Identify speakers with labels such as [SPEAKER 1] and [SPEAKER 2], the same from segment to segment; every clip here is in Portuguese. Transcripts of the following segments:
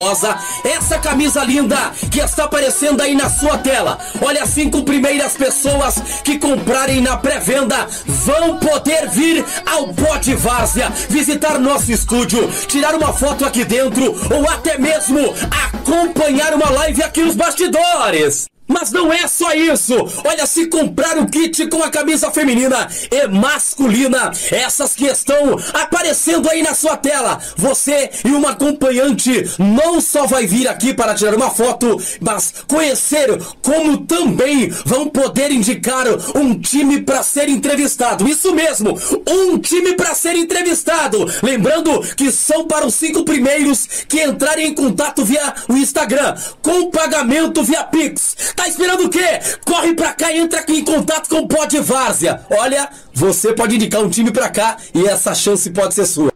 [SPEAKER 1] Essa camisa linda que está aparecendo aí na sua tela. Olha, as cinco primeiras pessoas que comprarem na pré-venda vão poder vir ao Pode Várzea, visitar nosso estúdio, tirar uma foto aqui dentro ou até mesmo acompanhar uma live aqui nos bastidores. Mas não é só isso! Olha, se comprar o kit com a camisa feminina e masculina, essas que estão aparecendo aí na sua tela, você e uma acompanhante não só vai vir aqui para tirar uma foto, mas conhecer como também vão poder indicar um time para ser entrevistado. Isso mesmo, um time para ser entrevistado. Lembrando que são para os cinco primeiros que entrarem em contato via o Instagram, com pagamento via Pix. Tá esperando o quê? Corre pra cá e entra aqui em contato com o Pod Várzea. Olha, você pode indicar um time pra cá e essa chance pode ser sua.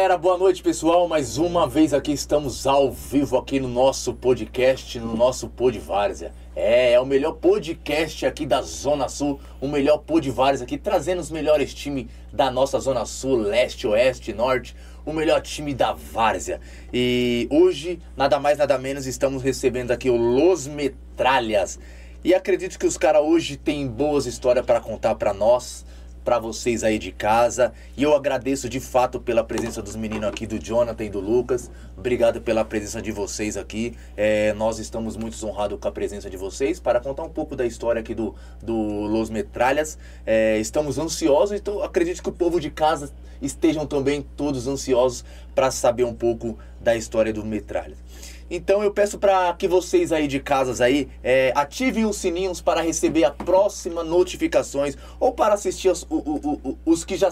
[SPEAKER 2] Galera. Boa noite, pessoal. Mais uma vez aqui estamos ao vivo aqui no nosso podcast, no nosso Pod Várzea. É, é o melhor podcast aqui da Zona Sul, o melhor Pod Várzea aqui, trazendo os melhores times da nossa Zona Sul, Leste, Oeste, Norte, o melhor time da Várzea. E hoje, nada mais, nada menos, estamos recebendo aqui o Los Metralhas. E acredito que os caras hoje têm boas histórias para contar para nós para vocês aí de casa. E eu agradeço de fato pela presença dos meninos aqui, do Jonathan e do Lucas. Obrigado pela presença de vocês aqui. É, nós estamos muito honrados com a presença de vocês para contar um pouco da história aqui do, do Los Metralhas. É, estamos ansiosos, então acredito que o povo de casa estejam também todos ansiosos para saber um pouco da história do Metralhas. Então eu peço para que vocês aí de casas aí é, ativem os sininhos para receber a próxima notificações ou para assistir os, o- o- o- os que já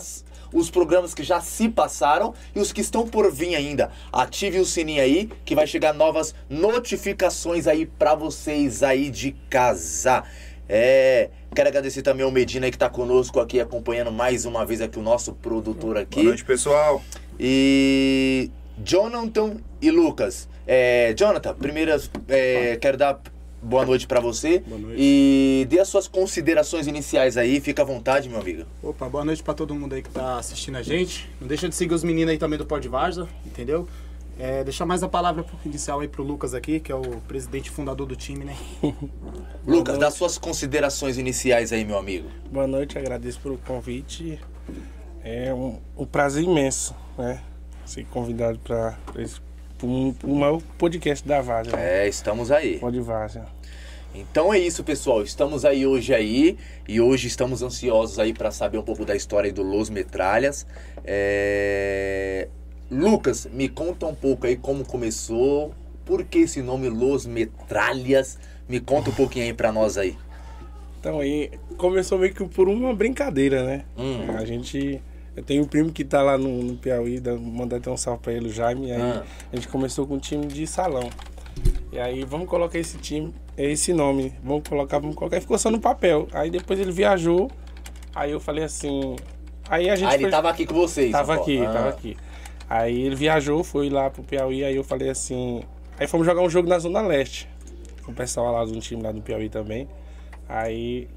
[SPEAKER 2] os programas que já se passaram e os que estão por vir ainda. Ative o sininho aí que vai chegar novas notificações aí para vocês aí de casa. É, quero agradecer também ao Medina que tá conosco aqui acompanhando mais uma vez aqui o nosso produtor aqui.
[SPEAKER 3] Boa noite, pessoal.
[SPEAKER 2] E Jonathan e Lucas. É, Jonathan, primeiro é, quero dar boa noite pra você.
[SPEAKER 4] Boa noite.
[SPEAKER 2] E dê as suas considerações iniciais aí, fica à vontade, meu amigo.
[SPEAKER 4] Opa, boa noite pra todo mundo aí que tá assistindo a gente. Não deixa de seguir os meninos aí também do Pod Varza, entendeu? É, deixar mais a palavra inicial aí pro Lucas aqui, que é o presidente e fundador do time, né?
[SPEAKER 2] Lucas, dá suas considerações iniciais aí, meu amigo.
[SPEAKER 5] Boa noite, agradeço pelo convite. É um, um prazer imenso, né? Ser convidado para pro, pro maior podcast da Várzea. né?
[SPEAKER 2] É, estamos aí.
[SPEAKER 5] Pode Várzea.
[SPEAKER 2] Então é isso, pessoal. Estamos aí hoje aí e hoje estamos ansiosos aí para saber um pouco da história do Los Metralhas. É... Lucas, me conta um pouco aí como começou, por que esse nome Los Metralhas? Me conta um pouquinho aí para nós aí.
[SPEAKER 5] Então aí começou meio que por uma brincadeira, né?
[SPEAKER 2] Hum.
[SPEAKER 5] A gente. Eu tenho um primo que tá lá no, no Piauí, mandar até um salve pra ele, o Jaime. Aí
[SPEAKER 2] Ah.
[SPEAKER 5] a gente começou com um time de salão. E aí vamos colocar esse time, esse nome, vamos colocar, vamos colocar. E ficou só no papel. Aí depois ele viajou. Aí eu falei assim. Aí a gente.
[SPEAKER 2] Ah, ele
[SPEAKER 5] foi-
[SPEAKER 2] tava aqui com vocês.
[SPEAKER 5] Tava aqui,
[SPEAKER 2] Paulo.
[SPEAKER 5] tava
[SPEAKER 2] Ah.
[SPEAKER 5] aqui. Aí ele viajou, foi lá pro Piauí, aí eu falei assim. Aí fomos jogar um jogo na Zona Leste. Com o pessoal lá de um time lá do Piauí também. Aí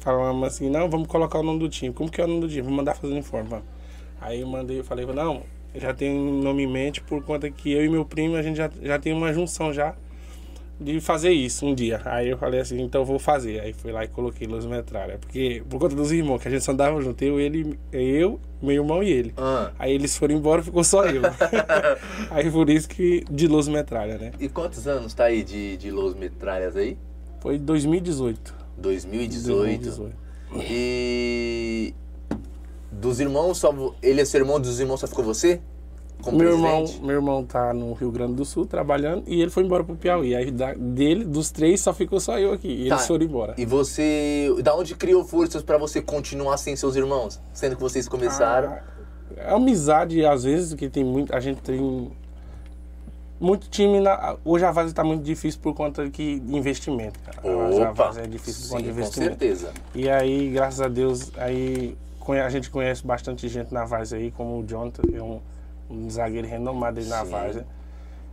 [SPEAKER 5] falamos assim, não, vamos colocar o nome do time. Como que é o nome do time? Vamos mandar fazer uniforme, vamos. Aí eu mandei, eu falei, não, eu já tenho um nome em mente, por conta que eu e meu primo, a gente já, já tem uma junção já de fazer isso um dia. Aí eu falei assim, então eu vou fazer. Aí fui lá e coloquei Luz Metralha. Porque, por conta dos irmãos, que a gente só andava junto, eu, ele, eu, meu irmão e ele.
[SPEAKER 2] Ah.
[SPEAKER 5] Aí eles foram embora, ficou só eu. aí por isso que de Luz Metralha, né?
[SPEAKER 2] E quantos anos tá aí de, de Los Metralhas aí?
[SPEAKER 5] Foi 2018.
[SPEAKER 2] 2018.
[SPEAKER 5] 2018.
[SPEAKER 2] E dos irmãos, só ele é seu irmão, dos irmãos só ficou você? Como
[SPEAKER 5] Meu irmão, meu irmão tá no Rio Grande do Sul trabalhando e ele foi embora pro Piauí. Aí da- dele, dos três, só ficou só eu aqui. E
[SPEAKER 2] Tá.
[SPEAKER 5] eles foram embora.
[SPEAKER 2] E você, da onde criou forças pra você continuar sem seus irmãos? Sendo que vocês começaram.
[SPEAKER 5] A, a amizade, às vezes, que tem muito. A gente tem muito time. Na, hoje a Vaza tá muito difícil por conta de investimento. cara. A
[SPEAKER 2] Opa!
[SPEAKER 5] Vaza é difícil por conta de
[SPEAKER 2] Sim, com
[SPEAKER 5] investimento.
[SPEAKER 2] certeza.
[SPEAKER 5] E aí, graças a Deus, aí a gente conhece bastante gente na Várzea aí, como o Jonathan, que é um, um zagueiro renomado aí na
[SPEAKER 2] Sim.
[SPEAKER 5] Várzea.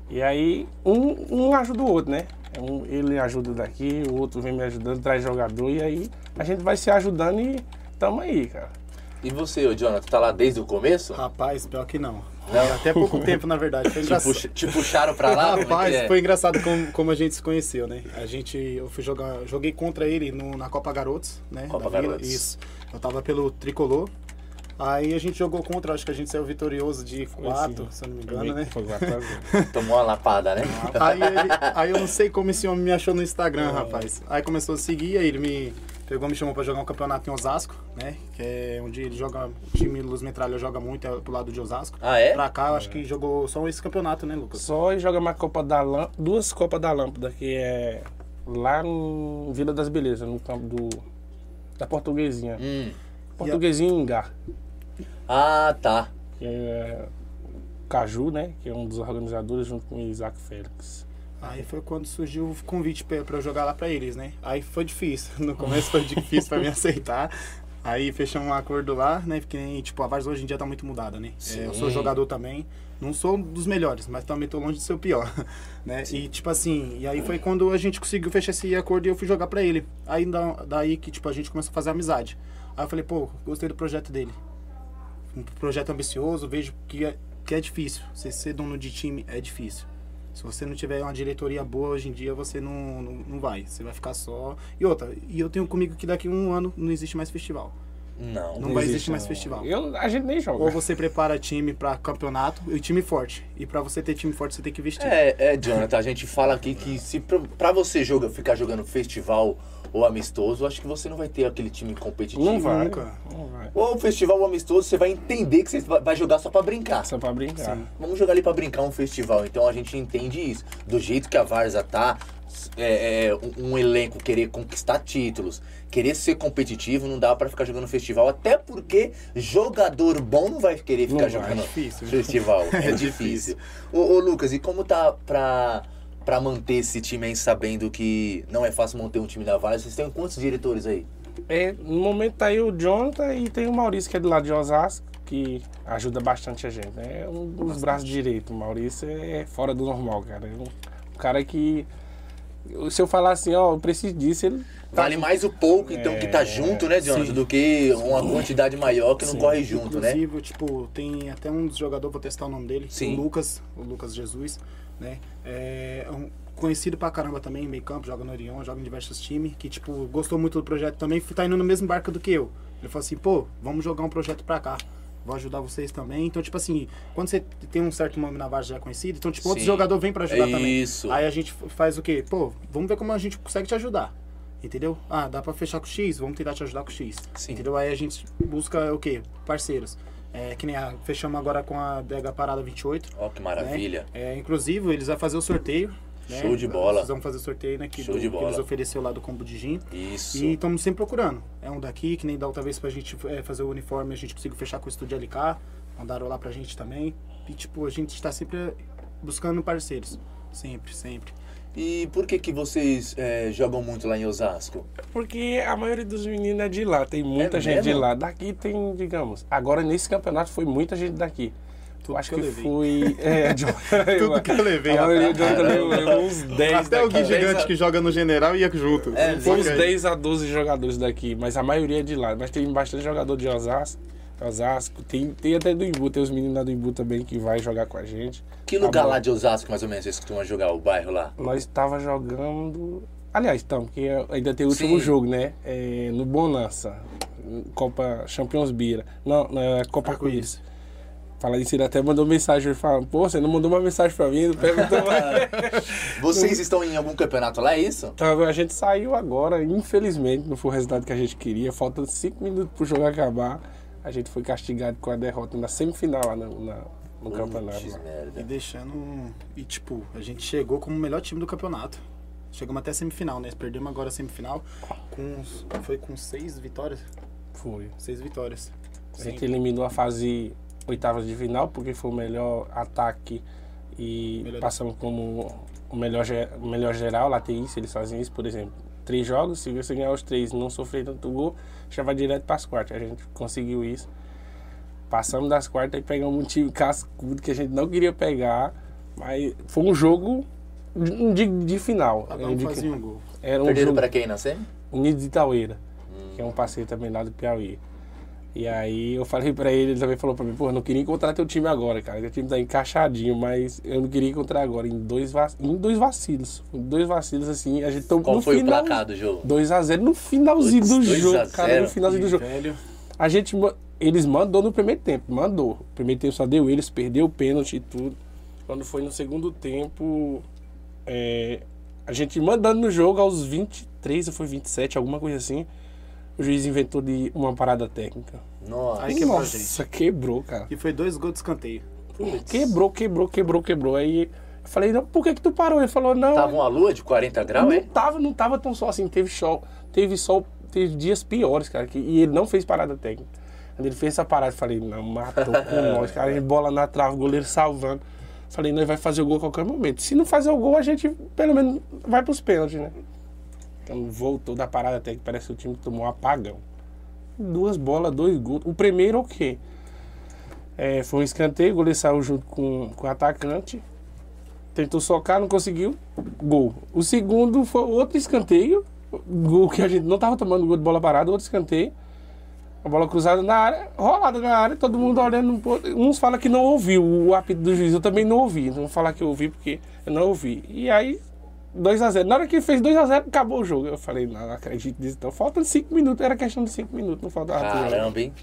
[SPEAKER 5] E aí, um, um ajuda o outro, né? Um, ele ajuda daqui, o outro vem me ajudando, traz jogador, e aí a gente vai se ajudando e tamo aí, cara.
[SPEAKER 2] E você, ô Jonathan, tá lá desde o começo?
[SPEAKER 4] Rapaz, pior que não.
[SPEAKER 2] Não?
[SPEAKER 4] Até pouco tempo, na verdade. Foi
[SPEAKER 2] Te, puxa- te puxaram pra lá? É
[SPEAKER 4] Rapaz,
[SPEAKER 2] é?
[SPEAKER 4] foi engraçado como, como a gente se conheceu, né? A gente, eu fui jogar, joguei contra ele no- na Copa Garotos, né?
[SPEAKER 2] Copa
[SPEAKER 4] da Vila.
[SPEAKER 2] Garotos.
[SPEAKER 4] Isso. Eu tava pelo tricolor. Aí a gente jogou contra, acho que a gente saiu vitorioso de
[SPEAKER 5] Foi
[SPEAKER 4] 4,
[SPEAKER 5] assim.
[SPEAKER 4] se eu não me engano, né?
[SPEAKER 2] Tomou uma lapada, né?
[SPEAKER 4] Aí, ele- aí eu não sei como esse homem me achou no
[SPEAKER 2] É.
[SPEAKER 4] Instagram, rapaz. Aí começou a seguir, aí ele me pegou, me chamou pra jogar um campeonato em Osasco, né? Que é onde ele joga, o time Luz Metralha joga muito, é pro lado de Osasco.
[SPEAKER 2] Ah, é?
[SPEAKER 4] Pra cá, eu acho que jogou só esse campeonato, né, Lucas?
[SPEAKER 5] Só e joga uma Copa da Lâmpada, duas Copas da Lâmpada, que é lá no Vila das Belezas, no campo do, da Portuguesinha.
[SPEAKER 2] Hum.
[SPEAKER 5] Portuguesinha em Engar.
[SPEAKER 2] Ah, tá.
[SPEAKER 5] que é Caju, né? Que é um dos organizadores, junto com o Isaac Félix.
[SPEAKER 4] Aí foi quando surgiu o convite eu jogar lá pra eles, né? Aí foi difícil. No começo foi difícil pra me aceitar. Aí fechamos um acordo lá, né? Porque, tipo, a Vars hoje em dia tá muito mudada, né?
[SPEAKER 2] Sim.
[SPEAKER 4] É, eu sou jogador também. Não sou dos melhores, mas também tô longe de ser o pior, né? E, tipo assim, e aí foi quando a gente conseguiu fechar esse acordo e eu fui jogar pra ele. Aí da- daí que, tipo, a gente começou a fazer amizade. Aí eu falei, pô, gostei do projeto dele. Um projeto ambicioso, vejo que é, que é difícil. Você ser dono de time é difícil. Se você não tiver uma diretoria boa hoje em dia, você não, não, não vai. Você vai ficar só. E outra, e eu tenho comigo que daqui a um ano não existe mais festival.
[SPEAKER 2] Não.
[SPEAKER 4] Não vai existir mais festival.
[SPEAKER 5] Eu, a gente nem joga.
[SPEAKER 4] Ou você prepara time pra campeonato e time forte. E pra você ter time forte, você tem que investir.
[SPEAKER 2] É, é, Jonathan, a gente fala aqui que se pra, pra você joga, ficar jogando festival ou amistoso, acho que você não vai ter aquele time competitivo.
[SPEAKER 5] Não vai.
[SPEAKER 4] nunca.
[SPEAKER 5] Não vai.
[SPEAKER 2] Ou festival ou amistoso, você vai entender que você vai jogar só pra brincar.
[SPEAKER 5] Só pra brincar.
[SPEAKER 2] Vamos jogar ali pra brincar um festival. Então a gente entende isso. Do jeito que a Varza tá, é, é, um, um elenco querer conquistar títulos, querer ser competitivo, não dá pra ficar jogando festival. Até porque jogador bom não vai querer ficar
[SPEAKER 5] Não vai,
[SPEAKER 2] jogando
[SPEAKER 4] é difícil.
[SPEAKER 2] festival. É,
[SPEAKER 4] É
[SPEAKER 2] difícil. Ô, ô, Lucas, e como tá pra, pra manter esse time aí, sabendo que não é fácil manter um time da Varza? Vocês têm quantos diretores aí?
[SPEAKER 5] É, no momento tá aí o Jonathan e tem o Maurício, que é do lado de Osasco, que ajuda bastante a gente. né? É um dos braços direitos. O Maurício é fora do normal, cara. É um, um cara que. Se eu falar assim, ó, eu preciso disso, ele.
[SPEAKER 2] Vale mais o pouco, então, que tá
[SPEAKER 5] É,
[SPEAKER 2] junto, né, Jonathan,
[SPEAKER 4] sim.
[SPEAKER 2] do que uma quantidade maior que não
[SPEAKER 5] Sim.
[SPEAKER 2] corre junto, né?
[SPEAKER 4] Inclusive, tipo, tem até um dos jogadores, vou testar o nome dele,
[SPEAKER 2] Sim.
[SPEAKER 4] o Lucas, o Lucas Jesus, né? É um conhecido pra caramba também, meio campo, joga no Orion, joga em diversos times, que, tipo, gostou muito do projeto também, tá indo no mesmo barco do que eu. Ele falou assim, pô, vamos jogar um projeto pra cá. vou ajudar vocês também. Então, tipo assim, quando você tem um certo nome na Varsa já conhecido, então, tipo, outro
[SPEAKER 2] Sim.
[SPEAKER 4] jogador vem pra ajudar também.
[SPEAKER 2] Isso.
[SPEAKER 4] Aí a gente faz o quê? Pô, vamos ver como a gente consegue te ajudar. Entendeu? Ah, dá pra fechar com o X? Vamos tentar te ajudar com o X.
[SPEAKER 2] Sim.
[SPEAKER 4] Entendeu? Aí a gente busca o quê? Parceiros. É, que nem a, fechamos agora com a Dega Parada 28.
[SPEAKER 2] Ó, que maravilha.
[SPEAKER 4] Né? É, inclusive, eles vão fazer o sorteio. né?
[SPEAKER 2] Show de bola.
[SPEAKER 4] Eles vão fazer o sorteio, né? Que,
[SPEAKER 2] Show
[SPEAKER 4] do-
[SPEAKER 2] de
[SPEAKER 4] que
[SPEAKER 2] bola.
[SPEAKER 4] eles ofereceu lá do combo de gin.
[SPEAKER 2] Isso.
[SPEAKER 4] E estamos sempre procurando. É um daqui, que nem da outra vez pra gente é, fazer o uniforme, a gente conseguiu fechar com o estúdio LK. Mandaram lá pra gente também. E tipo, a gente está sempre buscando parceiros. Sempre, sempre.
[SPEAKER 2] E por que que vocês é, jogam muito lá em Osasco?
[SPEAKER 5] Porque a maioria dos meninos é de lá, tem muita
[SPEAKER 2] É
[SPEAKER 5] gente de
[SPEAKER 2] mesmo?
[SPEAKER 5] lá. Daqui tem, digamos. Agora nesse campeonato foi muita gente daqui.
[SPEAKER 4] Tudo
[SPEAKER 5] eu acho
[SPEAKER 4] que
[SPEAKER 5] que, foi. É, de...
[SPEAKER 4] Tudo que eu levei,
[SPEAKER 5] A maioria de levou, uns 10
[SPEAKER 4] Até o Gui
[SPEAKER 5] daqui.
[SPEAKER 4] Gigante que joga no General ia junto.
[SPEAKER 2] É,
[SPEAKER 5] Foi uns
[SPEAKER 4] Fica aí.
[SPEAKER 5] 10 a 12 jogadores daqui, mas a maioria é de lá. Mas tem bastante jogador de Osasco. Osasco. Tem, tem até do Imbu, tem os meninos lá do Imbu também que vai jogar com a gente.
[SPEAKER 2] Que lugar
[SPEAKER 5] Tá bom.
[SPEAKER 2] lá de Osasco, mais ou menos, vocês costumam jogar, o bairro lá?
[SPEAKER 5] Nós estava jogando. Aliás, então, porque ainda tem o último
[SPEAKER 2] Sim.
[SPEAKER 5] jogo, né? É, no Bonança. Copa Champions Bira. Não, não é Copa Arco-Íris. Fala isso, ele até mandou mensagem falando, pô, você não mandou uma mensagem pra mim, não perguntou mais.
[SPEAKER 2] Vocês estão em algum campeonato lá, é isso?
[SPEAKER 5] Então, a gente saiu agora, infelizmente, não foi o resultado que a gente queria. Faltando 5 minutos pro jogo acabar. A gente foi castigado com a derrota na semifinal lá no, na- no campeonato.
[SPEAKER 2] Putz.
[SPEAKER 4] E deixando. E tipo, a gente chegou como o melhor time do campeonato. Chegamos até a semifinal, né? Perdemos agora a semifinal. Com, foi com seis vitórias?
[SPEAKER 5] Foi.
[SPEAKER 4] Seis vitórias.
[SPEAKER 5] A gente eliminou a fase oitavas de final, porque foi o melhor ataque e
[SPEAKER 4] Melhor-
[SPEAKER 5] passamos como o melhor, melhor geral. Lá tem isso, eles fazem isso, por exemplo. Três jogos, se você ganhar os três e não sofrer tanto gol, já vai direto para as quartas. A gente conseguiu isso. Passamos das quartas e pegamos um time cascudo que a gente não queria pegar, mas foi um jogo de, de- de final.
[SPEAKER 4] Cada um fazia um gol.
[SPEAKER 5] Era um
[SPEAKER 2] Perderam
[SPEAKER 5] jogo
[SPEAKER 2] pra quem na SEMI?
[SPEAKER 5] Unidos de Itaueira, que é um parceiro também lá do Piauí. E aí eu falei pra ele, ele também falou pra mim, pô, eu não queria encontrar teu time agora, cara. Teu time tá encaixadinho, mas eu não queria encontrar agora. Em dois, vac... em dois vacilos. Em dois vacilos, assim, a gente tomou
[SPEAKER 2] Qual
[SPEAKER 5] no
[SPEAKER 2] foi
[SPEAKER 5] final.
[SPEAKER 2] o placar do jogo?
[SPEAKER 5] 2x0 no finalzinho do
[SPEAKER 2] 2 a
[SPEAKER 5] jogo, cara.
[SPEAKER 2] 0.
[SPEAKER 5] No finalzinho do jogo.
[SPEAKER 4] Velho.
[SPEAKER 5] A gente, eles mandou no primeiro tempo, mandou. O primeiro tempo só deu eles, perdeu o pênalti e tudo. Quando foi no segundo tempo, é, a gente mandando no jogo aos 23 ou foi 27, alguma coisa assim. O juiz inventou de uma parada técnica.
[SPEAKER 2] Nossa.
[SPEAKER 4] Aí quebrou
[SPEAKER 5] Nossa, quebrou, cara.
[SPEAKER 4] E foi dois gols de escanteio.
[SPEAKER 5] Quebrou, quebrou, quebrou, quebrou. Aí eu falei, não, por que que tu parou? Ele falou, não.
[SPEAKER 2] Tava uma lua de 40 graus,
[SPEAKER 5] Não
[SPEAKER 2] é?
[SPEAKER 5] tava, não tava tão só assim, teve sol, teve sol, teve dias piores, cara, que, e ele não fez parada técnica. Quando ele fez essa parada, eu falei, não, matou com nós, cara, a gente bola na trave, o goleiro salvando. Falei, nós vai fazer o gol a qualquer momento. Se não fazer o gol, a gente pelo menos vai pros pênaltis, né? Então voltou da parada técnica, parece que o time tomou um apagão. Duas bolas, dois gols. O primeiro o quê? É, foi um escanteio, o goleiro saiu junto com, com o atacante. Tentou socar, não conseguiu. Gol. O segundo foi outro escanteio. Gol que a gente não tava tomando gol de bola parada, outro escanteio. A bola cruzada na área, rolada na área, todo mundo olhando. Uns falam que não ouviu o apito do juiz, eu também não ouvi. Não vou falar que eu ouvi porque eu não ouvi. E aí, 2x0. Na hora que fez 2x0, acabou o jogo. Eu falei, não, não acredito nisso. Então, faltam 5 minutos. Era questão de 5 minutos, não faltava.
[SPEAKER 2] Caramba, hein?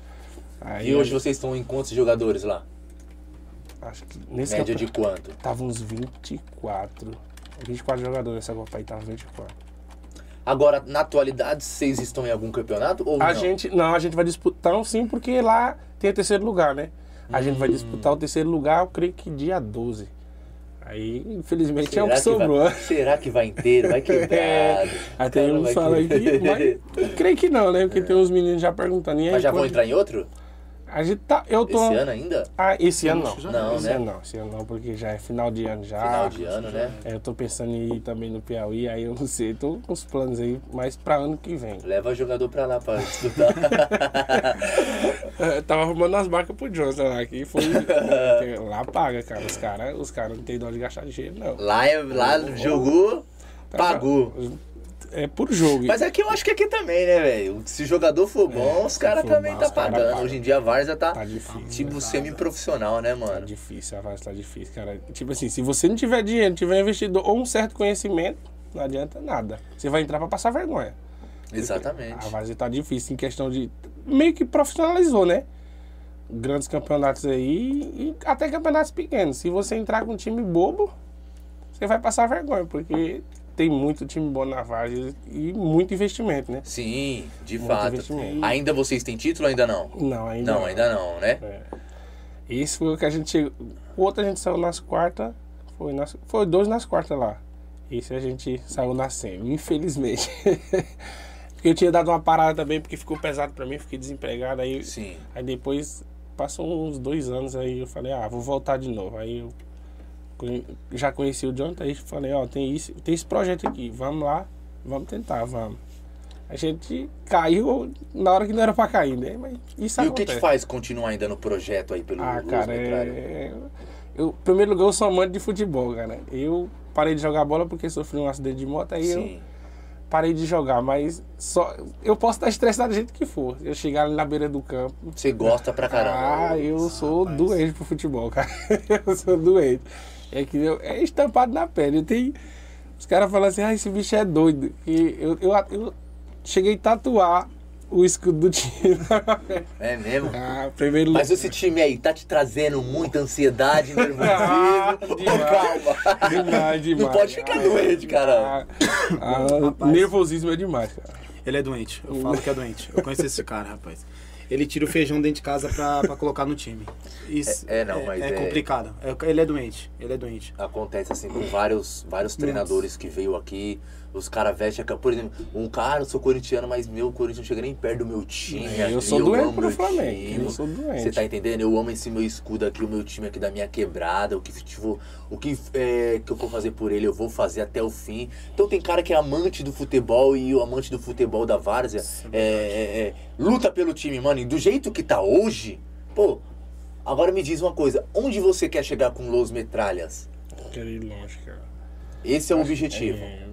[SPEAKER 5] Aí,
[SPEAKER 2] E hoje vocês estão em quantos jogadores lá?
[SPEAKER 5] Acho que nesse
[SPEAKER 2] Média de quanto?
[SPEAKER 5] tava uns 24. 24 jogadores nessa Copa aí, tava 24.
[SPEAKER 2] Agora, na atualidade, vocês estão em algum campeonato ou
[SPEAKER 5] A
[SPEAKER 2] não?
[SPEAKER 5] gente, não, a gente vai disputar um sim, porque lá tem o terceiro lugar, né? A gente
[SPEAKER 2] Hum.
[SPEAKER 5] vai disputar o terceiro lugar, eu creio que dia 12. Aí, infelizmente, é o que
[SPEAKER 2] Será
[SPEAKER 5] sobrou.
[SPEAKER 2] vai, será que vai inteiro? Vai quebrado.
[SPEAKER 5] Aí tem
[SPEAKER 2] Cara,
[SPEAKER 5] uns falando
[SPEAKER 2] que-
[SPEAKER 5] mas creio que não, né? Porque tem uns meninos já perguntando. E aí,
[SPEAKER 2] Mas já vão
[SPEAKER 5] quando-
[SPEAKER 2] entrar em outro?
[SPEAKER 5] A gente tá. Eu tô.
[SPEAKER 2] Esse ano ainda?
[SPEAKER 5] Ah, esse ano não.
[SPEAKER 4] Não,
[SPEAKER 2] não,
[SPEAKER 5] esse
[SPEAKER 2] né?
[SPEAKER 5] ano não, esse ano não, porque já é final de ano já.
[SPEAKER 2] Final de ano, né?
[SPEAKER 5] É, eu tô pensando em ir também no Piauí, aí eu não sei, tô com os planos aí, mas pra ano que vem.
[SPEAKER 2] Leva jogador pra lá pra estudar.
[SPEAKER 5] Eu tava arrumando as marcas pro Johnson lá, que foi. lá paga, cara. Os caras os cara não tem dó de gastar dinheiro, não.
[SPEAKER 2] lá, é- lá jogou, pagou.
[SPEAKER 5] É por jogo.
[SPEAKER 2] Mas aqui eu acho que aqui também, né, velho? Se o jogador for bom, os
[SPEAKER 5] se
[SPEAKER 2] caras também
[SPEAKER 5] bom,
[SPEAKER 2] tá
[SPEAKER 5] os cara
[SPEAKER 2] pagando.
[SPEAKER 5] paga.
[SPEAKER 2] Hoje em dia a Várzea tá,
[SPEAKER 5] Tá difícil.
[SPEAKER 2] tipo semi-profissional, né,
[SPEAKER 5] Tá
[SPEAKER 2] mano?
[SPEAKER 5] difícil, a fase tá difícil, cara. Tipo assim, se você não tiver dinheiro, não tiver investidor ou um certo conhecimento, não adianta nada. Você vai entrar pra passar vergonha.
[SPEAKER 2] Exatamente.
[SPEAKER 5] A base tá difícil em questão de. Meio que profissionalizou, né? grandes campeonatos aí e até campeonatos pequenos. Se você entrar com um time bobo, você vai passar vergonha, porque tem muito time bom na Várzea e muito investimento, né?
[SPEAKER 2] Sim, de
[SPEAKER 5] Muito
[SPEAKER 2] fato. Ainda vocês têm título ou ainda não?
[SPEAKER 5] Não, ainda
[SPEAKER 2] Não, ainda não, né?
[SPEAKER 5] É. Isso foi o que a gente chegou. O outro a gente saiu nas quartas. Foi, nas, foi dois nas quartas lá. Esse a gente saiu na semi, infelizmente. porque eu tinha dado uma parada também, porque ficou pesado pra mim, fiquei desempregado. Aí,
[SPEAKER 2] Sim.
[SPEAKER 5] aí depois passou uns dois anos aí eu falei, ah, vou voltar de novo. Aí eu já conheci o Jonathan aí falei, ó, tem, isso, tem esse projeto aqui, vamos lá, vamos tentar, vamos. A gente caiu na hora que não era pra cair, né? Mas isso
[SPEAKER 2] E o que te
[SPEAKER 5] acontece.
[SPEAKER 2] faz continuar ainda no projeto aí pelo
[SPEAKER 5] Ah,
[SPEAKER 2] Luz
[SPEAKER 5] cara,
[SPEAKER 2] Metralha?
[SPEAKER 5] é... Eu, em primeiro lugar, eu sou amante de futebol, cara. Eu parei de jogar bola porque sofri um acidente de moto, aí eu
[SPEAKER 2] Sim.
[SPEAKER 5] parei de jogar. Mas só eu posso estar estressado do jeito que for. Eu chegar ali na beira do campo.
[SPEAKER 2] Você gosta pra caramba.
[SPEAKER 5] Ah, eu sou
[SPEAKER 4] rapaz.
[SPEAKER 5] doente pro futebol, cara. eu sou doente. É que eu, é estampado na pele. Eu tenho, os caras falam assim, ah, esse bicho é doido. E eu, eu, eu cheguei a tatuar o escudo do time.
[SPEAKER 2] É mesmo?
[SPEAKER 5] ah, primeiro
[SPEAKER 2] Mas esse time aí tá te trazendo muita ansiedade,
[SPEAKER 5] Ah,
[SPEAKER 2] nervosismo.
[SPEAKER 5] demais.
[SPEAKER 2] Calma.
[SPEAKER 5] Demais, demais.
[SPEAKER 2] Não pode ficar doente, cara.
[SPEAKER 5] Ah, ah, nervosismo é demais, cara.
[SPEAKER 4] Ele é doente. Eu falo que é doente. Eu conheço esse cara, rapaz. Ele tira o feijão dentro de casa pra, pra colocar no time. Isso
[SPEAKER 2] É- é, não, mas
[SPEAKER 4] é,
[SPEAKER 2] é-
[SPEAKER 4] complicado. É- ele é doente. Ele é doente.
[SPEAKER 2] Acontece assim com vários, vários treinadores que veio aqui. Os caras vestem a. Por exemplo, um cara, eu sou corintiano, mas meu Corinthians não chega nem perto do meu time.
[SPEAKER 5] É, eu
[SPEAKER 2] aqui,
[SPEAKER 5] sou doente
[SPEAKER 2] amo
[SPEAKER 5] pro Flamengo,
[SPEAKER 2] time.
[SPEAKER 5] eu sou doente.
[SPEAKER 2] Você tá entendendo? Eu amo esse meu escudo aqui, o meu time aqui da minha quebrada. O que, tipo, o que, é, que eu for fazer por ele, eu vou fazer até o fim. Então tem cara que é amante do futebol e o amante do futebol da Várzea é, é, é, luta pelo time, mano. E do jeito que tá hoje, pô, agora me diz uma coisa: onde você quer chegar com Los Metralhas?
[SPEAKER 5] Quero ir longe, cara.
[SPEAKER 2] Esse é o objetivo.
[SPEAKER 5] É,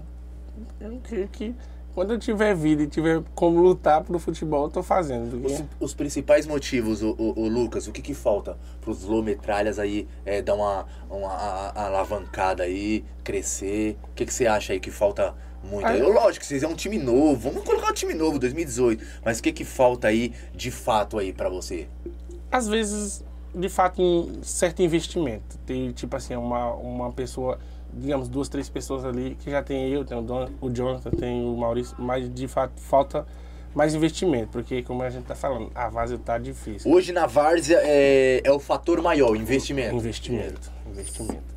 [SPEAKER 5] eu creio que quando eu tiver vida e tiver como lutar pro futebol, eu tô fazendo.
[SPEAKER 2] Os, os principais motivos, o, o- o Lucas, o que que falta pros Lometralhas aí é, dar uma, uma a- a- alavancada aí, crescer? O que que você acha aí que falta muito?
[SPEAKER 5] Ah,
[SPEAKER 2] Eu, lógico, vocês é um time novo, vamos colocar um time novo, 2018. Mas o que que falta aí de fato aí pra você?
[SPEAKER 5] Às vezes, de fato, um certo investimento. Tem, tipo assim, uma, uma pessoa, digamos, duas, três pessoas ali, que já tem eu, tem o, Don, o Jonathan, tem o Maurício, mas de fato falta mais investimento, porque como a gente tá falando, a Várzea tá difícil.
[SPEAKER 2] Hoje na Várzea é, é o fator maior, investimento.
[SPEAKER 5] Investimento. Investimento.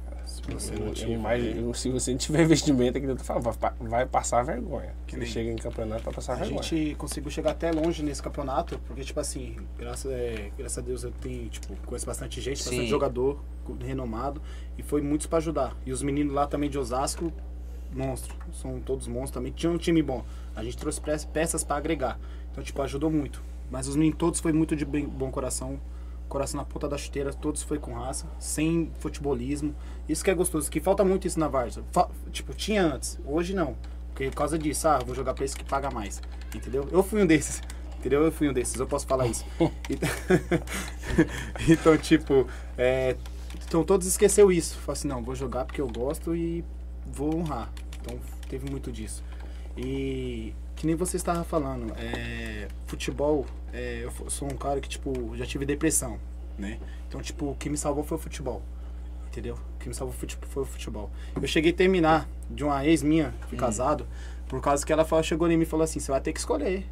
[SPEAKER 4] Você não tiver-
[SPEAKER 5] imagino- se você não tiver investimento, é que eu vai, pa- vai passar vergonha.
[SPEAKER 4] Que
[SPEAKER 5] Você chega em campeonato pra passar
[SPEAKER 4] A
[SPEAKER 5] vergonha.
[SPEAKER 4] gente conseguiu chegar até longe nesse campeonato, porque, tipo assim, graças, é, graças a Deus eu tenho, tipo, conheço bastante gente,
[SPEAKER 2] Sim.
[SPEAKER 4] bastante jogador renomado, e foi muitos pra ajudar. E os meninos lá também de Osasco, monstro, são todos monstros também, tinha um time bom. A gente trouxe pe- peças pra agregar, então, tipo, ajudou muito. Mas os meninos todos foi muito de bem- bom coração, coração na ponta da chuteira, todos foi com raça, sem futebolismo. Isso que é gostoso, que falta muito isso na Varsa. Tipo, tinha antes, hoje não. Porque por causa disso, ah, vou jogar pra esse que paga mais. Entendeu? Eu fui um desses. Entendeu? Eu fui um desses, eu posso falar isso. Então, então, tipo, é, então todos esqueceu isso. Falei assim, não, vou jogar porque eu gosto e vou honrar. Então teve muito disso. E que nem você estava falando, é, futebol, é, eu sou um cara que, tipo, já tive depressão, né? Então, tipo, o que me salvou foi o futebol. Entendeu? Que me salvou foi, tipo, foi o futebol. Eu cheguei a terminar de uma ex minha, fui casado, por causa que ela falou, chegou em mim e falou assim, você vai ter que escolher.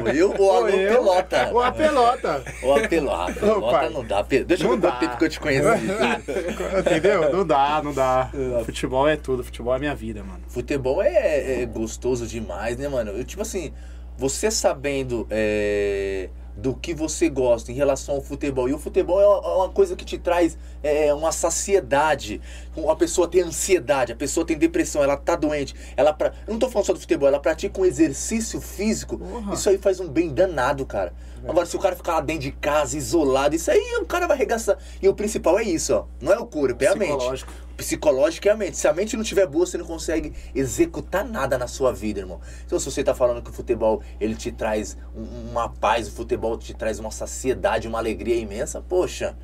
[SPEAKER 2] Ou eu ou a
[SPEAKER 4] Ou eu,
[SPEAKER 2] pelota.
[SPEAKER 4] Ou a pelota.
[SPEAKER 2] Ou a pelota.
[SPEAKER 4] Pai.
[SPEAKER 2] não dá. Deixa eu
[SPEAKER 4] Não
[SPEAKER 2] quanto
[SPEAKER 4] dá.
[SPEAKER 2] tempo que eu te conheci.
[SPEAKER 4] Entendeu? Não dá, não dá. Futebol é tudo, futebol é minha vida, mano.
[SPEAKER 2] Futebol é, é gostoso demais, né, mano? Eu, tipo assim, você sabendo é, do que você gosta em relação ao futebol, e o futebol é uma, é coisa que te traz é, uma saciedade. A pessoa tem ansiedade, a pessoa tem depressão, ela tá doente. Ela pra... Eu não tô falando só do futebol, ela pratica um exercício físico.
[SPEAKER 4] Porra.
[SPEAKER 2] Isso aí faz um bem danado, cara. Agora, se o cara ficar lá dentro de casa, isolado, isso aí o cara vai arregaçar. E o principal é isso, ó. Não é o corpo, é a mente
[SPEAKER 4] Psicológico.
[SPEAKER 2] psicológica é a mente. Se a mente não estiver boa, você não consegue executar nada na sua vida, irmão. Então, se você tá falando que o futebol ele te traz um- uma paz, o futebol te traz uma saciedade, uma alegria imensa, poxa,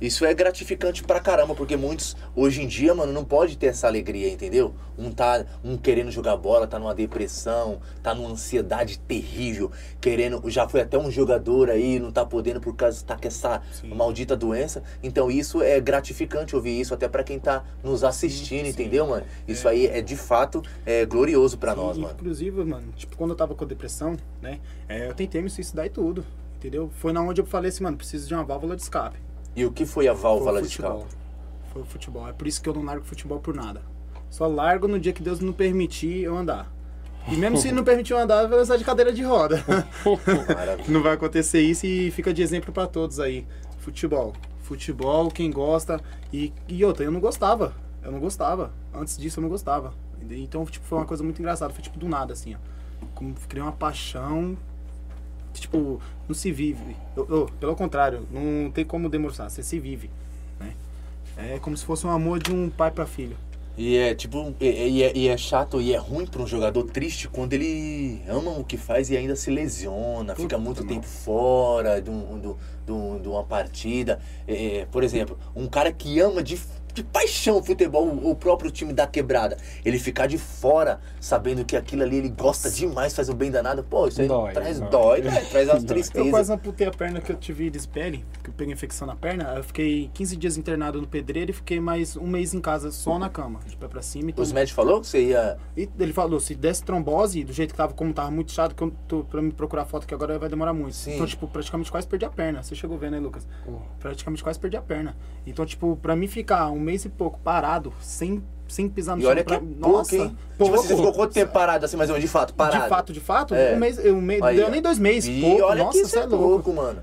[SPEAKER 2] Isso é gratificante pra caramba, porque muitos, hoje em dia, mano, não pode ter essa alegria, entendeu? Um tá um querendo jogar bola, tá numa depressão, tá numa ansiedade terrível, querendo. Já foi até um jogador aí, não tá podendo por causa tá com essa maldita doença. Então isso é gratificante ouvir isso, até pra quem tá nos assistindo, entendeu, mano? Isso aí é de fato é glorioso pra nós, mano.
[SPEAKER 4] Inclusive, mano, tipo, quando eu tava com depressão, né? é, eu tentei me suicidar e tudo. Entendeu? Foi na onde eu falei assim, mano, preciso de uma válvula de escape.
[SPEAKER 2] E o que foi a
[SPEAKER 4] Foi
[SPEAKER 2] válvula
[SPEAKER 4] o
[SPEAKER 2] de
[SPEAKER 4] futebol.
[SPEAKER 2] escape?
[SPEAKER 4] Foi o futebol. É por isso que eu não largo futebol por nada. Só largo no dia que Deus não permitir eu andar. E mesmo se não permitir eu andar, eu vou lançar de cadeira de roda. Não vai acontecer isso e fica de exemplo pra todos aí. Futebol. Futebol, quem gosta. E, e outra, eu não gostava. Eu não gostava. Antes disso eu não gostava. Então, tipo, foi uma coisa muito engraçada. Foi tipo do nada, assim, ó. Como criei uma paixão. Tipo, não se vive. Eu- eu, pelo contrário, não tem como demonstrar. Você se vive. Né? É como se fosse um amor de um pai pra filho.
[SPEAKER 2] E é tipo, e, é, e é chato e é ruim pra um jogador triste quando ele ama o que faz e ainda se lesiona, fica muito tempo fora de, um, do- do- de uma partida. É, é, por exemplo, um cara que ama de, de paixão o futebol, o, próprio time da quebrada, ele ficar de fora sabendo que aquilo ali ele gosta demais, faz o bem danado, pô, isso aí
[SPEAKER 5] Dói,
[SPEAKER 2] traz
[SPEAKER 5] dói.
[SPEAKER 2] dói, né? traz as
[SPEAKER 5] Dói.
[SPEAKER 4] Eu
[SPEAKER 2] tristezas.
[SPEAKER 4] quase amputei a perna que eu tive dispele, que eu peguei infecção na perna. Eu fiquei 15 dias internado no pedreiro e fiquei mais um mês em casa só na cama, de pé pra cima. Então,
[SPEAKER 2] Os médicos falou que você ia.
[SPEAKER 4] e ele falou, se desse trombose, do jeito que tava, como tava muito chato, que eu tô pra me procurar foto que agora vai demorar muito.
[SPEAKER 2] Sim.
[SPEAKER 4] Então, tipo, praticamente quase perdi a perna. Você chegou vendo aí, Lucas? Praticamente quase perdi a perna. Então, tipo, pra mim ficar um mês e pouco parado, sem, sem pisar no
[SPEAKER 2] E olha
[SPEAKER 4] chão,
[SPEAKER 2] que é
[SPEAKER 4] pra...
[SPEAKER 2] pouco,
[SPEAKER 4] Nossa,
[SPEAKER 2] hein?
[SPEAKER 4] pouco.
[SPEAKER 2] Tipo você ficou quanto tempo parado assim, menos, de fato, parado?
[SPEAKER 4] De fato, de fato,
[SPEAKER 2] É.
[SPEAKER 4] um mês, um mês
[SPEAKER 2] Aí,
[SPEAKER 4] deu
[SPEAKER 2] ó.
[SPEAKER 4] nem dois meses,
[SPEAKER 2] E
[SPEAKER 4] pouco.
[SPEAKER 2] olha
[SPEAKER 4] Nossa,
[SPEAKER 2] que isso é
[SPEAKER 4] é louco.
[SPEAKER 2] louco, mano.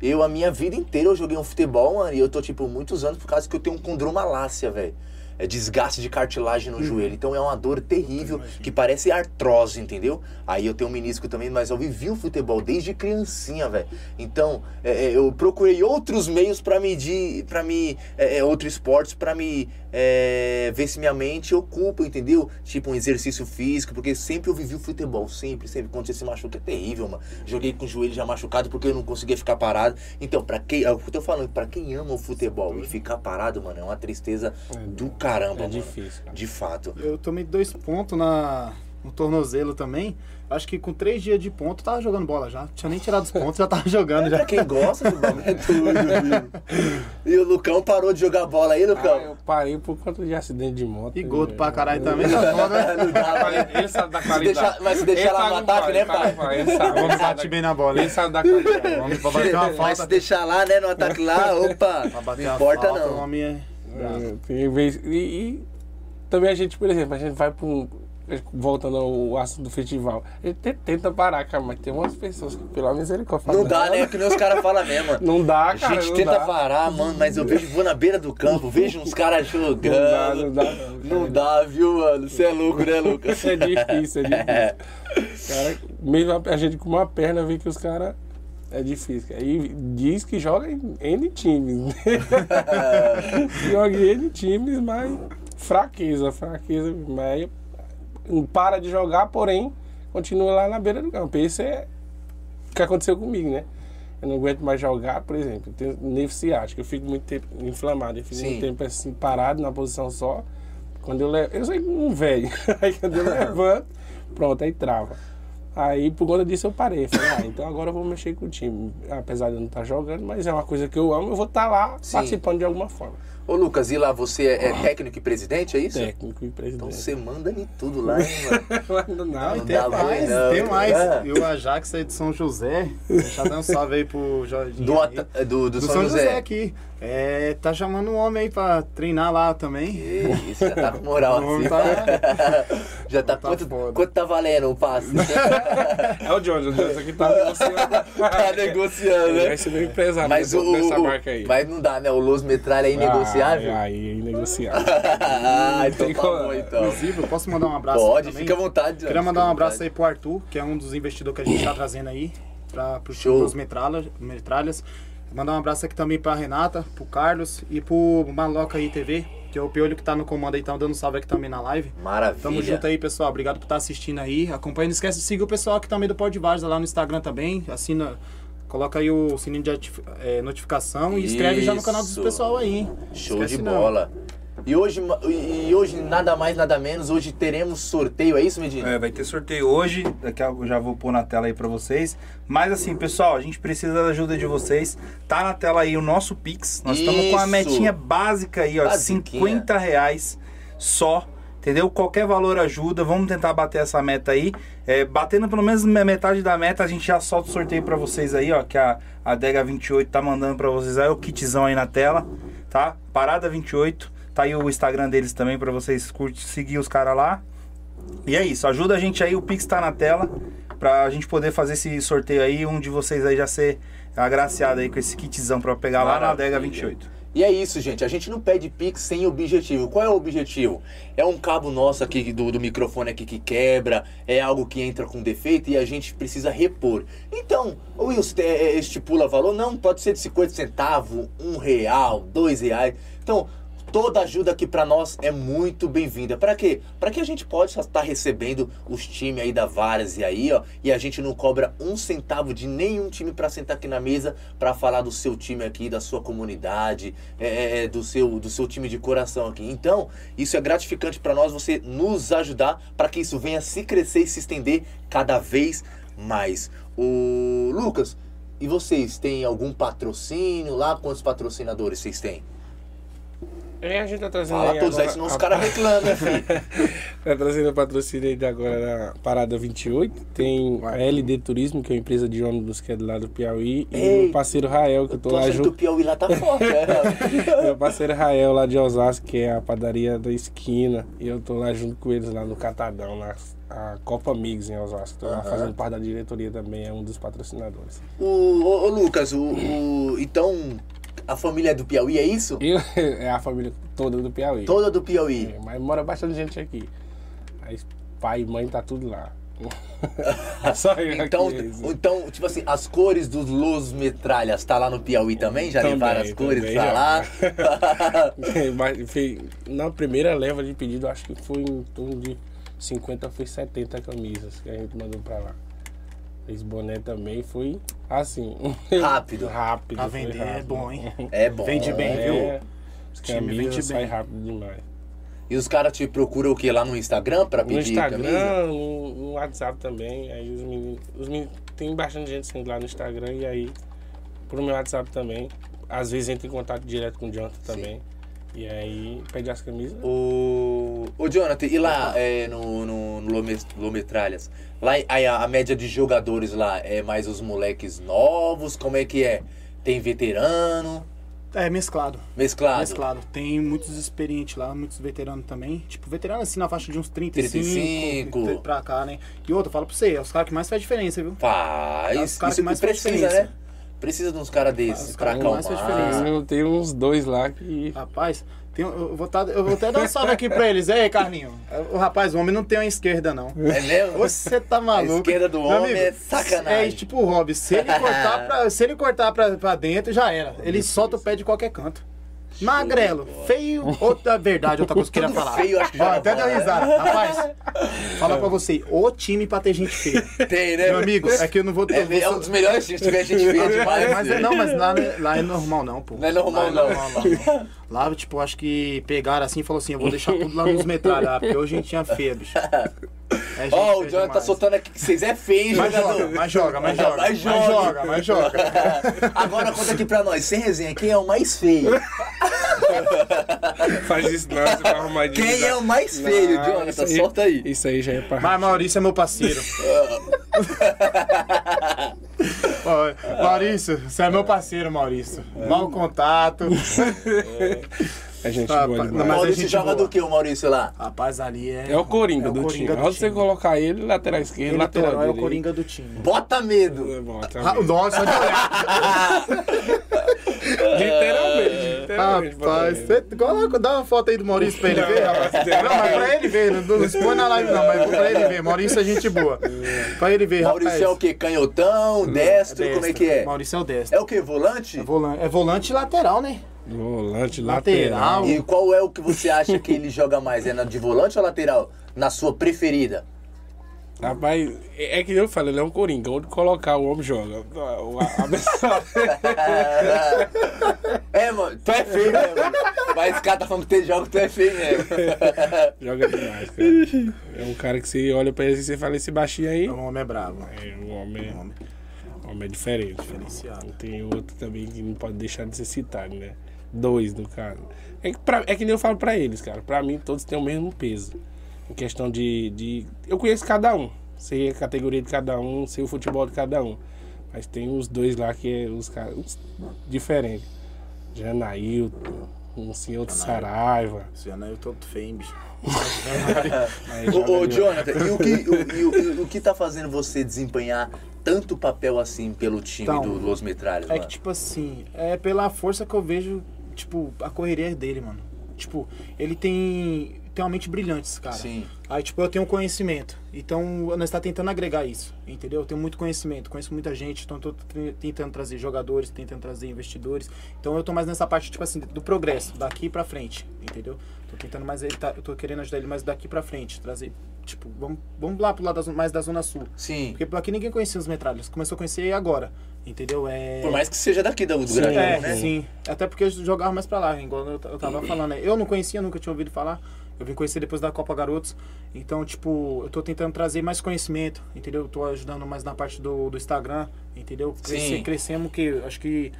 [SPEAKER 2] Eu, a minha vida inteira, eu joguei um futebol, mano, e eu tô, tipo, muitos anos por causa que eu tenho um condromalácia, velho. É desgaste de cartilagem
[SPEAKER 4] Uhum.
[SPEAKER 2] no joelho. Então é uma dor terrível, que parece artrose, entendeu? Aí eu tenho um menisco também, mas eu vivi o futebol desde criancinha, velho. Então, é, é, eu procurei outros meios pra medir, pra me. É, é, outros esportes pra me é, ver se minha mente ocupa, entendeu? Tipo um exercício físico, porque sempre eu vivi o futebol, sempre, sempre. Quando você se machuca é terrível, mano. Joguei com o joelho já machucado porque eu não conseguia ficar parado. Então, pra quem. É o que eu tô falando, pra quem ama o futebol e ficar parado, mano, é uma tristeza do caramba,
[SPEAKER 5] É
[SPEAKER 2] mano.
[SPEAKER 5] difícil, cara.
[SPEAKER 2] De fato.
[SPEAKER 4] Eu tomei dois pontos na, no tornozelo também. Acho que com três dias de ponto, tava jogando bola já. Tinha nem tirado os pontos, já tava jogando
[SPEAKER 2] Pra
[SPEAKER 4] já.
[SPEAKER 2] quem gosta do bagulho é viu? E o Lucão parou de jogar bola aí,
[SPEAKER 5] Ah,
[SPEAKER 2] Lucão?
[SPEAKER 5] eu parei por conta de acidente de moto.
[SPEAKER 4] E gordo pra caralho
[SPEAKER 5] também.
[SPEAKER 4] tá foda, né?
[SPEAKER 2] Não dá?
[SPEAKER 5] Ele sabe da
[SPEAKER 2] Se
[SPEAKER 5] qualidade.
[SPEAKER 2] deixar- mas se deixar
[SPEAKER 5] Ele
[SPEAKER 2] lá no ataque, né,
[SPEAKER 5] pai?
[SPEAKER 2] pai?
[SPEAKER 5] pai? Ele sabe, ele
[SPEAKER 4] Vamos
[SPEAKER 5] sabe
[SPEAKER 4] bate
[SPEAKER 5] da-
[SPEAKER 4] bem na bola,
[SPEAKER 5] Ele sabe da qualidade.
[SPEAKER 4] Vamos pra bater uma
[SPEAKER 2] Mas se
[SPEAKER 4] falta.
[SPEAKER 2] deixar lá, né, no ataque lá, opa,
[SPEAKER 4] Pra bater
[SPEAKER 2] não
[SPEAKER 4] a
[SPEAKER 2] importa
[SPEAKER 4] falta,
[SPEAKER 2] não.
[SPEAKER 4] homem é bravo.
[SPEAKER 5] É, tem vez, e, e também a gente, por exemplo, a gente vai para um. Voltando ao assunto do festival, a gente te- tenta parar, cara, mas tem umas pessoas que, pela misericórdia,
[SPEAKER 2] Não dá, né? Que nem os caras falam mesmo.
[SPEAKER 5] Não dá,
[SPEAKER 2] A
[SPEAKER 5] cara.
[SPEAKER 2] gente
[SPEAKER 5] não
[SPEAKER 2] tenta
[SPEAKER 5] dá.
[SPEAKER 2] parar, mano, mas eu vejo, vou na beira do campo, vejo uns caras jogando.
[SPEAKER 5] Não dá, não dá. Não,
[SPEAKER 2] Não dá, viu, mano? Você é louco, né, Lucas?
[SPEAKER 5] É difícil, é difícil. Cara, mesmo a- a gente com uma perna vê que os caras. É difícil. Aí diz que joga em N times. joga em N times, mas fraqueza, fraqueza. Mas não para de jogar, porém, continua lá na beira do campo. Esse é o que aconteceu comigo, né? Eu não aguento mais jogar, por exemplo, eu tenho nervo ciático, eu fico muito tempo inflamado, eu fico
[SPEAKER 2] Sim.
[SPEAKER 5] muito tempo assim, parado na posição só. Quando eu levo, eu sou um velho, aí quando eu levanto, pronto, aí trava. Aí por conta disso eu parei, falei, ah, então agora eu vou mexer com o time. Apesar de eu não estar jogando, mas é uma coisa que eu amo, eu vou estar lá
[SPEAKER 2] Sim.
[SPEAKER 5] participando de alguma forma.
[SPEAKER 2] Ô, Lucas, e lá você é, é técnico e presidente, é isso?
[SPEAKER 5] Técnico e
[SPEAKER 2] Então
[SPEAKER 5] presidente.
[SPEAKER 2] você manda em tudo lá, hein, mano?
[SPEAKER 5] não,
[SPEAKER 4] Não,
[SPEAKER 2] Não
[SPEAKER 4] tem mais,
[SPEAKER 2] não.
[SPEAKER 4] tem mais.
[SPEAKER 2] É.
[SPEAKER 4] E o Ajax aí de São José, deixa eu dar um salve aí pro Jorginho.
[SPEAKER 2] Do, do, do
[SPEAKER 4] do
[SPEAKER 2] São, José.
[SPEAKER 4] aqui. É, tá chamando um homem aí pra treinar lá também.
[SPEAKER 2] Isso, já tá com moral assim.
[SPEAKER 4] tá-
[SPEAKER 2] Já tá,
[SPEAKER 4] tá
[SPEAKER 2] quanto,
[SPEAKER 4] foda.
[SPEAKER 2] quanto tá valendo o passe?
[SPEAKER 5] É o Jones, o Jones aqui tá negociando.
[SPEAKER 2] tá negociando, né?
[SPEAKER 5] vai ser meu empresário
[SPEAKER 2] Mas o,
[SPEAKER 5] dessa
[SPEAKER 2] o-
[SPEAKER 5] marca aí.
[SPEAKER 2] Mas não dá, né? O Los Metralha é inegociável?
[SPEAKER 5] Ah, aí é inegociável.
[SPEAKER 2] Ah, então
[SPEAKER 5] Tem
[SPEAKER 2] tá
[SPEAKER 5] como-
[SPEAKER 2] bom, então.
[SPEAKER 4] Inclusive, eu posso mandar um abraço
[SPEAKER 2] Pode,
[SPEAKER 4] também?
[SPEAKER 2] fica à vontade.
[SPEAKER 4] Queria mandar um abraço aí pro Arthur, que é um dos investidores que a gente tá trazendo aí para
[SPEAKER 2] Show.
[SPEAKER 4] os metralhas, metralhas. Mandar um abraço aqui também pra Renata, pro Carlos e pro Maloca aí TV, que é o Piolho que tá no comando aí, tá dando salve aqui também na live.
[SPEAKER 2] Maravilha.
[SPEAKER 4] Tamo junto aí, pessoal. Obrigado por estar assistindo aí. Acompanha, não esquece de seguir o pessoal aqui também do Pod Várzea lá no Instagram também. Assina, coloca aí o sininho de é, notificação e inscreve já no canal do
[SPEAKER 2] Isso.
[SPEAKER 4] pessoal aí, hein?
[SPEAKER 2] Show
[SPEAKER 4] Esquece
[SPEAKER 2] de
[SPEAKER 4] não.
[SPEAKER 2] E hoje, e hoje, nada mais, nada menos, hoje teremos sorteio, é isso, Medina?
[SPEAKER 3] É, vai ter sorteio hoje, daqui a eu já vou pôr na tela aí pra vocês. Mas assim, pessoal, a gente precisa da ajuda de vocês. Tá na tela aí o nosso Pix. Nós estamos com a metinha básica aí, ó,
[SPEAKER 2] Basiquinha.
[SPEAKER 3] 50 reais só. Entendeu? Qualquer valor ajuda. Vamos tentar bater essa meta aí. É, batendo pelo menos metade da meta, a gente já solta o sorteio pra vocês aí, ó. Que a, a Dega 28 tá mandando pra vocês aí. O kitzão aí na tela, tá? Parada 28. Tá aí o Instagram deles também pra vocês curtir, seguir os caras lá. E é isso, ajuda a gente aí, o Pix tá na tela, pra gente poder fazer esse sorteio aí, um de vocês aí já ser agraciado aí com esse kitzão pra pegar lá na
[SPEAKER 2] Maravilha.
[SPEAKER 3] Adega 28.
[SPEAKER 2] E é isso, gente. A gente não pede Pix sem objetivo. Qual é o objetivo? É um cabo nosso aqui do, do microfone aqui que quebra, é algo que entra com defeito e a gente precisa repor. Então, o Wilson é, é, estipula valor? Não, pode ser de 50 centavos, um real, dois reais. Então, toda ajuda aqui pra nós é muito bem-vinda. Pra quê? Pra que a gente possa estar recebendo os times aí da Várzea aí, ó, e a gente não cobra um centavo de nenhum time pra sentar aqui na mesa pra falar do seu time aqui, da sua comunidade, é, é, do seu do seu time de coração aqui. Então, isso é gratificante pra nós você nos ajudar para que isso venha se crescer e se estender cada vez mais. O Lucas, e vocês têm algum patrocínio lá? Quantos patrocinadores vocês têm?
[SPEAKER 5] É, a gente tá trazendo
[SPEAKER 2] Fala
[SPEAKER 5] aí
[SPEAKER 2] todos aí,
[SPEAKER 5] agora
[SPEAKER 2] senão os
[SPEAKER 5] a-
[SPEAKER 2] caras reclamam, né, filho?
[SPEAKER 5] Tá trazendo o patrocínio aí de agora na Parada 28. Tem a LD Turismo, que é uma empresa de ônibus que é do lado do Piauí. E
[SPEAKER 2] Ei,
[SPEAKER 5] meu parceiro Rael, que eu tô,
[SPEAKER 2] Tô
[SPEAKER 5] lá
[SPEAKER 2] que o
[SPEAKER 5] junto.
[SPEAKER 2] Piauí lá tá forte, né?
[SPEAKER 5] Meu parceiro Rael lá de Osasco, que é a padaria da esquina. E eu tô lá junto com eles lá no Catadão, na a Copa Amigos em Osasco. Tô lá fazendo parte da diretoria também, é um dos patrocinadores.
[SPEAKER 2] O, ô, ô, Lucas, o, o- então a família é do Piauí, é isso?
[SPEAKER 5] Eu, é a família toda do Piauí.
[SPEAKER 2] Toda do Piauí.
[SPEAKER 5] É, mas mora bastante gente aqui. Aí pai e mãe tá tudo lá. Só eu
[SPEAKER 2] Então, então, tipo assim, as cores dos Los Metralhas tá lá no Piauí também? Já
[SPEAKER 5] Também,
[SPEAKER 2] levaram as cores
[SPEAKER 5] também
[SPEAKER 2] pra
[SPEAKER 5] já.
[SPEAKER 2] lá?
[SPEAKER 5] Mas foi- na primeira leva de pedido, acho que foi em torno de 50, foi 70 camisas que a gente mandou pra lá. Esse boné também foi assim.
[SPEAKER 2] Rápido.
[SPEAKER 5] rápido. Foi
[SPEAKER 4] vender é
[SPEAKER 5] rápido.
[SPEAKER 4] bom, hein?
[SPEAKER 2] É bom.
[SPEAKER 4] Vende bem,
[SPEAKER 5] É,
[SPEAKER 4] viu?
[SPEAKER 5] As
[SPEAKER 4] time
[SPEAKER 5] camisas
[SPEAKER 4] vende
[SPEAKER 5] saem
[SPEAKER 4] bem.
[SPEAKER 5] rápido demais.
[SPEAKER 2] E os caras te procuram o quê? Lá no Instagram pra
[SPEAKER 5] No
[SPEAKER 2] pedir
[SPEAKER 5] Instagram,
[SPEAKER 2] camisa?
[SPEAKER 5] no, no WhatsApp também. Aí os meninos, os meninos. Tem bastante gente sendo lá no Instagram e aí pro meu WhatsApp também. Às vezes entra em contato direto com o Jonathan também. E aí pede as camisas.
[SPEAKER 2] O, o Jonathan, e lá é, no, no, no Lome- Lometralhas? Lá aí a, a média de jogadores lá é mais os moleques novos? Como é que é? Tem veterano?
[SPEAKER 4] É, mesclado.
[SPEAKER 2] Mesclado?
[SPEAKER 4] Mesclado. Tem muitos experientes lá, muitos veteranos também. Tipo, veterano assim na faixa de uns 35,
[SPEAKER 2] 35.
[SPEAKER 4] pra cá, né? E outro, falo pra você, é os caras que mais faz diferença, viu?
[SPEAKER 2] Faz.
[SPEAKER 4] Os caras que mais faz diferença.
[SPEAKER 2] né? Precisa de uns caras desses
[SPEAKER 4] Os
[SPEAKER 2] pra
[SPEAKER 4] faz
[SPEAKER 2] acalmar.
[SPEAKER 4] diferença.
[SPEAKER 5] Eu tenho uns dois lá que.
[SPEAKER 4] Rapaz, tem, eu, vou tá, eu vou até dar um salve aqui pra eles. Ei, Carlinho. O rapaz, o homem não tem uma esquerda, não.
[SPEAKER 2] É mesmo?
[SPEAKER 4] Você tá maluco?
[SPEAKER 2] esquerda do homem é sacanagem.
[SPEAKER 4] É tipo o Rob, se ele cortar pra, se ele cortar pra, pra dentro, já era. Ele solta o pé de qualquer canto. Magrelo, feio, outra verdade, outra coisa que eu queria falar.
[SPEAKER 2] feio, acho que já
[SPEAKER 4] Ó,
[SPEAKER 2] não
[SPEAKER 4] até deu risada. Rapaz, fala pra você, o time pra ter gente feia.
[SPEAKER 2] Tem, né?
[SPEAKER 4] Meu amigo, é que eu não vou
[SPEAKER 2] É,
[SPEAKER 4] eu vou-
[SPEAKER 2] é um dos melhores times, se tiver gente feia demais.
[SPEAKER 4] mas é, não, mas lá, lá é normal não, pô.
[SPEAKER 2] Não é normal,
[SPEAKER 4] Lá
[SPEAKER 2] não.
[SPEAKER 4] Lá, Lá, tipo, acho que pegaram assim e falaram assim, eu vou deixar tudo lá nos metralha, porque hoje a gente tinha feia, bicho. É gente
[SPEAKER 2] Ó, o
[SPEAKER 4] feia
[SPEAKER 2] Jonathan tá soltando aqui que vocês é feio,
[SPEAKER 4] Mas
[SPEAKER 2] jogador?
[SPEAKER 4] joga, mas joga, mas joga.
[SPEAKER 2] Mas
[SPEAKER 4] Mas
[SPEAKER 2] joga.
[SPEAKER 4] mas joga.
[SPEAKER 2] Agora conta aqui pra nós, sem resenha, quem é o mais feio?
[SPEAKER 5] Faz isso não, você vai arrumar de
[SPEAKER 2] Quem é o mais feio,
[SPEAKER 5] Não,
[SPEAKER 2] Jonathan?
[SPEAKER 5] isso
[SPEAKER 2] Solta aí.
[SPEAKER 5] Isso aí já é pra.
[SPEAKER 4] Mas Maurício é meu parceiro. Maurício, você é meu parceiro, Maurício. Mau contato.
[SPEAKER 5] A gente
[SPEAKER 4] Ah,
[SPEAKER 5] boa demais.
[SPEAKER 4] mas
[SPEAKER 2] Maurício
[SPEAKER 4] gente
[SPEAKER 2] joga
[SPEAKER 4] boa.
[SPEAKER 2] do que, o Maurício lá?
[SPEAKER 4] Rapaz, ali é.
[SPEAKER 5] É o Coringa
[SPEAKER 4] é o
[SPEAKER 5] do
[SPEAKER 4] Coringa
[SPEAKER 5] time.
[SPEAKER 4] do
[SPEAKER 5] Onde você colocar ele, lateral esquerdo,
[SPEAKER 4] Ele
[SPEAKER 5] lateral
[SPEAKER 4] Toró é o. Coringa do time.
[SPEAKER 2] Bota medo.
[SPEAKER 5] É bom, tá
[SPEAKER 4] Ah,
[SPEAKER 5] bem.
[SPEAKER 4] Nossa, de olhar.
[SPEAKER 5] Literalmente, literalmente. bota
[SPEAKER 4] Rapaz, você coloca, dá uma foto aí do Maurício pra ele ver, rapaz. Não, mas pra ele ver, não, não expõe na live não, mas pra ele ver. Maurício é gente boa. Pra ele ver,
[SPEAKER 2] Maurício
[SPEAKER 4] rapaz.
[SPEAKER 2] é o que? Canhotão, destro, como é que é?
[SPEAKER 4] Maurício é o destro.
[SPEAKER 2] É o que? Volante?
[SPEAKER 4] É volante, é volante e lateral, né?
[SPEAKER 5] Volante,
[SPEAKER 4] Lateral.
[SPEAKER 5] lateral.
[SPEAKER 2] E qual é o que você acha que ele joga mais? É na de volante ou lateral? Na sua preferida?
[SPEAKER 5] Rapaz, é é que eu falei, ele é um coringa. Onde colocar o homem joga. A- a
[SPEAKER 2] É, mano, tu é feio mesmo. Mas esse cara tá falando que tem jogo, tu é feio mesmo.
[SPEAKER 5] joga demais, cara. É um cara que você olha pra ele e você fala, esse baixinho aí.
[SPEAKER 4] O homem é bravo.
[SPEAKER 5] É, o homem,
[SPEAKER 4] O homem.
[SPEAKER 5] o homem é diferente.
[SPEAKER 4] Diferenciado.
[SPEAKER 5] E Tem outro também que não pode deixar de ser citado, né? Dois, no caso. É que, pra- é que nem eu falo pra eles, cara. Pra mim, todos têm o mesmo peso. Em questão de. de eu conheço cada um. Sei a categoria de cada um, sei o futebol de cada um. Mas tem os dois lá que é os caras diferentes. Janailton, um senhor de Saraiva.
[SPEAKER 4] Eu tô feio, hein, bicho.
[SPEAKER 2] Ô, Jonathan, e o, que, o, e o- o que tá fazendo você desempenhar tanto papel assim pelo time
[SPEAKER 4] Então,
[SPEAKER 2] do Los Metralhas,
[SPEAKER 4] É
[SPEAKER 2] mano?
[SPEAKER 4] que, tipo assim, é pela força que eu vejo, tipo, a correria dele, mano. Tipo, ele tem, tem uma mente brilhante, esse cara.
[SPEAKER 2] Sim.
[SPEAKER 4] Aí, tipo, eu tenho conhecimento. Então, nós tá tentando agregar isso, entendeu? Eu tenho muito conhecimento, conheço muita gente, então tô tentando trazer jogadores, tentando trazer investidores. Então, eu tô mais nessa parte, tipo assim, do progresso, daqui pra frente, entendeu? Tô tentando mais ele, tá, eu tô querendo ajudar ele mais daqui pra frente, trazer, tipo, vamos, vamos lá pro lado da mais da Zona Sul.
[SPEAKER 2] Sim.
[SPEAKER 4] Porque por aqui ninguém conhecia os metralhas, começou a conhecer agora, entendeu? É...
[SPEAKER 2] Por mais que seja daqui do, do
[SPEAKER 5] Sim,
[SPEAKER 4] É,
[SPEAKER 2] né?
[SPEAKER 4] sim. Até porque eu jogava mais pra lá, igual eu, eu tava falando. né? Eu não conhecia, nunca tinha ouvido falar. Eu vim conhecer depois da Copa Garotos. Então, tipo, eu tô tentando trazer mais conhecimento, entendeu? Eu tô ajudando mais na parte do, do Instagram, entendeu? Cresce- crescemos que acho que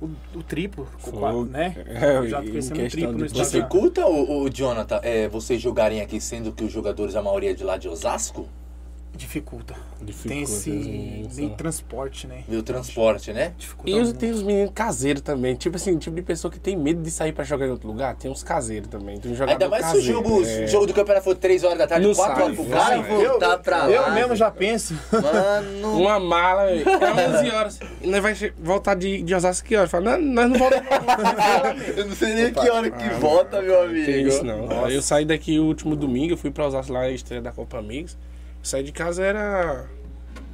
[SPEAKER 4] o, o triplo, quatro, né?
[SPEAKER 5] É,
[SPEAKER 4] Já
[SPEAKER 5] em
[SPEAKER 4] crescemos o triplo no Instagram.
[SPEAKER 2] Dificulta, o, o Jonathan, é, vocês jogarem aqui, sendo que os jogadores, a maioria é de lá de Osasco?
[SPEAKER 4] Dificulta.
[SPEAKER 5] Dificulta,
[SPEAKER 4] Tem esse
[SPEAKER 5] assim,
[SPEAKER 4] meio transporte, né?
[SPEAKER 2] Meu transporte, né?
[SPEAKER 4] Dificulta
[SPEAKER 5] E os, tem os meninos caseiros também. Tipo assim, tipo de pessoa que tem medo de sair pra jogar em outro lugar. Tem uns caseiros também. Tem um jogador
[SPEAKER 2] Ainda mais se o
[SPEAKER 5] caseiro,
[SPEAKER 2] jogo,
[SPEAKER 5] é.
[SPEAKER 2] o jogo do campeonato for 3 horas da tarde,
[SPEAKER 5] Não
[SPEAKER 2] 4
[SPEAKER 5] sai,
[SPEAKER 2] horas pro
[SPEAKER 5] não
[SPEAKER 2] cara,
[SPEAKER 5] sai.
[SPEAKER 2] voltar pra lá.
[SPEAKER 4] Eu mesmo já penso.
[SPEAKER 2] Mano,
[SPEAKER 5] Uma mala, velho. É 11 horas. E nós vai voltar de, de Osasco que hora? Fala, não, nós não voltamos.
[SPEAKER 2] eu não sei nem que hora que volta, meu amigo.
[SPEAKER 5] Tem isso não. Aí eu saí daqui o último domingo, eu fui pra Osasco lá, a estreia da Copa Amigos. Saí de casa era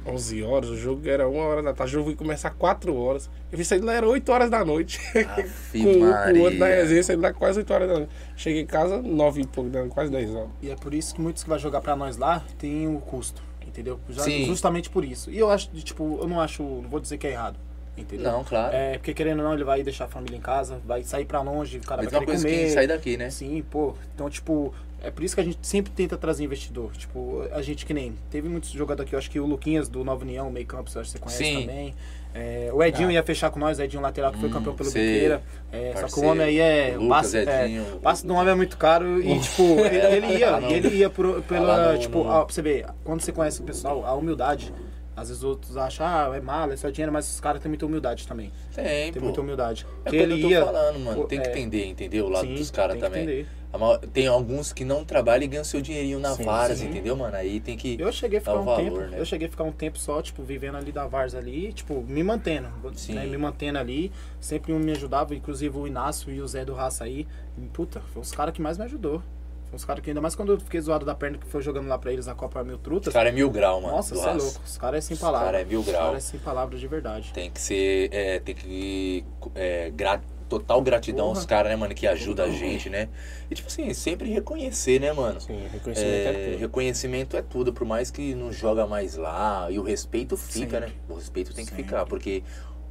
[SPEAKER 5] 11 horas, o jogo era 1 hora da tarde, o jogo ia começar 4 horas. Eu fui sair de lá, era 8 horas da noite. Com, com o outro da resenha, saí de lá quase 8 horas da noite. Cheguei em casa, 9 e pouco, quase 10 horas.
[SPEAKER 4] E é por isso que muitos que vai jogar pra nós lá tem o custo, entendeu? Já-
[SPEAKER 2] Sim.
[SPEAKER 4] Justamente por isso. E eu acho, tipo, eu não acho, não vou dizer que é errado, entendeu?
[SPEAKER 2] Não, claro.
[SPEAKER 4] É, porque querendo ou não, ele vai deixar a família em casa, vai sair pra longe, o cara
[SPEAKER 2] Mesma
[SPEAKER 4] vai querer
[SPEAKER 2] coisa
[SPEAKER 4] comer.
[SPEAKER 2] que sair daqui, né?
[SPEAKER 4] Sim, pô. Então, tipo, é por isso que a gente sempre tenta trazer investidor. Tipo, a gente que nem. Teve muitos jogadores aqui, eu acho que o Luquinhas do Nova União, meio campo, eu acho que você conhece
[SPEAKER 2] Sim.
[SPEAKER 4] também. É, o Edinho
[SPEAKER 5] Ah.
[SPEAKER 4] ia fechar com nós, o Edinho lateral que foi
[SPEAKER 2] Hum,
[SPEAKER 4] campeão pelo. Biqueira. É, só que o homem aí é.
[SPEAKER 2] O Lucas,
[SPEAKER 4] passe, é,
[SPEAKER 2] Edinho.
[SPEAKER 4] passe do homem é muito caro e, tipo, ele, ele ia, e ele ia por, pela.
[SPEAKER 2] no-
[SPEAKER 4] tipo,
[SPEAKER 2] no-
[SPEAKER 4] a- pra você ver, quando você conhece o pessoal, a humildade. Às vezes outros acham, ah, é mala, é só dinheiro, mas os caras têm muita humildade também.
[SPEAKER 2] Tem,
[SPEAKER 4] Tem
[SPEAKER 2] pô.
[SPEAKER 4] muita humildade.
[SPEAKER 2] É
[SPEAKER 4] Que
[SPEAKER 2] como eu tô falando, mano. tem que
[SPEAKER 4] é,
[SPEAKER 2] entender, entendeu? O lado
[SPEAKER 4] sim,
[SPEAKER 2] dos caras
[SPEAKER 4] tem que
[SPEAKER 2] também.
[SPEAKER 4] entender.
[SPEAKER 2] Maior- Tem alguns que não trabalham e ganham seu dinheirinho na
[SPEAKER 5] sim.
[SPEAKER 2] entendeu, mano? Aí tem que.
[SPEAKER 4] Eu cheguei a ficar
[SPEAKER 2] o
[SPEAKER 4] um
[SPEAKER 2] valor,
[SPEAKER 4] tempo,
[SPEAKER 2] né?
[SPEAKER 4] eu cheguei a ficar um tempo só, tipo, vivendo ali da Vars ali, tipo, me mantendo,
[SPEAKER 2] Sim.
[SPEAKER 4] né, me mantendo ali, sempre um me ajudava, inclusive o Inácio e o Zé do Raça aí, e, puta, foi os caras que mais me ajudou. Foi os caras que ainda mais quando eu fiquei zoado da perna que foi jogando lá pra eles na Copa Mil
[SPEAKER 2] Os
[SPEAKER 4] Trutas.
[SPEAKER 2] caras é mil grau, mano.
[SPEAKER 4] Nossa, você é louco. Os caras é sem
[SPEAKER 2] Os
[SPEAKER 4] palavras.
[SPEAKER 2] cara é mil
[SPEAKER 4] Os
[SPEAKER 2] grau.
[SPEAKER 4] caras é sem palavras de verdade.
[SPEAKER 2] Tem que ser. É, tem que. É, gra- total gratidão
[SPEAKER 4] Porra.
[SPEAKER 2] aos caras, né, mano, que ajudam a gente, né? E tipo assim, sempre reconhecer, né, mano?
[SPEAKER 5] Sim, reconhecimento é,
[SPEAKER 2] É,
[SPEAKER 5] tudo.
[SPEAKER 2] reconhecimento é tudo, por mais que não joga mais lá. E o respeito fica,
[SPEAKER 4] Sempre.
[SPEAKER 2] né? O respeito tem que
[SPEAKER 4] Sempre.
[SPEAKER 2] ficar, porque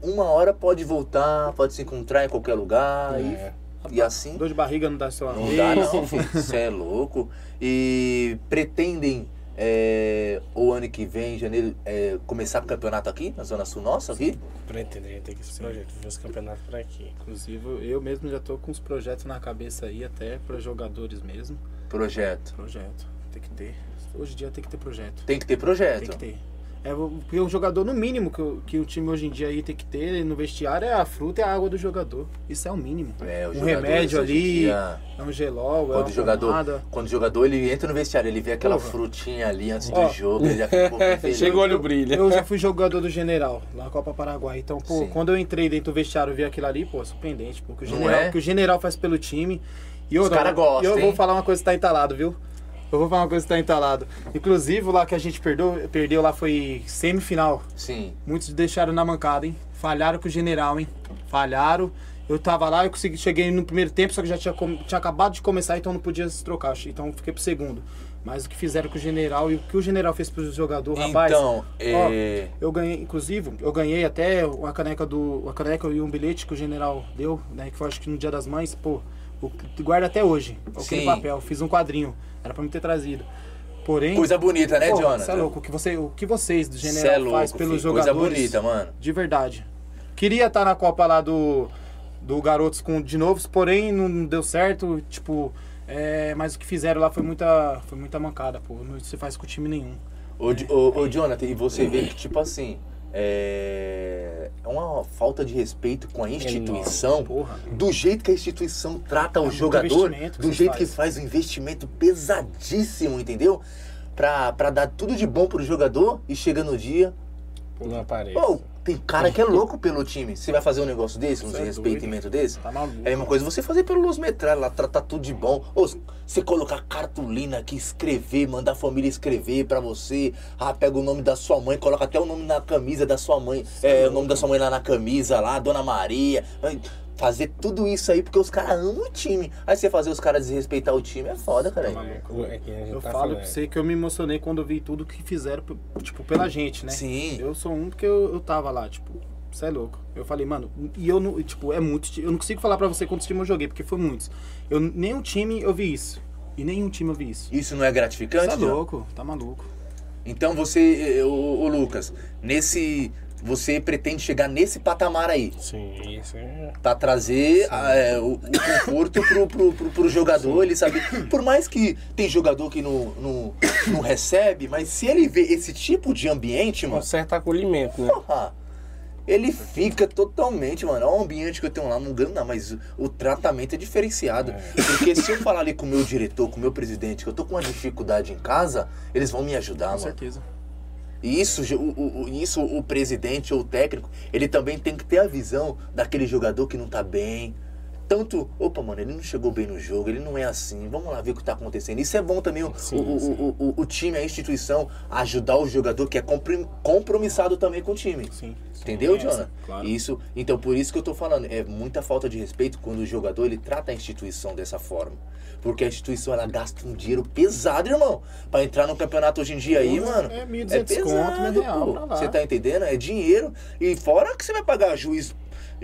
[SPEAKER 2] uma hora pode voltar, pode se encontrar em qualquer lugar.
[SPEAKER 5] É.
[SPEAKER 2] E, e assim.
[SPEAKER 4] Dor de barriga não dá seu
[SPEAKER 2] Não dá não, filho. Você é louco. E pretendem é, o ano que vem, em janeiro, é, começar o campeonato aqui, na Zona Sul nossa, aqui?
[SPEAKER 5] Pra entender, tem que esse projeto, ver os campeonatos por aqui.
[SPEAKER 4] Inclusive, eu mesmo já tô com os projetos na cabeça aí, até para jogadores mesmo.
[SPEAKER 2] Projeto.
[SPEAKER 4] Projeto. Tem que ter. Hoje em dia tem que ter projeto.
[SPEAKER 2] Tem que ter projeto.
[SPEAKER 4] Tem que ter. É, o jogador, no mínimo, que, o- que o time hoje em dia aí tem que ter no vestiário é a fruta e a água do jogador. Isso é o mínimo.
[SPEAKER 2] É, o
[SPEAKER 4] um remédio ali,
[SPEAKER 2] dia,
[SPEAKER 4] é um gelol, é
[SPEAKER 2] Quando
[SPEAKER 4] uma
[SPEAKER 2] o, jogador,
[SPEAKER 4] pomada.
[SPEAKER 2] quando o jogador ele entra no vestiário, ele vê aquela
[SPEAKER 4] Porra.
[SPEAKER 2] frutinha ali antes
[SPEAKER 4] Ó.
[SPEAKER 2] do jogo, ele já fica um.
[SPEAKER 5] Chega o olho brilha.
[SPEAKER 4] Eu já fui jogador do General, lá na Copa Paraguai. Então, pô,
[SPEAKER 2] Sim.
[SPEAKER 4] quando eu entrei dentro do vestiário e vi aquilo ali, pô, surpreendente. Porque o General,
[SPEAKER 2] é?
[SPEAKER 4] que o General faz pelo time. E
[SPEAKER 2] Os
[SPEAKER 4] outra,
[SPEAKER 2] cara gostam,
[SPEAKER 4] E eu
[SPEAKER 2] hein?
[SPEAKER 4] vou falar uma coisa que tá entalado, viu? Eu vou falar uma coisa que tá entalado. Inclusive, lá que a gente perdeu, perdeu lá foi semifinal.
[SPEAKER 2] Sim.
[SPEAKER 4] Muitos deixaram na mancada, hein? Falharam com o General, hein? Falharam. Eu tava lá, eu consegui, cheguei no primeiro tempo, só que já tinha, tinha acabado de começar, então não podia se trocar. Então fiquei pro segundo. Mas o que fizeram com o general e o que o general fez pro jogador, rapaz.
[SPEAKER 2] Então,
[SPEAKER 4] ó,
[SPEAKER 2] é...
[SPEAKER 4] eu ganhei, inclusive, eu ganhei até uma caneca do. Uma caneca e um bilhete que o general deu, né? Que foi acho que no dia das mães, pô, guarda até hoje. Aquele
[SPEAKER 2] Sim.
[SPEAKER 4] papel, fiz um quadrinho. Era pra me ter trazido. Porém.
[SPEAKER 2] Coisa bonita, né, Jonathan?
[SPEAKER 4] Cê é louco, o que, você, o que vocês do
[SPEAKER 2] Cê
[SPEAKER 4] general
[SPEAKER 2] é louco,
[SPEAKER 4] faz pelos
[SPEAKER 2] filho. Coisa
[SPEAKER 4] jogadores.
[SPEAKER 2] bonita, mano.
[SPEAKER 4] De verdade. Queria estar na Copa lá do, do Garotos com de novo, porém não deu certo. Tipo, é, mas o que fizeram lá foi muita, foi muita mancada, pô. Não se faz com time nenhum.
[SPEAKER 2] Ô, ô, ô, Jonathan, e você vê que, tipo assim, é é uma falta de respeito com a instituição,
[SPEAKER 4] Porra.
[SPEAKER 2] do jeito que a instituição trata o
[SPEAKER 4] muito
[SPEAKER 2] jogador, do jeito que
[SPEAKER 4] faz.
[SPEAKER 2] um investimento pesadíssimo, entendeu? Pra, pra dar tudo de bom pro jogador e chega no dia.
[SPEAKER 5] Não aparece.
[SPEAKER 2] Pô, tem cara que é louco pelo time. Você vai fazer um negócio desse, um
[SPEAKER 4] Cê é
[SPEAKER 2] desrespeitamento desse?
[SPEAKER 4] Tá maluco.
[SPEAKER 2] É a mesma coisa você fazer pelo Los Metralha, lá tratar tudo de bom. Ou você colocar cartolina aqui, escrever, mandar a família escrever pra você. Ah, pega o nome da sua mãe, coloca até o nome na camisa da sua mãe. É, o nome da sua mãe lá na camisa, lá, Dona Maria. Fazer tudo isso aí porque os caras amam o time. Aí você fazer os caras desrespeitar o time é foda, cara.
[SPEAKER 5] É gente
[SPEAKER 4] Eu
[SPEAKER 5] tá
[SPEAKER 4] falo pra você que eu me emocionei quando eu vi tudo que fizeram, tipo, pela gente, né?
[SPEAKER 2] Sim.
[SPEAKER 4] Eu sou um porque eu, eu tava lá, tipo, você é louco. Eu falei, mano, e eu não, tipo, é muito. Eu não consigo falar pra você quantos times eu joguei, porque foi muitos. Eu, nenhum time eu vi isso. E nenhum time eu vi isso.
[SPEAKER 2] Isso não é
[SPEAKER 4] Você
[SPEAKER 2] gratificante?
[SPEAKER 4] é
[SPEAKER 2] John?
[SPEAKER 4] louco, tá maluco.
[SPEAKER 2] Então você, ô, Lucas, nesse. Você pretende chegar nesse patamar aí.
[SPEAKER 5] Sim, isso é.
[SPEAKER 2] Pra trazer ah, é, o, o conforto pro, pro, pro, pro jogador, ele sabe. Por mais que tem jogador que não, não, não recebe, mas se ele vê esse tipo de ambiente,
[SPEAKER 5] Um
[SPEAKER 2] mano,
[SPEAKER 5] certo acolhimento, né?
[SPEAKER 2] porra, ele fica totalmente, mano. Olha o ambiente que eu tenho lá, não ganho não, mas o, o tratamento é diferenciado. Porque se eu falar ali com o meu diretor, com o meu presidente, que eu tô com uma dificuldade em casa, eles vão me ajudar,
[SPEAKER 4] Com
[SPEAKER 2] mano.
[SPEAKER 4] certeza.
[SPEAKER 2] E isso, o, o- isso o presidente ou o técnico, ele também tem que ter a visão daquele jogador que não tá bem. Tanto, opa, mano, ele não chegou bem no jogo, ele não é assim, vamos lá ver o que tá acontecendo. Isso é bom também, o,
[SPEAKER 5] Sim,
[SPEAKER 2] o,
[SPEAKER 5] sim.
[SPEAKER 2] o, o, o time, a instituição, ajudar o jogador que é compromissado também com o time.
[SPEAKER 4] Sim.
[SPEAKER 2] Entendeu,
[SPEAKER 4] É, claro.
[SPEAKER 2] Isso, então por isso que eu tô falando, é muita falta de respeito quando o jogador ele trata a instituição dessa forma. Porque a instituição ela gasta um dinheiro pesado, irmão. Pra entrar no campeonato hoje em dia aí, mano.
[SPEAKER 4] é 1.200 conto, né, real pra lá.
[SPEAKER 2] Você tá entendendo? É dinheiro. E fora que você vai pagar juiz.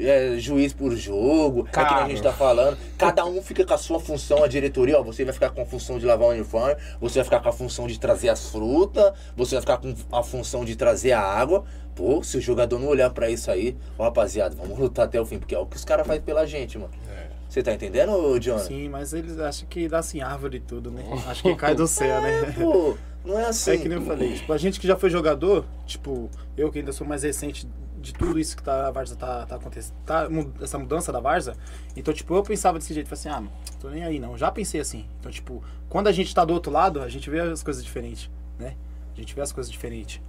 [SPEAKER 2] É, juiz por jogo, é que a gente tá falando. Cada um fica com a sua função, a diretoria, ó. Você vai ficar com a função de lavar o uniforme, você vai ficar com a função de trazer as frutas, você vai ficar com a função de trazer a água. Pô, se o jogador não olhar pra isso aí, ó, rapaziada, vamos lutar até o fim, porque é o que os caras fazem pela gente, mano. Você tá entendendo, John?
[SPEAKER 4] Sim, mas eles acham que dá assim árvore e tudo, né? Acho que cai do céu, né?
[SPEAKER 2] Pô, não é assim.
[SPEAKER 4] É que nem eu falei, tipo, a gente que já foi jogador, tipo, eu que ainda sou mais recente de tudo isso que tá, a Varsa tá, tá acontecendo, tá, essa mudança da Varsa, então, tipo, eu pensava desse jeito, falei assim, ah, mano, tô nem aí não, já pensei assim. Então, tipo, quando a gente tá do outro lado, a gente vê as coisas diferentes, né? A gente vê as coisas diferentes.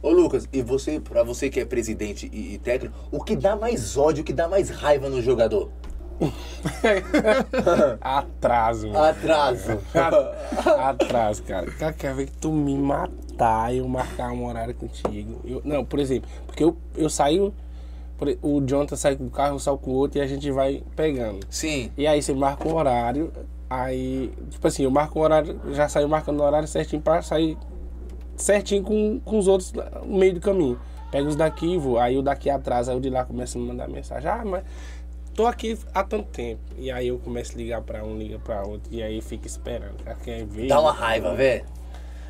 [SPEAKER 2] Ô Lucas, e você, pra você que é presidente e, e técnico, o que dá mais ódio, o que dá mais raiva no jogador?
[SPEAKER 5] Atraso, mano.
[SPEAKER 2] Atraso.
[SPEAKER 5] Atraso, cara. Cara, quer ver que tu me matar e eu marcar um horário contigo. Eu- não, por exemplo, porque eu, eu saio. O Jonathan sai do carro, eu saio com o outro e a gente vai pegando.
[SPEAKER 2] Sim.
[SPEAKER 5] E aí você marca um horário, aí, tipo assim, eu marco um horário, já saio marcando o horário certinho pra sair certinho com, com os outros no meio do caminho. Pego os daqui e vou. Aí o daqui atrás, aí o de lá começa a me mandar mensagem. Ah, mas tô aqui há tanto tempo. E aí eu começo a ligar pra um, liga pra outro. E aí fica esperando. Quer ver.
[SPEAKER 2] Dá uma raiva, velho.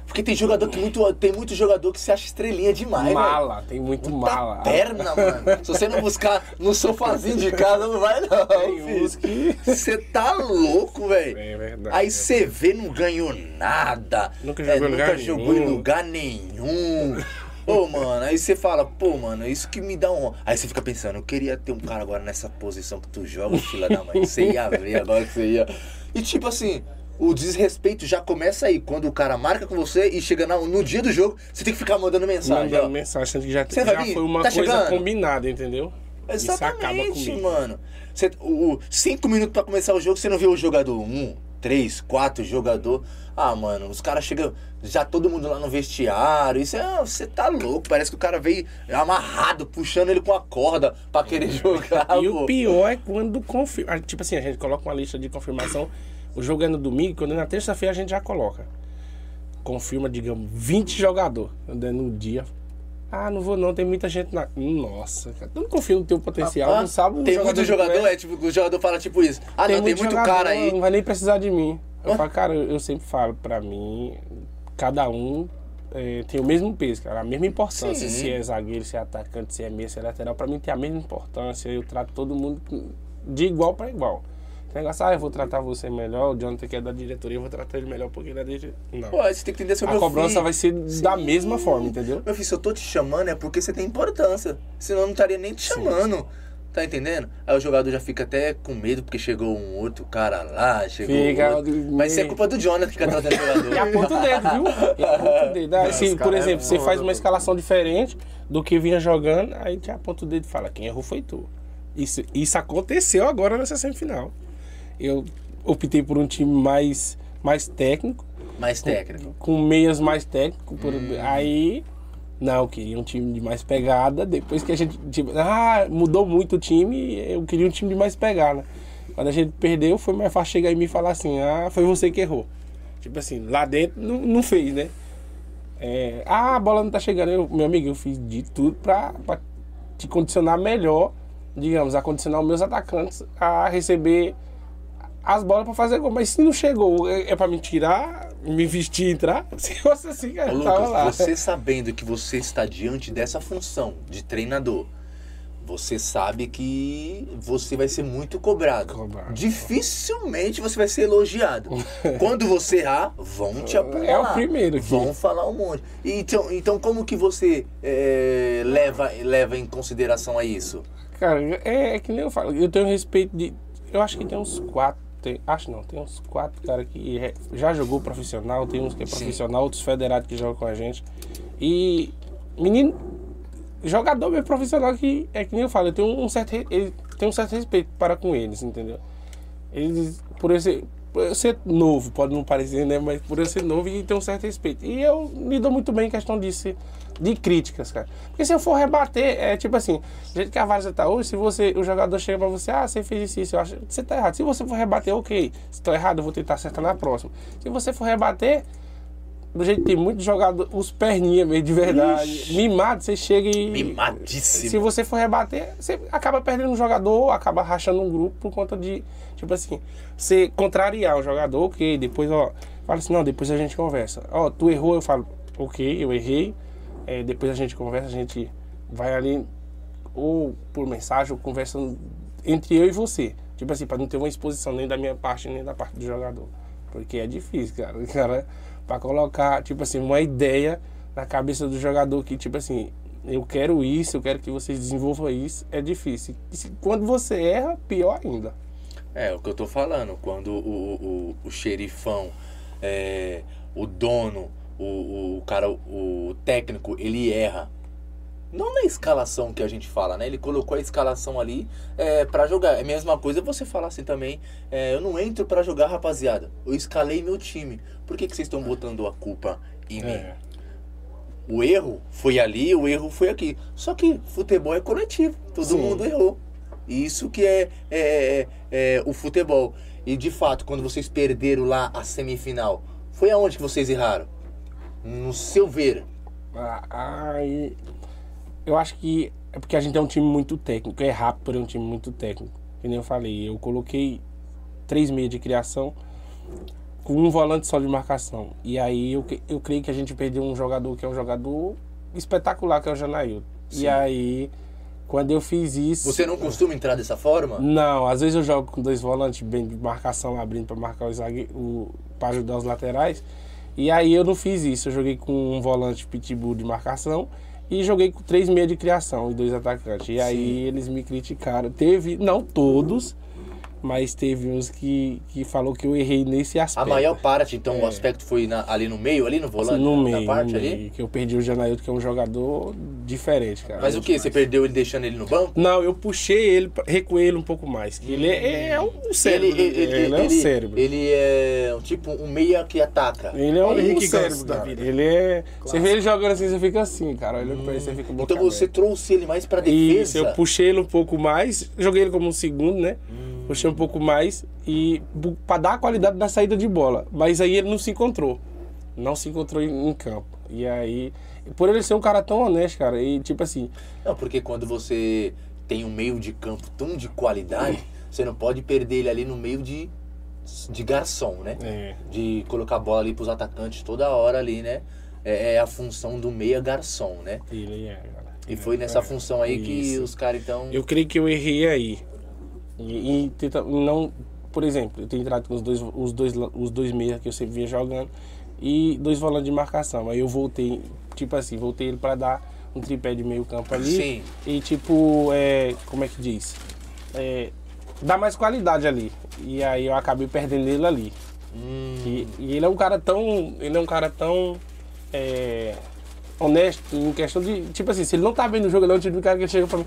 [SPEAKER 2] Porque tem jogador que muito. Tem muito jogador que se acha estrelinha demais.
[SPEAKER 5] Mala, tem muito
[SPEAKER 2] Muita
[SPEAKER 5] mala.
[SPEAKER 2] perna, mano. Se você não buscar no sofazinho de casa, não vai não,
[SPEAKER 5] Tem uns
[SPEAKER 2] filho. Você tá louco, velho.
[SPEAKER 5] É verdade.
[SPEAKER 2] Aí você vê, não ganhou nada.
[SPEAKER 5] Nunca
[SPEAKER 2] É,
[SPEAKER 5] jogou em
[SPEAKER 2] nunca
[SPEAKER 5] lugar
[SPEAKER 2] jogou em
[SPEAKER 5] nenhum.
[SPEAKER 2] lugar nenhum. Ô, mano, aí você fala, pô, mano, isso que me dá um. Aí você fica pensando, eu queria ter um cara agora nessa posição que tu joga, filha da mãe. Você ia ver agora que você ia. E tipo assim, o desrespeito já começa aí. Quando o cara marca com você e chega na- no dia do jogo, você tem que ficar mandando mensagem.
[SPEAKER 5] Mandando
[SPEAKER 2] ó.
[SPEAKER 5] mensagem, sendo que já, já foi uma
[SPEAKER 2] Tá
[SPEAKER 5] coisa
[SPEAKER 2] chegando?
[SPEAKER 5] combinada, entendeu?
[SPEAKER 2] Exatamente, mano. Você, o, o- cinco minutos pra começar o jogo, você não vê o jogador. Um, três, quatro jogador. Ah, mano, os caras chegam. Já todo mundo lá no vestiário. Isso é. Você tá louco. Parece que o cara veio amarrado, puxando ele com a corda pra querer jogar.
[SPEAKER 5] E
[SPEAKER 2] pô.
[SPEAKER 5] o pior é quando confirma. Tipo assim, a gente coloca uma lista de confirmação. O jogo é no domingo, quando é na terça-feira a gente já coloca. confirma, digamos, 20 jogadores andando no dia. Ah, não vou não, tem muita gente na. Nossa, cara, tu não confia no teu potencial,
[SPEAKER 2] Ah,
[SPEAKER 5] não sabe o
[SPEAKER 2] tem muito
[SPEAKER 5] que
[SPEAKER 2] jogador,
[SPEAKER 5] é.
[SPEAKER 2] tipo, o jogador fala tipo isso. Ah, não, tem muito
[SPEAKER 5] jogador,
[SPEAKER 2] cara aí.
[SPEAKER 5] Não vai nem precisar de mim. Eu
[SPEAKER 2] Ah.
[SPEAKER 5] falo, cara, eu, sempre falo, pra mim, cada um é, tem o mesmo peso, cara, a mesma importância.
[SPEAKER 2] Sim.
[SPEAKER 5] Se é zagueiro, se é atacante, se é meia, se é lateral, pra mim tem a mesma importância. Eu trato todo mundo de igual pra igual. Negócio, ah, eu vou tratar você melhor, o Jonathan que é da diretoria, eu vou tratar ele melhor porque ele é da diretoria. Não.
[SPEAKER 2] Pô, você tem que entender seu
[SPEAKER 5] a cobrança
[SPEAKER 2] filho.
[SPEAKER 5] vai ser da mesma forma, entendeu?
[SPEAKER 2] Meu filho, se eu tô te chamando é porque você tem importância. Senão eu não estaria nem te chamando. Tá entendendo? Aí o jogador já fica até com medo porque chegou um outro cara lá, chegou
[SPEAKER 5] Fica-
[SPEAKER 2] outro. Mas isso é culpa do Jonathan que fica trazendo jogador.
[SPEAKER 5] E aponta o dedo, viu? E aponta o dedo. Aí, se, por
[SPEAKER 4] é
[SPEAKER 5] exemplo, você
[SPEAKER 4] foda,
[SPEAKER 5] faz uma escalação diferente do que vinha jogando, aí te aponta o dedo e fala, quem errou foi tu. Isso, isso aconteceu agora nessa semifinal. Eu optei por um time mais, mais técnico,
[SPEAKER 2] Mais técnico.
[SPEAKER 5] com meias mais técnicos. por- Aí, não, eu queria um time de mais pegada. Depois que a gente. Tipo, ah, mudou muito o time, eu queria um time de mais pegada. Quando a gente perdeu, foi mais fácil chegar em mim e falar assim: ah, foi você que errou. Tipo assim, lá dentro não, não fez, né? É, ah, a bola não tá chegando. Eu, meu amigo, eu fiz de tudo pra, pra te condicionar melhor, digamos, a condicionar os meus atacantes a receber as bolas pra fazer gol. Mas se não chegou, é, é pra me tirar, me vestir e entrar? Se fosse assim, cara,
[SPEAKER 2] Ô, Lucas,
[SPEAKER 5] lá.
[SPEAKER 2] você sabendo que você está diante dessa função de treinador, você sabe que você vai ser muito cobrado.
[SPEAKER 5] Cobrado.
[SPEAKER 2] Dificilmente você vai ser elogiado. Quando você errar, vão te apoiar.
[SPEAKER 5] É o primeiro que-
[SPEAKER 2] Vão falar um monte. Então, então como que você é, leva, leva em consideração a isso?
[SPEAKER 5] Cara, é, é que nem eu falo, eu tenho respeito de. Eu acho que tem uns quatro. Tem, acho não, tem uns quatro cara que é- já jogou profissional, tem uns que é
[SPEAKER 2] Sim.
[SPEAKER 5] profissional, outros federados que jogam com a gente. E menino, jogador mesmo profissional que é que nem eu falo, eu tenho um certo, ele tem um certo respeito para com eles, entendeu? Eles, por eu ser, por eu ser novo, pode não parecer, né? Mas por eu ser novo e ter um certo respeito. E eu lido muito bem em questão disso, de críticas, cara. Porque se eu for rebater, é tipo assim, do jeito que a Várzea tá hoje, se você, o jogador chega pra você, ah, você fez isso, isso, eu acho que você tá errado. Se você for rebater, ok. Se tô errado, eu vou tentar acertar na próxima. Se você for rebater, do jeito que tem muito jogador, os perninhas mesmo, de verdade, mimado, você chega e.
[SPEAKER 2] Mimadíssimo.
[SPEAKER 5] Se você for rebater, você acaba perdendo um jogador, acaba rachando um grupo por conta de, tipo assim, você contrariar o jogador, ok, depois, ó, fala assim, não, depois a gente conversa. Ó, tu errou, eu falo, ok, eu errei, é, depois a gente conversa, a gente vai ali, ou por mensagem, ou conversando entre eu e você. Tipo assim, pra não ter uma exposição nem da minha parte, nem da parte do jogador. Porque é difícil, cara. O cara, pra colocar, tipo assim, uma ideia na cabeça do jogador que, tipo assim, eu quero isso, eu quero que vocês desenvolvam isso, é difícil. E quando você erra, pior ainda.
[SPEAKER 2] É, o que eu tô falando. Quando o, o, o xerifão, é, o dono, o, o cara, o técnico, ele erra. Não na escalação que a gente fala, né? Ele colocou a escalação ali é, para jogar. É a mesma coisa você falar assim também. é, eu não entro pra jogar, rapaziada. Eu escalei meu time. Por que, que vocês estão botando a culpa em mim?
[SPEAKER 5] É.
[SPEAKER 2] O erro foi ali, o erro foi aqui. Só que futebol é coletivo, todo
[SPEAKER 5] Sim.
[SPEAKER 2] mundo errou. Isso que é, é, é o futebol. E de fato, quando vocês perderam lá a semifinal, foi aonde que vocês erraram? No seu ver.
[SPEAKER 5] Ah, Aí, eu acho que é porque a gente é um time muito técnico, é rápido, porém é um time muito técnico. Que nem eu falei, eu coloquei três meias de criação com um volante só de marcação. E aí eu, eu creio que a gente perdeu um jogador que é um jogador espetacular, que é o Janail.
[SPEAKER 2] Sim.
[SPEAKER 5] E aí, quando eu fiz isso.
[SPEAKER 2] Você não costuma entrar dessa forma?
[SPEAKER 5] Não, às vezes eu jogo com dois volantes bem de marcação abrindo para marcar o zague, o para ajudar os laterais. E aí eu não fiz isso, eu joguei com um volante pitbull de marcação e joguei com três meia de criação e dois atacantes. E aí eles me criticaram. Teve, não todos, mas teve uns que, que falou que eu errei nesse
[SPEAKER 2] A
[SPEAKER 5] aspecto.
[SPEAKER 2] maior parte, então, o aspecto foi na- ali no meio, ali no volante?
[SPEAKER 5] É. no
[SPEAKER 2] na
[SPEAKER 5] meio,
[SPEAKER 2] parte
[SPEAKER 5] no
[SPEAKER 2] ali?
[SPEAKER 5] meio, que eu perdi o Janailton, que é um jogador diferente, cara.
[SPEAKER 2] Mas o que? Você perdeu ele deixando ele no banco?
[SPEAKER 5] Não, eu puxei ele, recuei ele um pouco mais. Que ele é, é um cérebro.
[SPEAKER 2] Ele, ele, ele,
[SPEAKER 5] ele é um cérebro.
[SPEAKER 2] ele é um tipo um meia que ataca.
[SPEAKER 5] Ele é um
[SPEAKER 4] o Henrique
[SPEAKER 5] cérebro
[SPEAKER 4] da vida.
[SPEAKER 5] Ele é. Você vê ele jogando assim, você fica assim, cara. Olhando pra ele, você fica
[SPEAKER 2] Então você
[SPEAKER 5] aberta.
[SPEAKER 2] trouxe ele mais pra
[SPEAKER 5] Isso,
[SPEAKER 2] defesa?
[SPEAKER 5] eu puxei ele um pouco mais, joguei ele como um segundo, né? Puxei um pouco mais e pra dar a qualidade da saída de bola. Mas aí ele não se encontrou. não se encontrou em, em campo. E aí, por ele ser um cara tão honesto, cara, e tipo assim,
[SPEAKER 2] Não, porque quando você tem um meio de campo tão de qualidade, você não pode perder ele ali no meio de, de garçom, né?
[SPEAKER 5] é,
[SPEAKER 2] De colocar a bola ali pros atacantes toda hora ali, né? É, é a função do meia garçom, né?
[SPEAKER 5] ele é, cara.
[SPEAKER 2] E foi nessa
[SPEAKER 5] É,
[SPEAKER 2] função aí que
[SPEAKER 5] isso.
[SPEAKER 2] os caras então.
[SPEAKER 5] Eu creio que eu errei aí. E, e tenta, não, por exemplo, eu tenho entrado com os dois, os dois, os dois meias que eu sempre vinha jogando e dois volantes de marcação. Aí eu voltei, tipo assim, voltei ele para dar um tripé de meio campo ali.
[SPEAKER 2] Sim.
[SPEAKER 5] E tipo, é, como é que diz? É, dá mais qualidade ali. E aí eu acabei perdendo ele ali.
[SPEAKER 2] Hum,
[SPEAKER 5] E, e ele é um cara tão. Ele é um cara tão. é, honesto em questão de. Tipo assim, se ele não tá bem no jogo, ele é um tipo de cara que chega pra mim.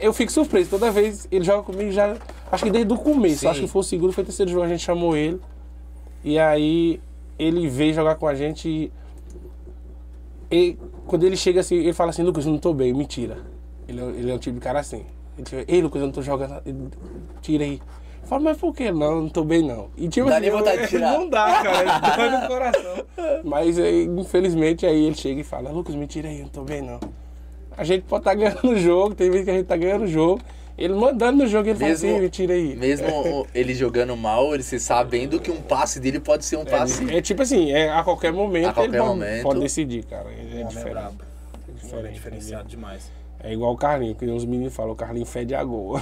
[SPEAKER 5] Eu fico surpreso. Toda vez ele joga comigo já. Acho que desde o começo.
[SPEAKER 2] Sim.
[SPEAKER 5] Acho que foi o segundo, foi o terceiro jogo, a gente chamou ele. E aí ele veio jogar com a gente e. e quando ele chega assim, ele fala assim, Lucas, eu não tô bem, mentira. Ele, é- ele é um tipo de cara assim. Ele chega, ei Lucas, eu não tô jogando. Ele, Tira aí. Eu falo, mas por que? Não, não tô bem não. E tipo
[SPEAKER 2] Dá
[SPEAKER 5] assim,
[SPEAKER 2] nem vontade de
[SPEAKER 5] eu-
[SPEAKER 2] tirar.
[SPEAKER 5] Não dá, cara. Dói no coração. Mas aí, infelizmente aí ele chega e fala, Lucas, me tira aí, eu não tô bem não. A gente pode estar ganhando o jogo, tem vezes que a gente tá ganhando o jogo. Ele mandando no jogo, ele fala
[SPEAKER 2] Mesmo-
[SPEAKER 5] assim, me tira aí.
[SPEAKER 2] mesmo ele jogando mal, ele se sabendo que um passe dele pode ser um passe.
[SPEAKER 5] É, tipo assim, é, a qualquer momento
[SPEAKER 2] A qualquer
[SPEAKER 5] ele pode,
[SPEAKER 2] momento.
[SPEAKER 5] pode decidir, cara. Ele é
[SPEAKER 4] é
[SPEAKER 5] diferente.
[SPEAKER 4] brabo.
[SPEAKER 5] É
[SPEAKER 4] é diferenciado demais.
[SPEAKER 5] É igual o Carlinho, que os meninos falam, o Carlinho fede a gol.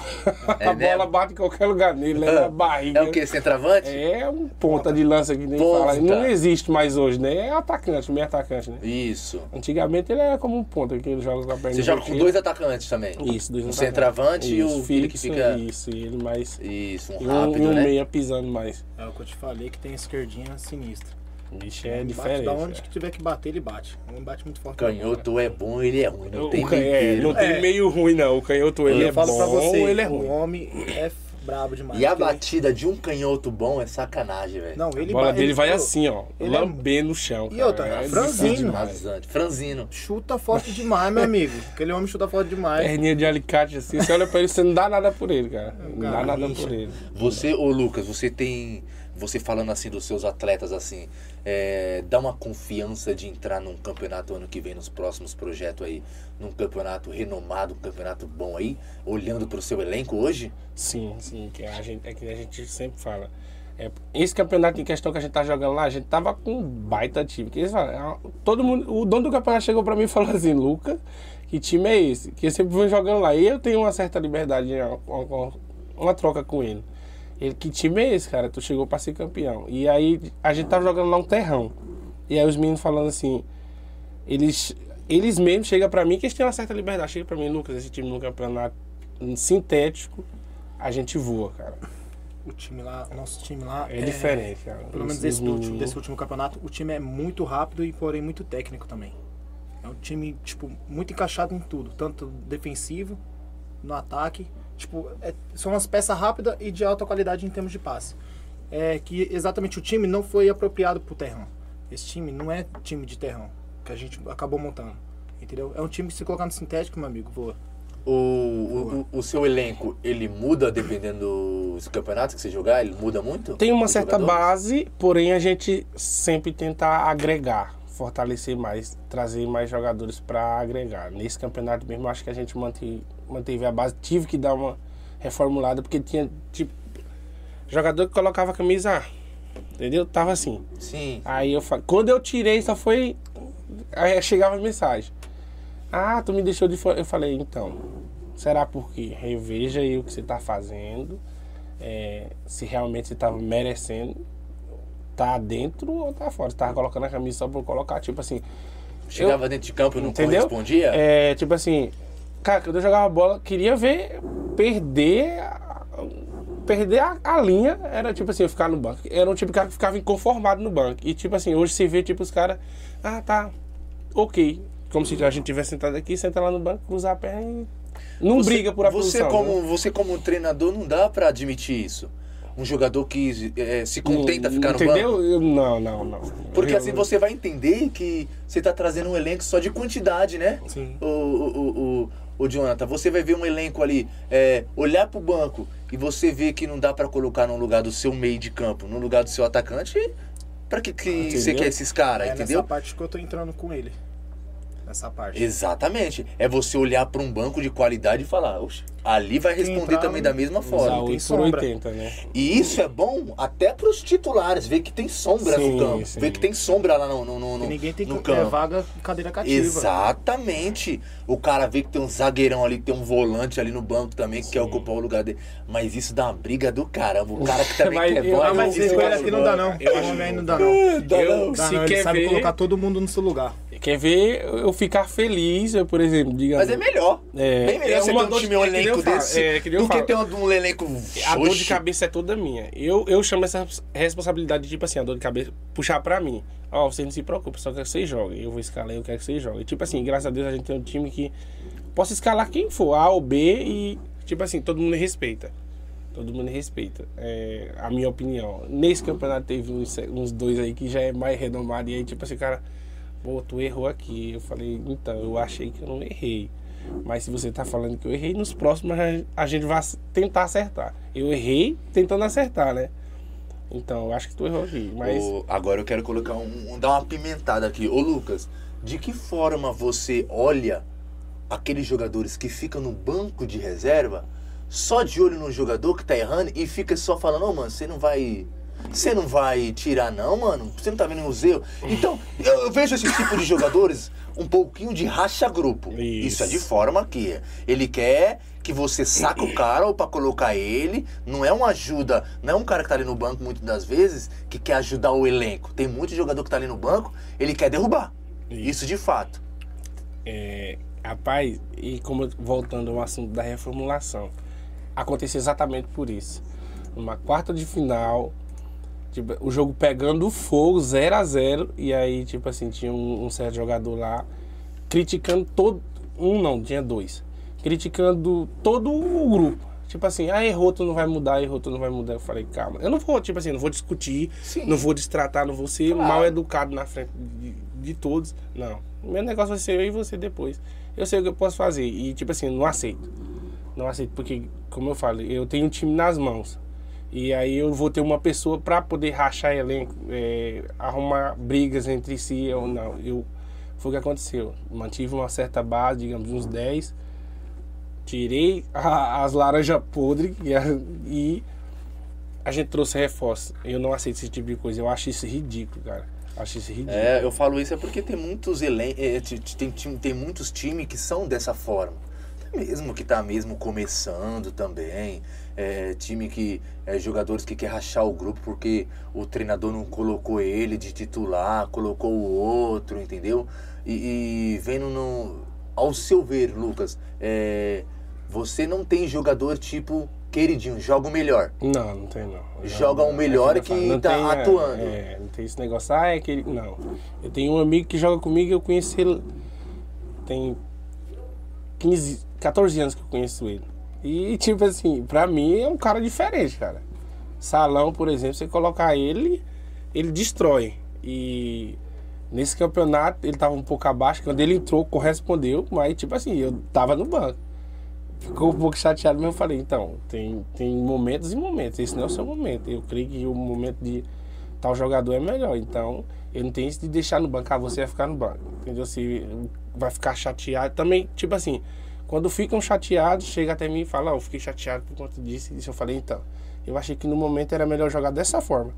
[SPEAKER 2] É
[SPEAKER 5] a bola
[SPEAKER 2] mesmo?
[SPEAKER 5] bate em qualquer lugar nele, leva na barriga.
[SPEAKER 2] É o que? Centroavante?
[SPEAKER 5] É um ponta de lança que nem
[SPEAKER 2] Ponta.
[SPEAKER 5] fala. Não existe mais hoje, né? É atacante, meio atacante, né?
[SPEAKER 2] Isso.
[SPEAKER 5] Antigamente ele era como um ponta, que ele joga com a perna
[SPEAKER 2] Você joga com dois atacantes também.
[SPEAKER 5] Isso, dois
[SPEAKER 2] Um
[SPEAKER 5] atacantes.
[SPEAKER 2] centroavante e o filho que fica.
[SPEAKER 5] Isso, e ele mais...
[SPEAKER 2] Isso, um
[SPEAKER 5] E um,
[SPEAKER 2] rápido,
[SPEAKER 5] e um
[SPEAKER 2] né?
[SPEAKER 5] meia pisando mais.
[SPEAKER 4] É o que eu te falei que tem esquerdinha sinistra.
[SPEAKER 5] Vixe, é
[SPEAKER 4] Bate
[SPEAKER 5] diferente.
[SPEAKER 4] Da onde
[SPEAKER 5] cara.
[SPEAKER 4] que tiver que bater, ele bate. Ele bate muito forte.
[SPEAKER 2] Canhoto é bom, ele é ruim. Não
[SPEAKER 5] O
[SPEAKER 2] tem meio
[SPEAKER 5] é, não tem
[SPEAKER 4] É.
[SPEAKER 5] meio ruim, não. O canhoto ele
[SPEAKER 4] eu
[SPEAKER 5] é
[SPEAKER 4] falo
[SPEAKER 5] bom
[SPEAKER 4] pra você,
[SPEAKER 5] ele é
[SPEAKER 4] o
[SPEAKER 5] ruim.
[SPEAKER 4] homem é brabo demais.
[SPEAKER 2] E a
[SPEAKER 4] porque ele-
[SPEAKER 2] batida de um canhoto bom é sacanagem, velho.
[SPEAKER 4] Não,
[SPEAKER 5] A
[SPEAKER 4] ele
[SPEAKER 5] bola
[SPEAKER 4] ba-
[SPEAKER 5] dele
[SPEAKER 4] ele-
[SPEAKER 5] vai assim, ó.
[SPEAKER 4] ele é-
[SPEAKER 5] Lambendo no chão.
[SPEAKER 4] E outra,
[SPEAKER 5] é
[SPEAKER 4] franzino.
[SPEAKER 2] Franzino.
[SPEAKER 4] Chuta forte demais, meu amigo. Aquele homem chuta forte demais.
[SPEAKER 5] Perninha de alicate assim, você olha pra ele, você não dá nada por ele, cara. Não dá nada
[SPEAKER 4] bicho.
[SPEAKER 5] por ele.
[SPEAKER 2] Você, ô Lucas, você tem. Você falando assim dos seus atletas, assim, é, dá uma confiança de entrar num campeonato ano que vem, nos próximos projetos aí, num campeonato renomado, um campeonato bom aí, olhando pro seu elenco hoje?
[SPEAKER 5] Sim, sim, que a gente, é que a gente sempre fala. É, esse campeonato em questão que a gente tá jogando lá, a gente tava com um baita time. Que eles falam, ah, todo mundo, o dono do campeonato chegou pra mim e falou assim, Luca, que time é esse? Que eu sempre vou jogando lá. E eu tenho uma certa liberdade, uma, uma- uma troca com ele. Ele, que time é esse, cara? Tu chegou pra ser campeão. E aí a gente tava jogando lá um terrão. E aí os meninos falando assim, eles, eles mesmos chegam pra mim, que eles têm uma certa liberdade. Chega pra mim, Lucas, esse time no campeonato sintético, a gente voa, cara.
[SPEAKER 4] O time lá, o nosso time lá
[SPEAKER 5] É, diferente, cara.
[SPEAKER 4] Pelo menos
[SPEAKER 5] Os-
[SPEAKER 4] desse, último, desse último campeonato, o time é muito rápido e porém muito técnico também. É um time, tipo, muito encaixado em tudo, tanto defensivo, no ataque. Tipo, é- são umas peças rápidas e de alta qualidade em termos de passe. É que exatamente o time não foi apropriado pro terrão. Esse time não é time de terrão que a gente acabou montando. Entendeu? É um time que se colocar no sintético, meu amigo, voa.
[SPEAKER 2] O, o, o- o seu elenco, ele muda dependendo dos campeonatos que você jogar? Ele muda muito?
[SPEAKER 5] Tem uma certa
[SPEAKER 2] jogadores?
[SPEAKER 5] base, porém a gente sempre tenta agregar, fortalecer mais, trazer mais jogadores para agregar. Nesse campeonato mesmo, acho que a gente manteve, manteve a base. Tive que dar uma reformulada, porque tinha, tipo, jogador que colocava a camisa entendeu? Tava assim.
[SPEAKER 2] Sim.
[SPEAKER 5] Aí eu falei, quando eu tirei, só foi. Aí chegava a mensagem. Ah, tu me deixou de fora. Eu falei, então, será porque reveja aí o que você tá fazendo, é, se realmente você tá merecendo, tá dentro ou tá fora. Você tava colocando a camisa só por colocar, tipo assim.
[SPEAKER 2] Chegava dentro de campo e não
[SPEAKER 5] Entendeu?
[SPEAKER 2] correspondia?
[SPEAKER 5] É, tipo assim, cara, quando eu jogava bola, queria ver perder. Perder a, a linha era tipo assim, eu ficar no banco. Era um tipo de cara que ficava inconformado no banco. E tipo assim, hoje você vê tipo os caras, ah tá, ok. Como se a gente tivesse sentado aqui, senta lá no banco, cruzar a perna e. Não
[SPEAKER 2] Você-
[SPEAKER 5] briga por a
[SPEAKER 2] você
[SPEAKER 5] posição.
[SPEAKER 2] como
[SPEAKER 5] né?
[SPEAKER 2] Você como treinador não dá pra admitir isso. Um jogador que é, se contenta ficar no
[SPEAKER 5] Entendeu?
[SPEAKER 2] banco.
[SPEAKER 5] Eu- não, não, não.
[SPEAKER 2] Porque
[SPEAKER 5] Eu-
[SPEAKER 2] assim você vai entender que você tá trazendo um elenco só de quantidade, né?
[SPEAKER 4] Sim.
[SPEAKER 2] O, o, o, o, o Jonathan, você vai ver um elenco ali, é, olhar pro banco e você vê que não dá pra colocar no lugar do seu meio de campo, no lugar do seu atacante, Pra que, que
[SPEAKER 5] Entendeu?
[SPEAKER 2] você quer esses caras,
[SPEAKER 4] É
[SPEAKER 2] entendeu?
[SPEAKER 4] nessa parte que eu tô entrando com ele. Nessa parte.
[SPEAKER 2] Exatamente. É você olhar pra um banco de qualidade e falar, "Oxe, ali vai responder
[SPEAKER 4] entrar,
[SPEAKER 2] também da mesma
[SPEAKER 5] Usar
[SPEAKER 2] forma.
[SPEAKER 5] 8 por
[SPEAKER 4] sombra.
[SPEAKER 5] 80, né?
[SPEAKER 2] E isso é bom até pros titulares, ver que tem sombra
[SPEAKER 5] Sim,
[SPEAKER 2] no campo.
[SPEAKER 5] sim.
[SPEAKER 2] Ver que tem sombra lá no, no, no,
[SPEAKER 4] E
[SPEAKER 2] no,
[SPEAKER 4] ninguém tem
[SPEAKER 2] no
[SPEAKER 4] é,
[SPEAKER 2] campo.
[SPEAKER 4] vaga em cadeira cativa.
[SPEAKER 2] Exatamente. O cara vê que tem um zagueirão ali, que tem um volante ali no banco também, que quer ocupar o lugar dele. Mas isso dá uma briga do caramba. O cara que também
[SPEAKER 5] Mas
[SPEAKER 2] quer
[SPEAKER 5] eu-
[SPEAKER 2] bola.
[SPEAKER 4] Ah, mas
[SPEAKER 5] acho
[SPEAKER 4] aqui não dá não.
[SPEAKER 5] eu acho bom.
[SPEAKER 4] não dá não.
[SPEAKER 2] Dá
[SPEAKER 5] Eu-
[SPEAKER 2] não.
[SPEAKER 4] Dá
[SPEAKER 5] se
[SPEAKER 4] ele
[SPEAKER 5] quer
[SPEAKER 4] sabe
[SPEAKER 5] ver-
[SPEAKER 4] colocar todo mundo no seu lugar.
[SPEAKER 5] Quer ver eu ficar feliz, eu, por exemplo, digamos.
[SPEAKER 2] Mas é melhor.
[SPEAKER 5] É,
[SPEAKER 2] Bem melhor
[SPEAKER 5] é
[SPEAKER 2] você ter um
[SPEAKER 5] dor
[SPEAKER 2] time um
[SPEAKER 5] é
[SPEAKER 2] elenco
[SPEAKER 5] falo,
[SPEAKER 2] desse
[SPEAKER 5] é,
[SPEAKER 2] do que ter um, um elenco.
[SPEAKER 5] A dor de cabeça é toda minha. Eu, eu chamo essa responsabilidade, tipo assim, a dor de cabeça, puxar pra mim. Ó, você não se preocupa, só quero que vocês joguem. Eu vou escalar, eu quero que vocês joguem. Tipo assim, graças a Deus a gente tem um time que possa escalar quem for, A ou B, e, tipo assim, todo mundo respeita. Todo mundo respeita. É, a minha opinião. Nesse campeonato teve uns, uns dois aí que já é mais renomado. E aí, tipo assim, cara, pô, tu errou aqui. Eu falei, então, eu achei que eu não errei. Mas se você tá falando que eu errei, nos próximos a- gente vai tentar acertar. Eu errei tentando acertar, né? Então, eu acho que tu errou aqui. Mas
[SPEAKER 2] Ô, agora eu quero colocar um, um- dar uma pimentada aqui. Ô Lucas, de que forma você olha aqueles jogadores que ficam no banco de reserva, só de olho no jogador que tá errando e fica só falando, ô mano, você não vai. Você não vai tirar, não, mano? Você não tá vendo os erros? Então, eu, eu vejo esse tipo de jogadores um pouquinho de racha-grupo. Isso.
[SPEAKER 5] Isso.
[SPEAKER 2] é de forma que ele quer que você saca o cara ou pra colocar ele. Não é uma ajuda, não é um cara que tá ali no banco muitas das vezes que quer ajudar o elenco. Tem muito jogador que tá ali no banco, ele quer derrubar. Isso de fato.
[SPEAKER 5] É, rapaz, e como voltando ao assunto da reformulação, aconteceu exatamente por isso. Numa quarta de final, tipo, o jogo pegando fogo, 0 a 0 e aí, tipo assim, tinha um, um certo jogador lá criticando todo. Um não, tinha dois. Criticando todo o grupo. Tipo assim, ah, errou, tu não vai mudar, errou, tu não vai mudar. Eu falei, calma. Eu não vou, tipo assim, não vou discutir,
[SPEAKER 2] Sim.
[SPEAKER 5] não vou destratar, não vou ser
[SPEAKER 2] Claro.
[SPEAKER 5] mal educado na frente de, de todos. Não. O meu negócio vai ser eu e você depois. Eu sei o que eu posso fazer. E, tipo assim, não aceito. Não aceito, porque, como eu falei, eu tenho um time nas mãos. E aí eu vou ter uma pessoa para poder rachar elenco, é, arrumar brigas entre si ou não. Eu, foi o que aconteceu. Mantive uma certa base, digamos, uns 10. Tirei a- as laranjas podres e a, e a gente trouxe reforço. Eu não aceito esse tipo de coisa. Eu acho isso ridículo, cara. Acho isso ridículo.
[SPEAKER 2] É, eu falo isso é porque tem muitos elen é, tem, time- tem muitos times que são dessa forma. Tem mesmo que tá mesmo começando também. É, time que. É, jogadores que quer rachar o grupo porque o treinador não colocou ele de titular, colocou o outro, entendeu? E, e vendo no. Ao seu ver, Lucas, é, você não tem jogador tipo queridinho, joga o melhor.
[SPEAKER 5] Não, não tem não.
[SPEAKER 2] Joga o melhor que
[SPEAKER 5] eu não
[SPEAKER 2] tá
[SPEAKER 5] é,
[SPEAKER 2] atuando.
[SPEAKER 5] É, não tem esse negócio, ah, é aquele. Não. Eu tenho um amigo que joga comigo, eu conheci ele. Tem 15, 14 anos que eu conheço ele. E, tipo assim, pra mim é um cara diferente, cara. Salão, por exemplo, você colocar ele, ele destrói. E nesse campeonato ele tava um pouco abaixo. Quando ele entrou, correspondeu, mas, tipo assim, eu tava no banco ficou um pouco chateado, mas eu falei, então, tem, tem momentos e momentos, esse não é o seu momento. Eu creio que o momento de tal jogador é melhor. Então, eu não tenho isso de deixar no banco, ah, você vai ficar no banco. Entendeu? Se vai ficar chateado. Também, tipo assim, quando ficam chateados, chega até mim e fala, ah, eu fiquei chateado por conta disso e. Eu falei, então, eu achei que no momento era melhor jogar dessa forma.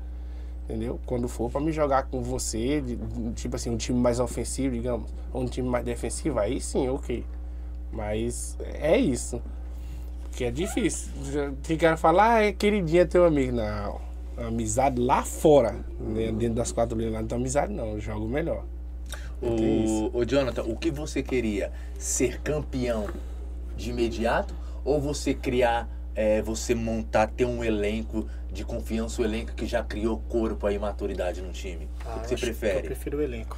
[SPEAKER 5] Entendeu? Quando for pra me jogar com você, de- tipo assim, um time mais ofensivo, digamos, ou um time mais defensivo, aí sim, ok. Mas é isso. Porque é difícil. Tem cara que fala, ah, é queridinha teu amigo. Não. Amizade lá fora. né? Dentro das quatro linhas lá não tem amizade, não. Eu jogo melhor.
[SPEAKER 2] O, o Jonathan, o que você queria? Ser campeão de imediato? Ou você criar, é, você montar, ter um elenco de confiança, um elenco que já criou corpo e maturidade no time? o que
[SPEAKER 4] Ah,
[SPEAKER 2] você
[SPEAKER 4] acho que Eu
[SPEAKER 2] prefere?
[SPEAKER 4] prefiro o elenco.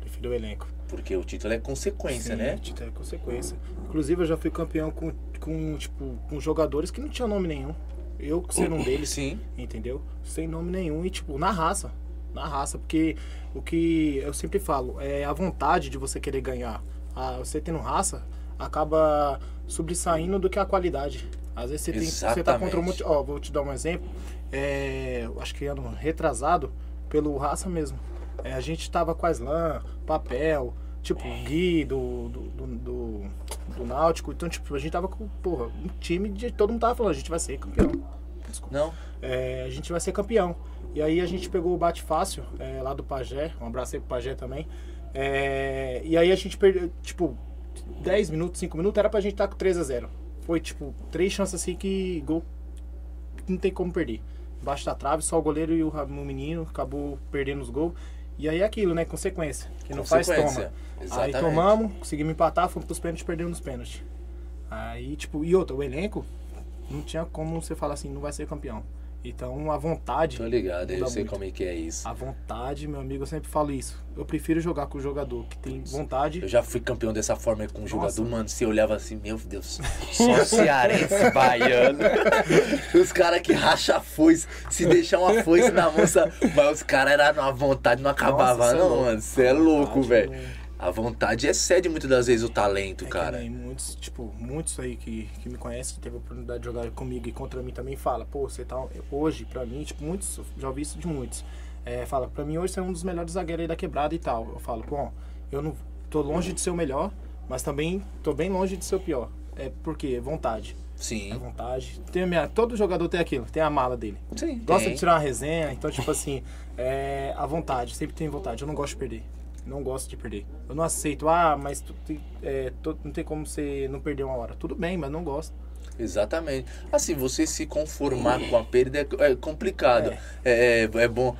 [SPEAKER 4] Prefiro o elenco.
[SPEAKER 2] Porque o título é consequência,
[SPEAKER 4] Sim,
[SPEAKER 2] né?
[SPEAKER 4] o título é consequência. Inclusive, eu já fui campeão com, com, tipo, com jogadores que não tinham nome nenhum. Eu sendo um deles,
[SPEAKER 2] Sim.
[SPEAKER 4] entendeu? Sem nome nenhum e, tipo, na raça. Na raça, porque o que eu sempre falo é a vontade de você querer ganhar. Ah, você tendo raça acaba sobressaindo do que a qualidade. Às vezes você, tem, você tá contra um monte. Ó, vou te dar um exemplo. É, acho que ano retrasado, pelo raça mesmo. É, a gente tava com a Slam, papel, tipo, Gui do, do, do, do, do Náutico. Então, tipo, a gente tava com, porra, um time de. Todo mundo tava falando, a gente vai ser campeão. Desculpa.
[SPEAKER 2] Não?
[SPEAKER 4] É, a gente vai ser campeão. E aí a gente pegou o Bate Fácil, é, lá do Pajé, um abraço aí pro Pajé também. É, e aí a gente perdeu, tipo, 10 minutos, 5 minutos, era pra gente estar com 3 a 0 Foi, tipo, três chances assim que gol não tem como perder. Embaixo da trave, só o goleiro e o, o menino acabou perdendo os gols. E aí é aquilo, né? Consequência. Quem não faz, toma.
[SPEAKER 2] Consequência.
[SPEAKER 4] Aí
[SPEAKER 2] Exatamente.
[SPEAKER 4] tomamos, conseguimos empatar, fomos pros pênaltis, perdemos nos pênaltis. Aí, tipo, e outra, o elenco não tinha como você falar assim, não vai ser campeão. Então a vontade.
[SPEAKER 2] Tô ligado, eu sei
[SPEAKER 4] muito.
[SPEAKER 2] como é que é isso.
[SPEAKER 4] A vontade, meu amigo, eu sempre falo isso. Eu prefiro jogar com o jogador que tem vontade.
[SPEAKER 2] Eu já fui campeão dessa forma com um
[SPEAKER 4] Nossa.
[SPEAKER 2] jogador, mano. Você olhava assim, meu Deus, só cearense baiano. os caras que racha a foice, se deixar uma foice na moça, mas os caras eram uma vontade, não acabava,
[SPEAKER 4] cê é
[SPEAKER 2] não,
[SPEAKER 4] louco.
[SPEAKER 2] mano. Você é louco, velho.
[SPEAKER 4] Né?
[SPEAKER 2] A vontade excede muitas das vezes o talento,
[SPEAKER 4] É que
[SPEAKER 2] cara.
[SPEAKER 4] nem muitos, tipo, muitos aí que, que me conhecem, que teve a oportunidade de jogar comigo e contra mim também fala, pô, você tá. Hoje, pra mim, tipo, muitos, já ouvi isso de muitos. É, fala, pra mim hoje você é um dos melhores zagueiros aí da quebrada e tal. Eu falo, bom, eu não tô longe de ser o melhor, mas também tô bem longe de ser o pior. É porque vontade. É
[SPEAKER 2] Sim.
[SPEAKER 4] vontade. Tem a minha, todo jogador tem aquilo, tem a mala dele.
[SPEAKER 2] Sim.
[SPEAKER 4] Gosta
[SPEAKER 2] tem.
[SPEAKER 4] de tirar uma resenha, então, tipo assim, é, a vontade, sempre tem vontade. Eu não gosto de perder. Não gosto de perder. Eu não aceito, ah, mas tu, é, tu- não tem como você não perder uma hora. Tudo bem, mas não gosto.
[SPEAKER 2] Exatamente. Assim, você se conformar com a perda é, é complicado. É. É, é bom.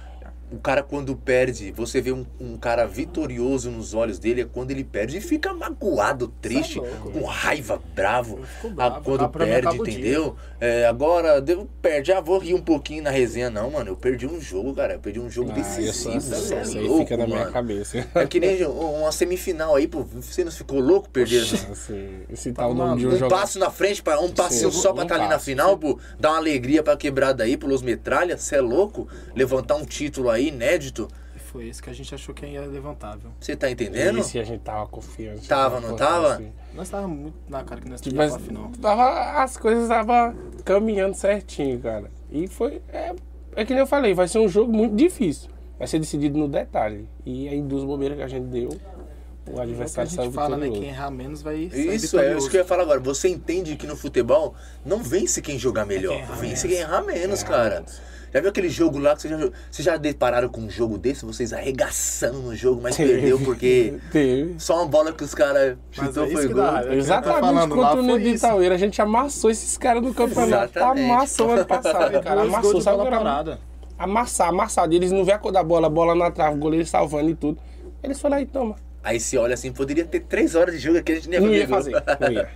[SPEAKER 2] O cara, quando perde, você vê um, um cara vitorioso nos olhos dele, é quando ele perde e fica magoado, triste,
[SPEAKER 4] é louco,
[SPEAKER 2] com raiva, bravo. Ah,
[SPEAKER 4] bravo,
[SPEAKER 2] quando
[SPEAKER 4] pra
[SPEAKER 2] perde, entendeu? É, agora, deu, perde, ah, vou rir um pouquinho na resenha. Não, mano, eu perdi um jogo, cara. Eu perdi um jogo
[SPEAKER 5] Ah,
[SPEAKER 2] decisivo. é
[SPEAKER 5] isso aí
[SPEAKER 2] louco,
[SPEAKER 5] fica na minha
[SPEAKER 2] mano.
[SPEAKER 5] cabeça.
[SPEAKER 2] É que nem uma semifinal aí, pô. Você não ficou louco perder?
[SPEAKER 5] Assim, esse
[SPEAKER 4] Tá
[SPEAKER 5] tal nome de um
[SPEAKER 2] Um passo na frente, para um passinho só pra
[SPEAKER 5] um
[SPEAKER 2] estar ali na final, pô, dar uma alegria pra quebrada aí, pelos metralhas, cê é louco? Levantar um título aí, inédito,
[SPEAKER 4] E foi esse que a gente achou que ia levantar, viu?
[SPEAKER 2] você tá entendendo?
[SPEAKER 5] Esse a gente tava confiante.
[SPEAKER 2] Tava, não tava?
[SPEAKER 5] Assim.
[SPEAKER 4] Nós tava muito na cara que nós
[SPEAKER 5] Tipo,
[SPEAKER 4] tínhamos
[SPEAKER 5] mas
[SPEAKER 4] pra final.
[SPEAKER 5] tava, as coisas estavam caminhando certinho, cara. E foi. É, é que nem eu falei, vai ser um jogo muito difícil. Vai ser decidido no detalhe. E aí, duas bobeiras que a gente deu, o
[SPEAKER 4] É o que a
[SPEAKER 5] adversário
[SPEAKER 4] gente fala, né? Quem errar menos vai
[SPEAKER 2] Isso, é isso que eu ia falar agora. Você entende que no futebol não vence quem jogar melhor,
[SPEAKER 4] quem errar
[SPEAKER 2] vence
[SPEAKER 4] menos.
[SPEAKER 2] quem errar menos, cara. Já viu aquele jogo lá que vocês já, vocês já depararam com um jogo desse? Vocês arregaçando no jogo, mas perdeu porque
[SPEAKER 5] Teve.
[SPEAKER 2] só uma bola que os caras
[SPEAKER 4] Mas
[SPEAKER 2] chutou
[SPEAKER 4] é isso
[SPEAKER 2] foi
[SPEAKER 4] que
[SPEAKER 2] gol.
[SPEAKER 4] dá, é que
[SPEAKER 5] Exatamente
[SPEAKER 4] tá falando, lá
[SPEAKER 5] contra o
[SPEAKER 4] isso.
[SPEAKER 5] Itaueira. A gente amassou esses caras no campeonato.
[SPEAKER 2] Exatamente.
[SPEAKER 5] Amassou ano passado, cara. Amassou, sabe? que era?
[SPEAKER 4] parada.
[SPEAKER 5] Amassar, amassado. Eles não vê a cor da bola, a bola na trave, o goleiro salvando e tudo. Eles foram lá e toma.
[SPEAKER 2] Aí você olha assim, poderia ter três horas de jogo aqui, a gente nem
[SPEAKER 5] Não ia
[SPEAKER 2] ver gol.
[SPEAKER 5] fazer. Não ia.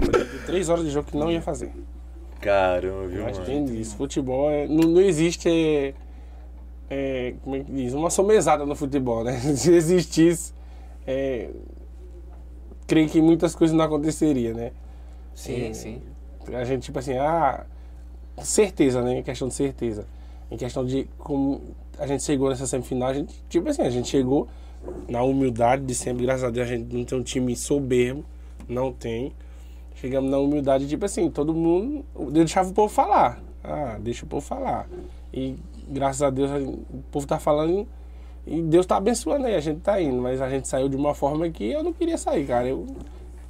[SPEAKER 5] Três horas de jogo que não ia fazer.
[SPEAKER 2] Caramba, viu,
[SPEAKER 5] Mas
[SPEAKER 2] mano?
[SPEAKER 5] tem isso. Futebol é- não, não existe. É, é, como é que diz? Uma somezada no futebol, né? Se existisse, é, creio que muitas coisas não aconteceriam, né?
[SPEAKER 2] Sim, sim.
[SPEAKER 5] A gente, tipo assim, ah, certeza, né? Em questão de certeza. Em questão de como a gente chegou nessa semifinal, a gente, tipo assim, a gente chegou na humildade de sempre, graças a Deus, a gente não tem um time soberbo, não tem. Chegamos na humildade, tipo assim, todo mundo. Eu deixava o povo falar. Ah, deixa o povo falar. E graças a Deus o povo tá falando e Deus tá abençoando aí, a gente tá indo. Mas a gente saiu de uma forma que eu não queria sair, cara. Eu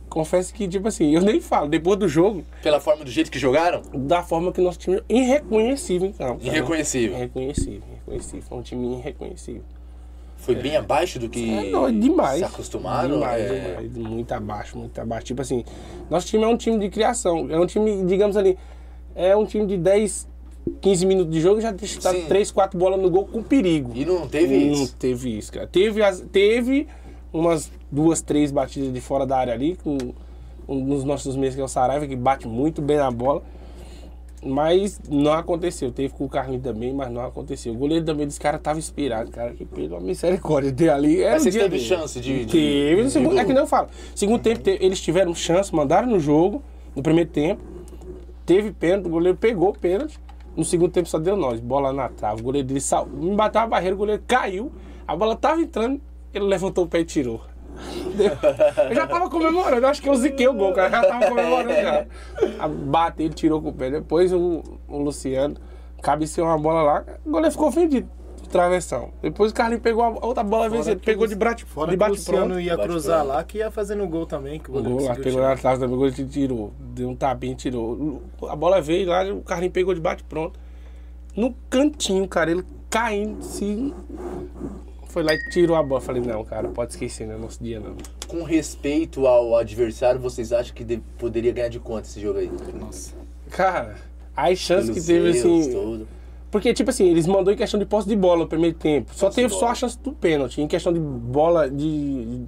[SPEAKER 5] confesso que, tipo assim, eu nem falo. Depois do jogo,
[SPEAKER 2] Pela forma do jeito que jogaram?
[SPEAKER 5] da forma que nosso time irreconhecível em campo. cara.
[SPEAKER 2] Irreconhecível.
[SPEAKER 5] Irreconhecível, irreconhecível. Foi um time irreconhecível.
[SPEAKER 2] Foi bem abaixo do que
[SPEAKER 5] É, não, é demais.
[SPEAKER 2] se acostumaram?
[SPEAKER 5] Demais,
[SPEAKER 2] é...
[SPEAKER 5] demais. Muito abaixo, muito abaixo. Tipo assim, nosso time é um time de criação. É um time, digamos ali, é um time de 10, 15 minutos de jogo já está
[SPEAKER 2] Sim.
[SPEAKER 5] 3, 4 bolas no gol com perigo.
[SPEAKER 2] E não teve
[SPEAKER 5] Não
[SPEAKER 2] isso?
[SPEAKER 5] teve isso, cara. Teve, as- teve umas duas, três batidas de fora da área ali, com um dos nossos meios que é o Saraiva, que bate muito bem na bola. Mas não aconteceu. Teve com o Carlinhos também, mas não aconteceu. O goleiro também desse cara tava inspirado, cara, que pela misericórdia dele ali. Era
[SPEAKER 2] Mas
[SPEAKER 5] dia
[SPEAKER 2] teve
[SPEAKER 5] dele.
[SPEAKER 2] chance de- de-
[SPEAKER 5] Teve.
[SPEAKER 2] de
[SPEAKER 5] segundo-
[SPEAKER 2] gol?
[SPEAKER 5] é que não eu falo. Segundo tempo, te- eles tiveram chance, mandaram no jogo, no primeiro tempo. Teve pênalti, o goleiro pegou o pênalti. No segundo tempo só deu nós. Bola na trave. O goleiro dele sal... me bateu a barreira, o goleiro caiu. A bola tava entrando, ele levantou o pé e tirou. Eu já tava comemorando, acho que eu ziquei o gol, cara. Eu já tava comemorando já. A bate, ele tirou com o pé. Depois o, o Luciano cabeceou uma bola lá, o goleiro ficou ofendido. travessão. Depois o Carlinhos pegou a outra bola,
[SPEAKER 4] que
[SPEAKER 5] pegou de bate,
[SPEAKER 4] Fora
[SPEAKER 5] de
[SPEAKER 4] que o
[SPEAKER 5] bate
[SPEAKER 4] Luciano
[SPEAKER 5] pronto.
[SPEAKER 4] ia cruzar lá, que ia fazendo gol também. Que o
[SPEAKER 5] O
[SPEAKER 4] goleiro
[SPEAKER 5] gol lá, pegou
[SPEAKER 4] tirar.
[SPEAKER 5] lá atrás também, o goleiro tirou. Deu um tapinha e tirou. A bola veio lá, o Carlinhos pegou de bate pronto. No cantinho, cara, ele caindo assim. Foi lá e tirou a bola. Falei, não, cara, pode esquecer, não é nosso dia não.
[SPEAKER 2] Com respeito ao adversário, vocês acham que de- poderia ganhar de quanto esse jogo aí?
[SPEAKER 4] Nossa.
[SPEAKER 5] Cara, as chances que teve assim.
[SPEAKER 2] tudo.
[SPEAKER 5] Porque, tipo assim, eles mandou em questão de posse de bola no primeiro tempo. Só
[SPEAKER 2] Posse de
[SPEAKER 5] teve só
[SPEAKER 2] bola.
[SPEAKER 5] a chance do pênalti. Em questão de bola, de. de-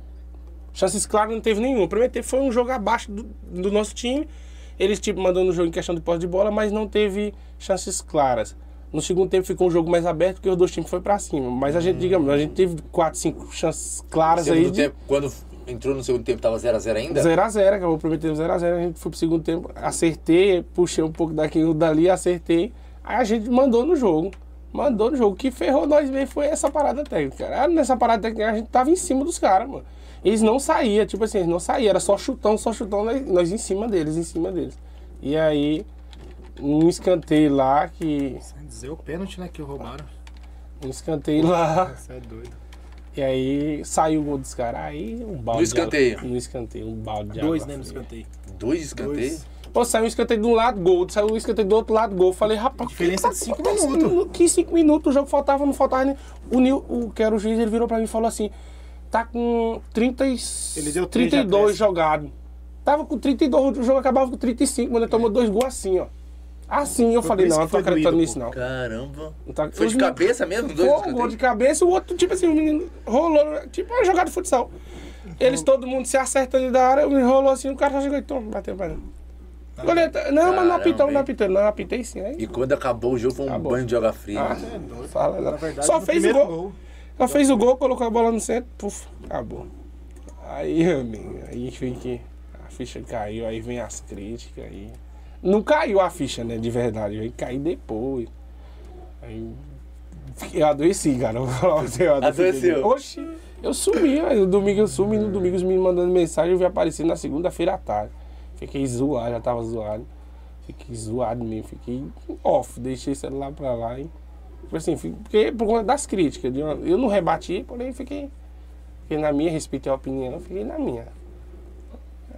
[SPEAKER 5] chances claras não teve nenhuma. O primeiro tempo foi um jogo abaixo do, do nosso time. Eles, tipo, mandando o jogo em questão de posse de bola, mas não teve chances claras. No segundo tempo ficou um jogo mais aberto, porque os dois times foram pra cima. Mas a gente, digamos, a gente teve 4, 5 chances claras aí.
[SPEAKER 2] Segundo
[SPEAKER 5] de-
[SPEAKER 2] tempo, quando entrou no segundo tempo, tava 0x0 ainda?
[SPEAKER 5] 0x0, acabou o primeiro tempo 0x0, a gente foi pro segundo tempo, acertei, puxei um pouco daqui e dali, acertei. Aí a gente mandou no jogo. Mandou no jogo. O que ferrou nós mesmo foi essa parada técnica. cara. Ah, Nessa parada técnica a gente tava em cima dos caras, mano. Eles não saíam, tipo assim, eles não saíam, era só chutão, só chutão, nós, nós em cima deles, em cima deles. E aí, um escanteio lá que.
[SPEAKER 4] Sem dizer o pênalti, né, que roubaram.
[SPEAKER 5] Um escanteio lá.
[SPEAKER 4] Você é doido.
[SPEAKER 5] E aí saiu o gol dos caras. Aí um balde.
[SPEAKER 2] No escanteio?
[SPEAKER 5] De água, no escanteio, um balde de
[SPEAKER 4] Dois,
[SPEAKER 5] água
[SPEAKER 4] né, no escanteio.
[SPEAKER 2] Dois escanteios?
[SPEAKER 5] Pô, saiu um escanteio de um lado, gol. Saiu um escanteio do outro lado, gol. Falei, rapaz,
[SPEAKER 4] Diferença
[SPEAKER 5] que
[SPEAKER 4] de cinco minutos.
[SPEAKER 5] Que cinco minutos? O jogo faltava, não faltava nem. O Nil, o que era o juiz, ele virou pra mim e falou assim: tá com 30 e...
[SPEAKER 4] Ele deu três de
[SPEAKER 5] 32
[SPEAKER 4] acréscimo.
[SPEAKER 5] jogado. Tava com 32, o jogo acabava com 35, mas ele tomou dois gols assim, ó. Assim, eu
[SPEAKER 4] Foi
[SPEAKER 5] falei, não,
[SPEAKER 4] que
[SPEAKER 5] eu tô acreditando
[SPEAKER 4] doído,
[SPEAKER 5] nisso,
[SPEAKER 4] pô.
[SPEAKER 5] não.
[SPEAKER 2] Caramba.
[SPEAKER 5] Não tá-
[SPEAKER 2] Foi de cabeça mesmo? Dois
[SPEAKER 5] Foi um gol de cabeça, o outro, tipo assim, o menino rolou, tipo uma jogada de futsal. Eles, todo mundo se acertando da área, o menino rolou assim, o cara chegou e toma, bateu pra ele. Goleiro, Não, mas não apitou, não apitei, não apitei sim. Aí,
[SPEAKER 2] E quando acabou o jogo foi um
[SPEAKER 5] Acabou.
[SPEAKER 2] banho de água fria.
[SPEAKER 5] ah,
[SPEAKER 4] É doido.
[SPEAKER 5] fala, não.
[SPEAKER 4] Na verdade,
[SPEAKER 5] só fez o
[SPEAKER 4] primeiro
[SPEAKER 5] gol, Só fez o gol, colocou a bola no centro, puf, acabou. Aí, amigo, aí fica, a ficha caiu, aí vem as críticas, aí... Não caiu a ficha, né, de verdade, aí caiu depois. Aí... Eu adoeci, cara, eu eu adoeci.
[SPEAKER 2] Adoeceu?
[SPEAKER 5] Oxi, eu sumi, aí no domingo eu sumi, no domingo os meninos mandando mensagem, eu vi aparecer na segunda-feira à tarde. Fiquei zoado, já tava zoado. Fiquei zoado mesmo, fiquei off, deixei o celular pra lá e... Tipo assim, porque por conta das críticas. eu não rebati, porém fiquei, fiquei na minha, respeitei a opinião, fiquei na minha.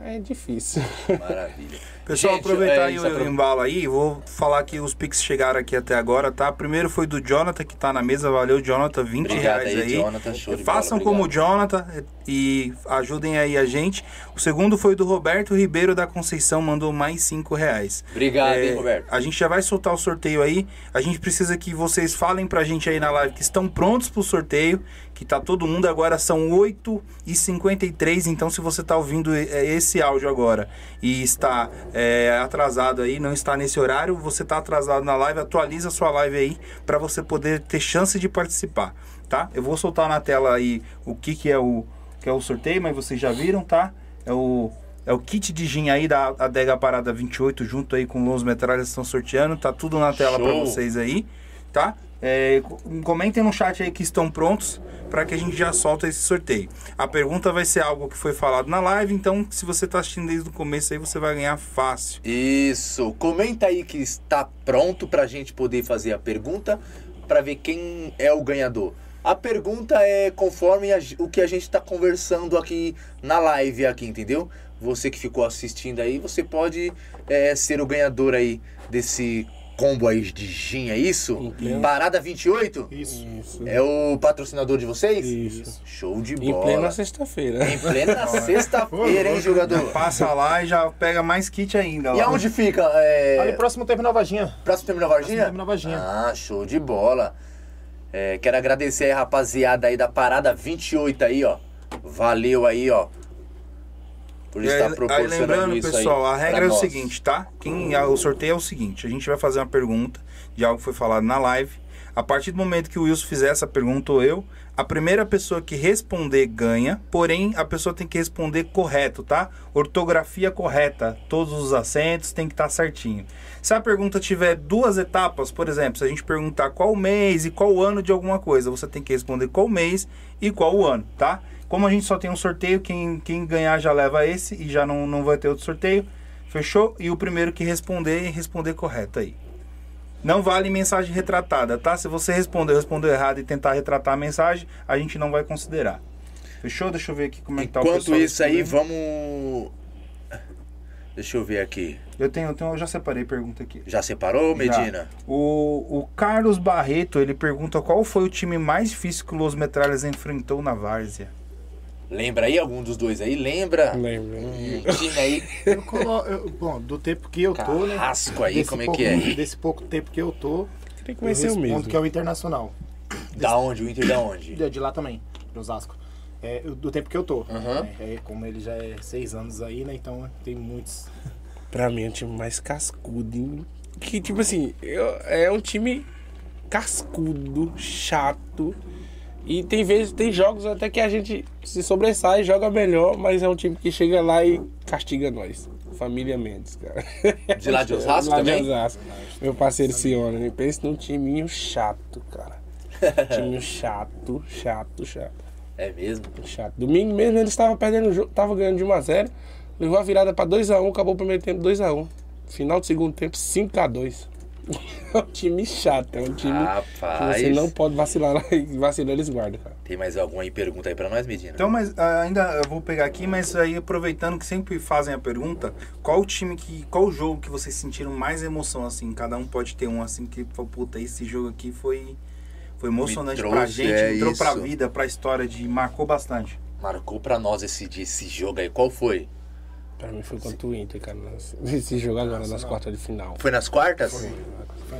[SPEAKER 5] É difícil.
[SPEAKER 2] Maravilha.
[SPEAKER 3] Pessoal,
[SPEAKER 2] Gente,
[SPEAKER 3] aproveitar
[SPEAKER 2] é
[SPEAKER 3] o
[SPEAKER 2] apro-
[SPEAKER 3] embalo aí, vou falar que os Pix chegaram aqui até agora, tá? Primeiro foi do Jonathan, que tá na mesa, valeu, Jonathan, 20
[SPEAKER 2] Obrigado
[SPEAKER 3] reais
[SPEAKER 2] aí,
[SPEAKER 3] aí.
[SPEAKER 2] Jonathan, show de bola,
[SPEAKER 3] Façam como o. Jonathan e ajudem aí a gente. O segundo foi do Roberto Ribeiro da Conceição, mandou mais 5 reais.
[SPEAKER 2] Obrigado,
[SPEAKER 3] É,
[SPEAKER 2] hein, Roberto?
[SPEAKER 3] A gente já vai soltar o sorteio aí. A gente precisa que vocês falem pra gente aí na live que estão prontos pro sorteio. Que tá todo mundo agora, são 8h53. Então, se você tá ouvindo é, esse áudio agora e está é, atrasado aí, não está nesse horário, você tá atrasado na live, atualiza a sua live aí pra você poder ter chance de participar, tá? Eu vou soltar na tela aí o que, que é o que é o sorteio, mas vocês já viram, tá? É o é o kit de gin aí da Adega Parada 28, junto aí com Los Metralhas estão sorteando. Tá tudo na tela para vocês aí, tá? É, co- comentem no chat aí que estão prontos para que a gente já solta esse sorteio. A pergunta vai ser algo que foi falado na live, então se você tá assistindo desde o começo aí, você vai ganhar fácil.
[SPEAKER 2] Isso. Comenta aí que está pronto pra gente poder fazer a pergunta pra ver quem é o ganhador. A pergunta é conforme a o que a gente está conversando aqui na live aqui, entendeu? Você que ficou assistindo aí, você pode é, ser o ganhador aí desse combo aí de gin, é isso?
[SPEAKER 5] Entendo.
[SPEAKER 2] Parada 28?
[SPEAKER 4] Isso.
[SPEAKER 5] Isso.
[SPEAKER 2] É o patrocinador de vocês?
[SPEAKER 5] Isso.
[SPEAKER 2] Show de
[SPEAKER 5] Em
[SPEAKER 2] bola.
[SPEAKER 5] plena sexta-feira.
[SPEAKER 2] Em plena sexta-feira, hein, jogador?
[SPEAKER 3] Passa lá e já pega mais kit ainda.
[SPEAKER 2] E
[SPEAKER 3] lá.
[SPEAKER 2] aonde fica? É...
[SPEAKER 4] Ali próximo terminal Varginha.
[SPEAKER 2] Próximo terminal Varginha?
[SPEAKER 4] Próximo terminal Varginha.
[SPEAKER 2] Ah, show de bola. É, quero agradecer aí a rapaziada aí da Parada 28 aí, ó. Valeu aí, ó. Por estar
[SPEAKER 3] aí, aí
[SPEAKER 2] proporcionando
[SPEAKER 3] lembrando,
[SPEAKER 2] isso
[SPEAKER 3] pessoal,
[SPEAKER 2] aí
[SPEAKER 3] a regra é o seguinte, tá? Quem, o sorteio é o seguinte: a gente vai fazer uma pergunta de algo que foi falado na live. A partir do momento que o Wilson fizer essa pergunta ou eu, a primeira pessoa que responder ganha, porém a pessoa tem que responder correto, tá? Ortografia correta, todos os acentos tem que estar certinho. Se a pergunta tiver duas etapas, por exemplo, se a gente perguntar qual mês e qual ano de alguma coisa, você tem que responder qual mês e qual ano, tá? Como a gente só tem um sorteio, quem, quem ganhar já leva esse e já não, não vai ter outro sorteio. Fechou? E o primeiro que responder, responder correto aí. Não vale mensagem retratada, tá? Se você respondeu, respondeu errado e tentar retratar a mensagem, a gente não vai considerar. Fechou? Deixa eu ver aqui como é que tá o
[SPEAKER 2] Enquanto isso aí, vamos. Deixa eu ver aqui.
[SPEAKER 3] Eu tenho, eu tenho, eu já separei pergunta aqui.
[SPEAKER 2] Já separou, Medina?
[SPEAKER 3] Já. O, o Carlos Barreto, ele pergunta qual foi o time mais difícil que o Los Metralhas enfrentou na Várzea.
[SPEAKER 2] Lembra aí algum dos dois aí? Lembra?
[SPEAKER 5] Lembro.
[SPEAKER 2] Um time aí.
[SPEAKER 4] Eu colo- eu- bom, do tempo que eu tô, né?
[SPEAKER 2] Carrasco aí,
[SPEAKER 4] desse
[SPEAKER 2] como é
[SPEAKER 4] pouco-
[SPEAKER 2] que é?
[SPEAKER 4] Desse pouco tempo que eu tô,
[SPEAKER 5] Tem que conhecer o mesmo.
[SPEAKER 4] que é o Internacional.
[SPEAKER 2] Da onde? O Inter da onde?
[SPEAKER 4] De, de lá também, de Osasco. É, do tempo que eu tô.
[SPEAKER 2] Aham.
[SPEAKER 4] né? É, como ele já é seis anos aí, né? Então tem muitos.
[SPEAKER 5] Pra mim é um time mais cascudo. hein? Que, tipo assim, eu- é um time cascudo, chato. E tem vezes, tem jogos até que a gente se sobressai e joga melhor, mas é um time que chega lá e castiga nós. Família Mendes, cara.
[SPEAKER 2] De lá de Osasco
[SPEAKER 5] lá
[SPEAKER 2] também?
[SPEAKER 5] De Osasco. Meu parceiro Ciona, né? pensa num timinho chato, cara. Timinho chato, chato, chato.
[SPEAKER 2] É mesmo?
[SPEAKER 5] Chato. Domingo mesmo ele estava perdendo o jogo, estava ganhando de 1x0. Levou a virada para 2x1, acabou o primeiro tempo 2x1. Final do segundo tempo 5x2. É um time chato, é um time
[SPEAKER 2] Rapaz.
[SPEAKER 5] que você não pode vacilar. Vacilar eles guardam, cara.
[SPEAKER 2] Tem mais alguma aí pergunta aí pra nós, Medina?
[SPEAKER 3] Então, mas ah, ainda eu vou pegar aqui, mas aí aproveitando que sempre fazem a pergunta, qual o time que. Qual o jogo que vocês sentiram mais emoção, assim? Cada um pode ter um assim que, fala, puta, esse jogo aqui foi. Foi emocionante pra
[SPEAKER 2] trouxe,
[SPEAKER 3] gente,
[SPEAKER 2] é
[SPEAKER 3] entrou pra
[SPEAKER 2] isso.
[SPEAKER 3] vida, pra história de. marcou bastante.
[SPEAKER 2] Marcou pra nós esse, dia- esse jogo aí. Qual foi?
[SPEAKER 5] Pra mim foi contra o Inter, cara. nesse- Esse jogo agora nas quartas de final.
[SPEAKER 2] Foi nas quartas?
[SPEAKER 4] Foi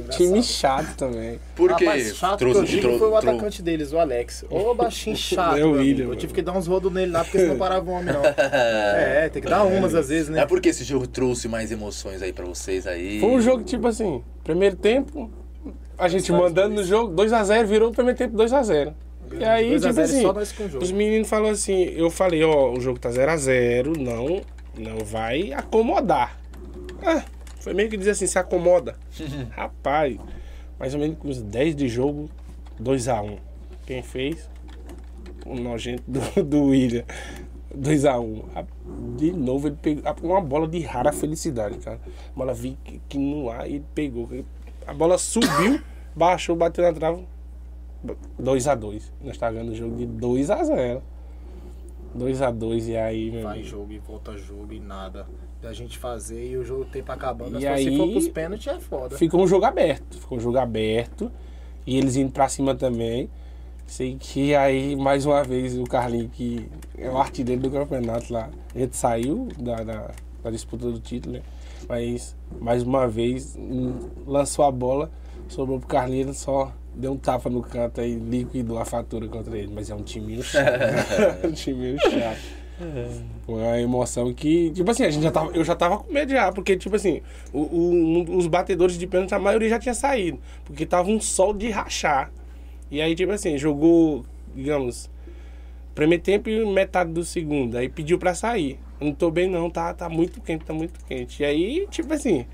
[SPEAKER 4] engraçado.
[SPEAKER 5] Time chato também.
[SPEAKER 2] Porque
[SPEAKER 4] Rapaz, chato
[SPEAKER 2] trouxe,
[SPEAKER 4] que eu digo foi o atacante deles, o Alex. Ô, baixinho chato.
[SPEAKER 5] É o
[SPEAKER 4] meu
[SPEAKER 5] William.
[SPEAKER 4] Eu tive que dar uns rodos nele lá, porque senão parava o homem, não. É, tem que dar umas às vezes, né?
[SPEAKER 2] É porque esse jogo trouxe mais emoções aí pra vocês aí.
[SPEAKER 5] Foi um jogo tipo assim, primeiro tempo, a gente mandando no jogo, 2x0, virou o primeiro tempo 2x0. E aí,
[SPEAKER 4] 2 a
[SPEAKER 5] tipo
[SPEAKER 4] 0
[SPEAKER 5] assim,
[SPEAKER 4] só nós com o jogo.
[SPEAKER 5] os meninos falaram assim, eu falei, ó, o jogo tá 0x0, não, não vai acomodar. Ah, foi meio que dizer assim, se acomoda. Rapaz, mais ou menos com uns 10 de jogo, 2x1. Quem fez? O nojento do, do William. 2x1. De novo, ele pegou uma bola de rara felicidade, cara. A bola vi que, que no ar e ele pegou. A bola subiu, baixou, bateu na trave. 2x2. Nós tá ganhando o jogo de 2x0. 2x2 e aí, meu
[SPEAKER 4] Vai
[SPEAKER 5] amigo.
[SPEAKER 4] jogo e volta jogo e nada. Da gente fazer e o jogo tempo acabando.
[SPEAKER 5] E aí-
[SPEAKER 4] Se for pros pênaltis é foda.
[SPEAKER 5] Ficou um jogo aberto. Ficou um jogo aberto. E eles indo pra cima também. Sei que aí, mais uma vez, o Carlinho, que é o artilheiro do campeonato lá, a gente saiu da, da, da disputa do título, né? Mas, mais uma vez, lançou a bola, sobrou pro Carlinho, só deu um tapa no canto e liquidou a fatura contra ele. Mas é um timinho chato. um timinho chato. Foi uma emoção que, tipo assim, a gente já tava, eu já tava com medo já, porque, tipo assim, o, o- os batedores de pênalti, a maioria já tinha saído, porque tava um sol de rachar. E aí, tipo assim, jogou, digamos, primeiro tempo e metade do segundo, aí pediu pra sair. Não tô bem não, tá, tá muito quente, tá muito quente. E aí, tipo assim,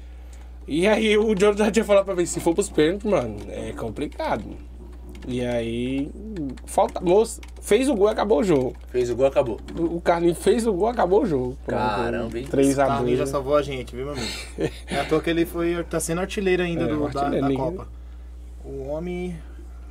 [SPEAKER 5] e aí o já tinha falado pra mim, se for pros pênaltis, mano, é complicado. E aí, falta, moço, fez o gol e acabou o jogo.
[SPEAKER 2] Fez o gol, acabou.
[SPEAKER 5] O o Carlinhos fez o gol, acabou o jogo.
[SPEAKER 2] Caramba, hein?
[SPEAKER 5] 3 a
[SPEAKER 4] Carlinhos já
[SPEAKER 5] 2
[SPEAKER 4] salvou a gente, viu, meu amigo? É à toa que ele foi, tá sendo artilheiro ainda
[SPEAKER 5] É,
[SPEAKER 4] do-
[SPEAKER 5] o
[SPEAKER 4] da,
[SPEAKER 5] artilheiro,
[SPEAKER 4] da
[SPEAKER 5] ninguém-
[SPEAKER 4] Copa. O homem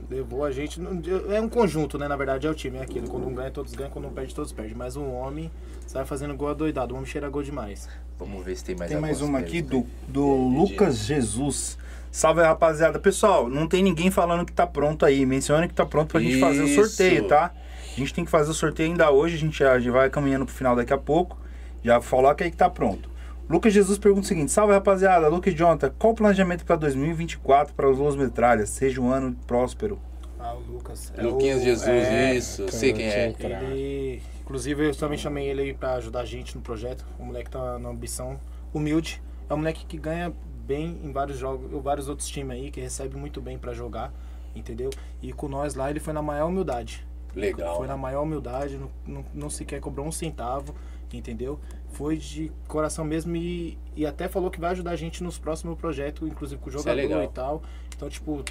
[SPEAKER 4] levou a gente. É um conjunto, né? Na verdade, é o time, é aquilo. Quando um ganha, todos ganham. Quando um perde, todos perdem. Mas o homem sai fazendo gol adoidado. O homem cheira gol demais.
[SPEAKER 2] Vamos ver se tem mais
[SPEAKER 3] Tem mais uma aqui do, do. Lucas Jesus. Salve rapaziada. Pessoal, não tem ninguém falando que tá pronto aí. Mencione que tá pronto pra gente fazer o
[SPEAKER 2] Isso.
[SPEAKER 3] sorteio, tá? A gente tem que fazer o sorteio ainda hoje. A gente já, já vai caminhando pro final daqui a pouco. Já coloca aí que tá pronto. Lucas Jesus pergunta o seguinte: Salve rapaziada, Lucas e Jonathan, qual o planejamento para 2024 para os Los Metralhas? Seja um ano próspero.
[SPEAKER 4] Ah, o Lucas. É
[SPEAKER 2] Luquinhas
[SPEAKER 4] o-
[SPEAKER 2] Jesus,
[SPEAKER 4] é,
[SPEAKER 2] isso. Sei quem é.
[SPEAKER 4] Ele, inclusive, eu também chamei ele aí pra ajudar a gente no projeto. O moleque tá na ambição humilde. É um moleque que ganha bem em vários jogos, em vários outros times aí, que recebe muito bem pra jogar, entendeu? E com nós lá ele foi na maior humildade.
[SPEAKER 2] Legal.
[SPEAKER 4] Foi na maior humildade, não, não, não sequer cobrou um centavo, entendeu? Foi de coração mesmo e, e até falou que vai ajudar a gente nos próximos projetos, inclusive com o
[SPEAKER 2] é
[SPEAKER 4] jogador
[SPEAKER 2] legal.
[SPEAKER 4] e tal. Então, tipo,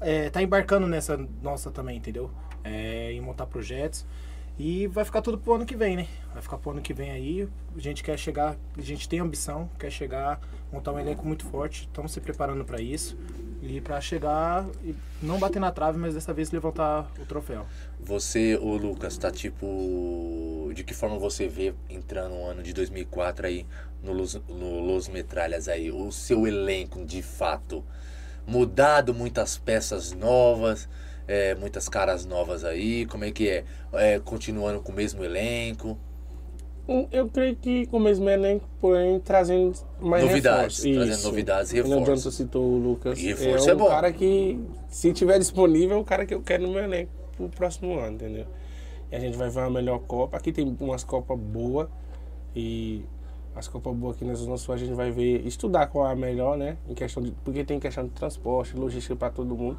[SPEAKER 4] é, tá embarcando nessa nossa também, entendeu? É, em montar projetos. E vai ficar tudo pro ano que vem, né? Vai ficar pro ano que vem aí. A gente quer chegar, a gente tem ambição, quer chegar, montar um elenco muito forte. Estamos se preparando para isso. E pra chegar e não bater na trave, mas dessa vez levantar o troféu.
[SPEAKER 2] Você, ô Lucas, tá tipo. De que forma você vê entrando no ano de 2004 aí no Los, no Los Metralhas aí? O seu elenco, de fato, mudado, muitas peças novas, é, muitas caras novas aí. Como é que é? é? Continuando com o mesmo elenco?
[SPEAKER 5] Eu creio que com o mesmo elenco, porém trazendo mais
[SPEAKER 2] Novidades,
[SPEAKER 5] reforços.
[SPEAKER 2] trazendo
[SPEAKER 5] Isso.
[SPEAKER 2] novidades e
[SPEAKER 5] Como O
[SPEAKER 2] reforços.
[SPEAKER 5] Jonathan citou o Lucas.
[SPEAKER 2] E reforço
[SPEAKER 5] é
[SPEAKER 2] é
[SPEAKER 5] um
[SPEAKER 2] bom.
[SPEAKER 5] cara que, se tiver disponível, é um cara que eu quero no meu elenco pro próximo ano, entendeu? E a gente vai ver uma melhor Copa. Aqui tem umas Copas boas e as Copas boas aqui na Zona Sul a gente vai ver, estudar qual é a melhor, né? Em questão de, porque tem questão de transporte, logística para todo mundo.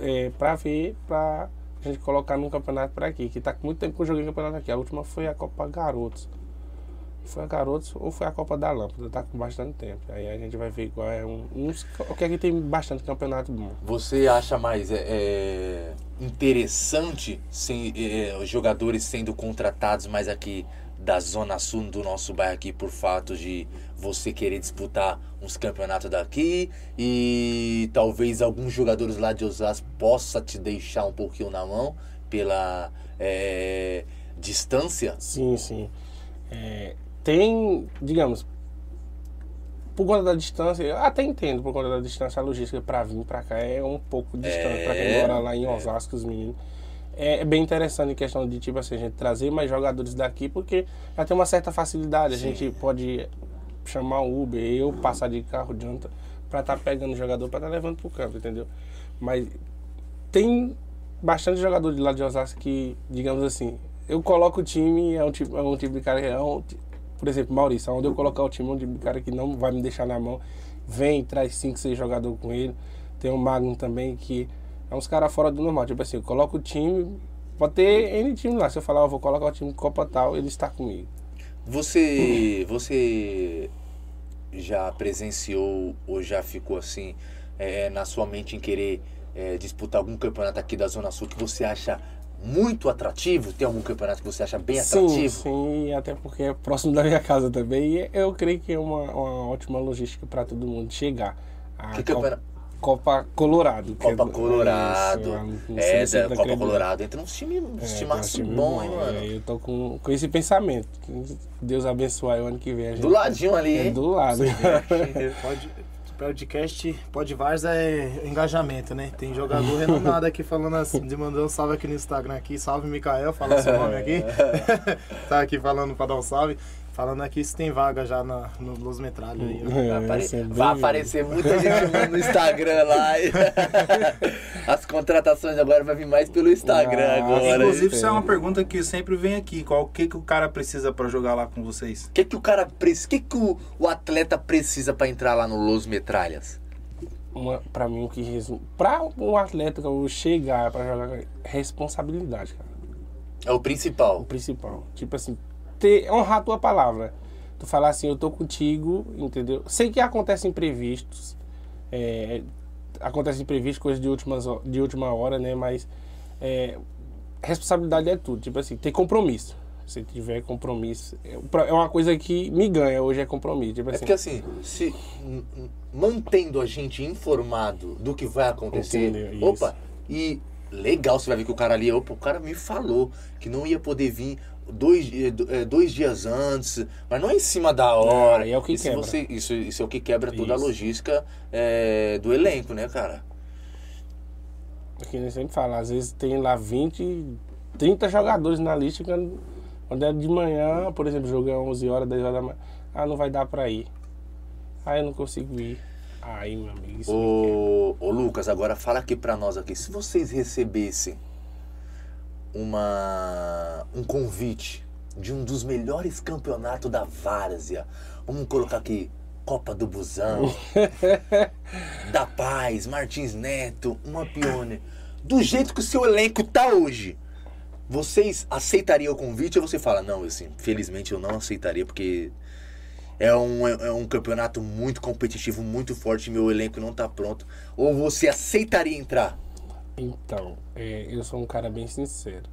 [SPEAKER 5] É, para ver, para a gente colocar num campeonato para aqui. Que tá com muito tempo que eu joguei campeonato aqui. A última foi a Copa Garotos. Foi a Garotos ou foi a Copa da Lâmpada, tá com bastante tempo. Aí a gente vai ver qual é um. Uns, o que é que tem bastante campeonato bom.
[SPEAKER 2] Você acha mais é, é, interessante sem, é, os jogadores sendo contratados mais aqui da Zona Sul do nosso bairro aqui por fato de você querer disputar uns campeonatos daqui e talvez alguns jogadores lá de Osasco possa te deixar um pouquinho na mão pela é, distância?
[SPEAKER 5] Sim, sim. É, tem, digamos, por conta da distância, eu até entendo por conta da distância, a logística para vir para cá é um pouco distante. para quem mora lá em Osasco, os meninos. É, é bem interessante em questão de, tipo assim, a gente trazer mais jogadores daqui, porque já tem uma certa facilidade. A gente pode chamar o Uber, eu passar de carro de anta para estar pegando o jogador, para estar levando pro campo, entendeu? Mas tem bastante jogador de lá de Osasco que, digamos assim, eu coloco o time, é um tipo, é um tipo de cara que é um, por exemplo, Maurício, onde eu colocar o time, tipo de cara que não vai me deixar na mão, vem, traz 5, 6 jogadores com ele. Tem o Magno também, que é uns caras fora do normal. Tipo assim, eu coloco o time, pode ter N time lá. Se eu falar, eu vou colocar o time Copa tal, ele está comigo.
[SPEAKER 2] Você, você já presenciou ou já ficou assim é, na sua mente em querer é, disputar algum campeonato aqui da Zona Sul que você acha muito atrativo? Tem algum campeonato que você acha bem
[SPEAKER 5] Sim,
[SPEAKER 2] atrativo?
[SPEAKER 5] sim, até porque é próximo da minha casa também. E eu creio que é uma, uma ótima logística para todo mundo chegar. A
[SPEAKER 2] Que
[SPEAKER 5] Copa,
[SPEAKER 2] campeonato?
[SPEAKER 5] Colorado. Colorado. que
[SPEAKER 2] Copa
[SPEAKER 5] é-
[SPEAKER 2] Colorado.
[SPEAKER 5] isso, no
[SPEAKER 2] É,
[SPEAKER 5] centro
[SPEAKER 2] da Copa. Colorado. Entra uns times,
[SPEAKER 5] É, um
[SPEAKER 2] timaço
[SPEAKER 5] time
[SPEAKER 2] bom, hein,
[SPEAKER 5] é,
[SPEAKER 2] mano?
[SPEAKER 5] eu tô com, com esse pensamento. Deus abençoe o ano que vem. a gente-
[SPEAKER 2] Do ladinho ali,
[SPEAKER 5] É
[SPEAKER 2] hein?
[SPEAKER 5] do lado.
[SPEAKER 4] Pode, podcast, pode Varza é engajamento, né? Tem jogador renomado aqui falando assim, de mandando um salve aqui no Instagram aqui. Salve, Mikael, fala seu nome aqui. tá aqui falando pra dar um salve. Falando aqui se tem vaga já na, no Los Metralha aí. ó.
[SPEAKER 2] Vai,
[SPEAKER 5] É,
[SPEAKER 2] apare-
[SPEAKER 5] é
[SPEAKER 2] vai aparecer muita gente no Instagram lá. As contratações agora vai vir mais pelo Instagram
[SPEAKER 5] Ah,
[SPEAKER 2] agora.
[SPEAKER 3] Inclusive, isso é uma pergunta que sempre vem aqui. Qual que, que o cara precisa pra jogar lá com vocês?
[SPEAKER 2] O que, que o cara precisa? O que, que o, o atleta precisa pra entrar lá no Los Metralhas?
[SPEAKER 5] Uma, pra mim, o que resume. Pra um atleta que eu chegar pra jogar, é responsabilidade, cara.
[SPEAKER 2] É o principal.
[SPEAKER 5] O principal. Tipo assim, ter, honrar a tua palavra. Tu falar assim, eu tô contigo, entendeu? Sei que acontecem imprevistos. É, acontecem imprevistos, coisas de, últimas, de última hora, né? Mas é, responsabilidade é tudo. Tipo assim, ter compromisso. Se tiver compromisso. É, é uma coisa que me ganha hoje, é compromisso. Tipo
[SPEAKER 2] É
[SPEAKER 5] assim,
[SPEAKER 2] porque assim, se mantendo a gente informado do que vai acontecer,
[SPEAKER 5] Entendeu, isso.
[SPEAKER 2] opa, e legal, você vai ver que o cara ali, opa, o cara me falou que não ia poder vir dois, do- eh, dois dias antes, mas não é em cima da hora.
[SPEAKER 5] Aí é o que
[SPEAKER 2] se
[SPEAKER 5] quebra.
[SPEAKER 2] você- isso, isso é o que quebra toda a
[SPEAKER 5] Isso.
[SPEAKER 2] logística eh, do elenco, né, cara?
[SPEAKER 5] que nem sempre fala, às vezes tem lá 20, 30 jogadores na lista, quando, quando é de manhã, por exemplo, jogo é 11 horas, 10 horas da manhã, ah, não vai dar pra ir. Ah, eu não consigo ir. Aí, meu amigo, isso
[SPEAKER 2] Ô, ô Lucas, agora fala aqui pra nós aqui, se vocês recebessem uma um convite de um dos melhores campeonatos da Várzea, vamos colocar aqui Copa do Busão, da Paz, Martins Neto, uma Pione, do jeito que o seu elenco tá hoje, vocês aceitariam o convite ou você fala, não, assim, felizmente eu não aceitaria porque é um, é um campeonato muito competitivo, muito forte, meu elenco não tá pronto. Ou você aceitaria entrar?
[SPEAKER 5] Então, é, eu sou um cara bem sincero.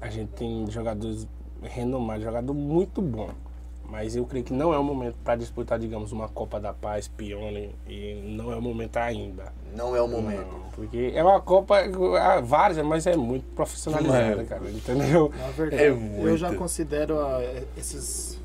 [SPEAKER 5] A gente tem jogadores renomados, jogador muito bom. Mas eu creio que não é o momento para disputar, digamos, uma Copa da Paz, Pione, e não é o momento ainda.
[SPEAKER 2] Não é o momento.
[SPEAKER 5] Não, porque é uma Copa, a várzea, mas é muito profissionalizada,
[SPEAKER 2] É.
[SPEAKER 5] cara, entendeu?
[SPEAKER 4] Na verdade,
[SPEAKER 2] É
[SPEAKER 4] eu já
[SPEAKER 2] muito.
[SPEAKER 4] considero ah, esses,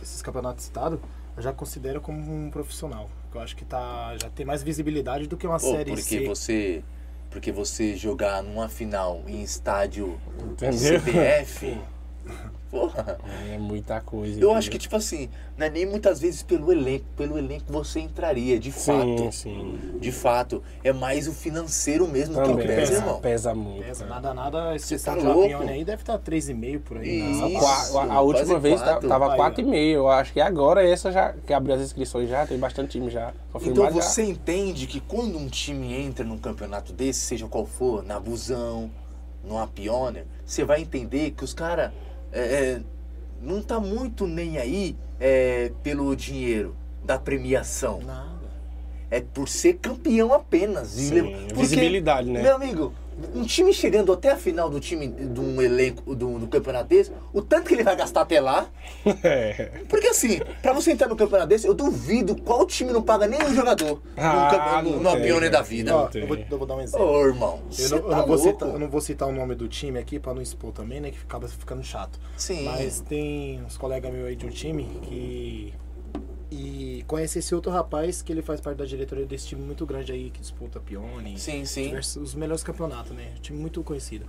[SPEAKER 4] esses campeonatos de estado, eu já considero como um profissional. Eu acho que tá, já tem mais visibilidade do que uma
[SPEAKER 2] Pô,
[SPEAKER 4] série
[SPEAKER 2] porque
[SPEAKER 4] C.
[SPEAKER 2] você. Porque você jogar numa final em estádio
[SPEAKER 5] Entendeu?
[SPEAKER 2] CBF. Porra.
[SPEAKER 5] É muita coisa.
[SPEAKER 2] Eu acho que, tipo assim, não é nem muitas vezes pelo elenco. Pelo elenco você entraria, de
[SPEAKER 5] Sim,
[SPEAKER 2] fato.
[SPEAKER 5] sim.
[SPEAKER 2] De fato. É mais o financeiro mesmo que
[SPEAKER 5] Também,
[SPEAKER 2] pesa,
[SPEAKER 5] pesa,
[SPEAKER 2] irmão.
[SPEAKER 5] pesa muito.
[SPEAKER 4] Pesa, nada, nada. Esse
[SPEAKER 2] Você tá louco?
[SPEAKER 4] Aí deve estar 3,5 por aí. né?
[SPEAKER 2] Isso.
[SPEAKER 5] A, a última vez ta-
[SPEAKER 2] quatro.
[SPEAKER 5] tava
[SPEAKER 4] Aí,
[SPEAKER 5] 4,5. Eu acho que agora essa já que abriu as inscrições já, tem bastante time já.
[SPEAKER 2] Então
[SPEAKER 5] confirmado já.
[SPEAKER 2] você entende que quando um time entra num campeonato desse, seja qual for, na Busão, no Apioner, você vai entender que os caras não tá muito nem aí é, pelo dinheiro da premiação.
[SPEAKER 4] Nada.
[SPEAKER 2] É por ser campeão apenas.
[SPEAKER 5] Sim,
[SPEAKER 2] porque,
[SPEAKER 5] visibilidade, né?
[SPEAKER 2] Meu amigo, um time chegando até a final do time, de um elenco, do, do campeonato desse, o tanto que ele vai gastar até lá.
[SPEAKER 5] É.
[SPEAKER 2] Porque assim, pra você entrar no campeonato desse, eu duvido qual time não paga nem um jogador
[SPEAKER 5] Ah,
[SPEAKER 2] no, no, Apione da vida.
[SPEAKER 4] Ó, eu, vou, eu vou dar um exemplo.
[SPEAKER 2] Ô, irmão,
[SPEAKER 4] Eu
[SPEAKER 2] você
[SPEAKER 4] não, eu
[SPEAKER 2] tá
[SPEAKER 4] não vou citar, eu não vou citar o nome do time aqui pra não expor também, né? Que acaba ficando chato.
[SPEAKER 2] Sim.
[SPEAKER 4] Mas tem uns colegas meus aí de um time que. E conhece esse outro rapaz que ele faz parte da diretoria desse time muito grande aí que disputa Pione.
[SPEAKER 2] Sim, sim.
[SPEAKER 4] diversos- os melhores campeonatos, né? Um time muito conhecido.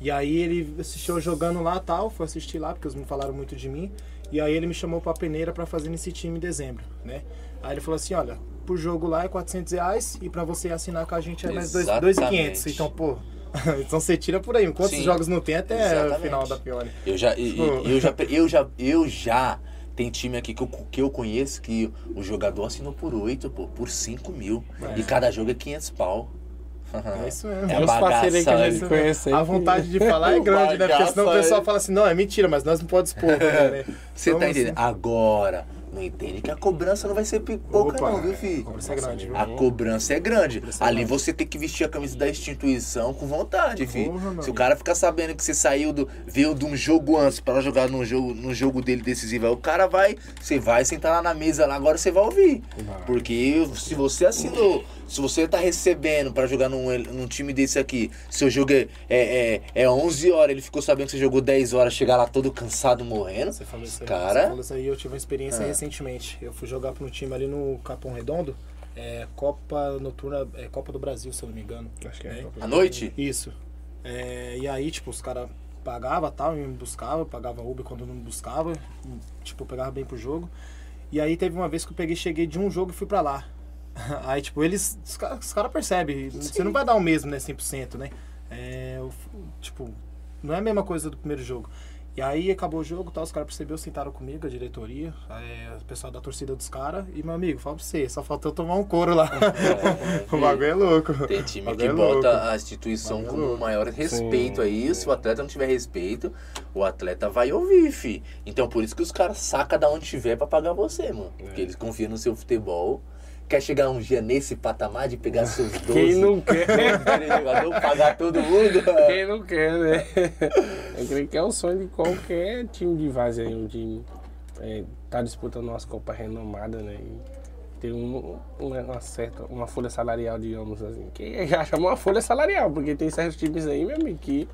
[SPEAKER 4] E aí ele assistiu eu jogando lá tal, foi assistir lá, porque eles me falaram muito de mim. E aí ele me chamou pra peneira pra fazer nesse time em dezembro, né? Aí ele falou assim, olha, por jogo lá é 400 reais e pra você assinar com a gente é mais dois-
[SPEAKER 2] Exatamente.
[SPEAKER 4] 2.500. Então, pô, então você tira por aí. Quantos
[SPEAKER 2] Sim.
[SPEAKER 4] jogos não tem até o final da Pione?
[SPEAKER 2] Eu já, e- e-
[SPEAKER 4] Pô.
[SPEAKER 2] eu já, eu já, eu já tem time aqui que eu, que eu conheço que o jogador assinou por 8, pô, por 5 mil.
[SPEAKER 4] É.
[SPEAKER 2] E cada jogo é 500 pau.
[SPEAKER 4] É isso mesmo.
[SPEAKER 2] É
[SPEAKER 5] uns parceiros aí que a
[SPEAKER 2] bagaça,
[SPEAKER 5] gente
[SPEAKER 2] né?
[SPEAKER 5] conhece aí.
[SPEAKER 4] A vontade de falar é grande, né? Porque senão o
[SPEAKER 2] Bagaça,
[SPEAKER 4] pessoal
[SPEAKER 2] é.
[SPEAKER 4] fala assim, não, é mentira, mas nós não podemos expor. né?
[SPEAKER 2] Você
[SPEAKER 4] Então,
[SPEAKER 2] tá
[SPEAKER 4] assim,
[SPEAKER 2] entendendo? Agora, não entende que a cobrança não vai ser pouca
[SPEAKER 4] Opa,
[SPEAKER 2] não, viu, filho?
[SPEAKER 4] a cobrança é grande, viu?
[SPEAKER 2] A cobrança é grande.
[SPEAKER 4] Cobrança é
[SPEAKER 2] Ali
[SPEAKER 4] grande.
[SPEAKER 2] você tem que vestir a camisa da instituição com vontade, filho.
[SPEAKER 4] Porra,
[SPEAKER 2] Se o cara ficar sabendo que você saiu do. veio de um jogo antes para jogar no jogo, no jogo dele decisivo, aí o cara vai. Você vai sentar lá na mesa lá, agora você vai ouvir. Porque se você assinou, se você tá recebendo para jogar num, num time desse aqui, seu jogo é, é, é, é 11 horas, ele ficou sabendo que você jogou 10 horas, chegar lá todo cansado morrendo.
[SPEAKER 4] Você falou isso aí,
[SPEAKER 2] Cara-
[SPEAKER 4] você falou isso aí, eu tive uma experiência
[SPEAKER 2] Ah.
[SPEAKER 4] recentemente. Eu fui jogar para um time ali no Capão Redondo, é, Copa Noturna, é, Copa do Brasil, se eu não me engano.
[SPEAKER 5] Acho que é.
[SPEAKER 2] À noite?
[SPEAKER 4] Isso. É, e aí, tipo, os caras pagavam tal, e me buscava, pagava Uber quando não me buscava, tipo, eu pegava bem pro jogo. E aí teve uma vez que eu peguei, cheguei de um jogo e fui pra lá. Aí, tipo, eles, os caras cara percebem, você não vai dar o mesmo, né, 100%, né? É, tipo, não é a mesma coisa do primeiro jogo. E aí acabou o jogo, tal, os caras perceberam, sentaram comigo, a diretoria, é, o pessoal da torcida dos caras, e meu amigo, fala pra você, só faltou tomar um couro lá. o bagulho é louco.
[SPEAKER 2] Tem time que
[SPEAKER 4] é
[SPEAKER 2] bota
[SPEAKER 4] louco.
[SPEAKER 2] a instituição
[SPEAKER 4] é
[SPEAKER 2] como o maior respeito
[SPEAKER 5] Sim,
[SPEAKER 2] aí. Se o atleta não tiver respeito, o atleta vai ouvir, fi. Então por isso que os caras sacam da onde tiver pra pagar você, mano.
[SPEAKER 5] É.
[SPEAKER 2] Porque eles confiam no seu futebol. Quer chegar um dia nesse patamar de pegar seus 12
[SPEAKER 5] Quem não quer?
[SPEAKER 2] jogador, pagar todo mundo?
[SPEAKER 5] Quem não quer, né? Eu creio que é o sonho de qualquer time de várzea aí, onde é, tá disputando umas copas renomadas, né? E ter um, uma, certa, uma folha salarial, digamos assim. Que já chama uma folha salarial, porque tem certos times aí, meu amigo, que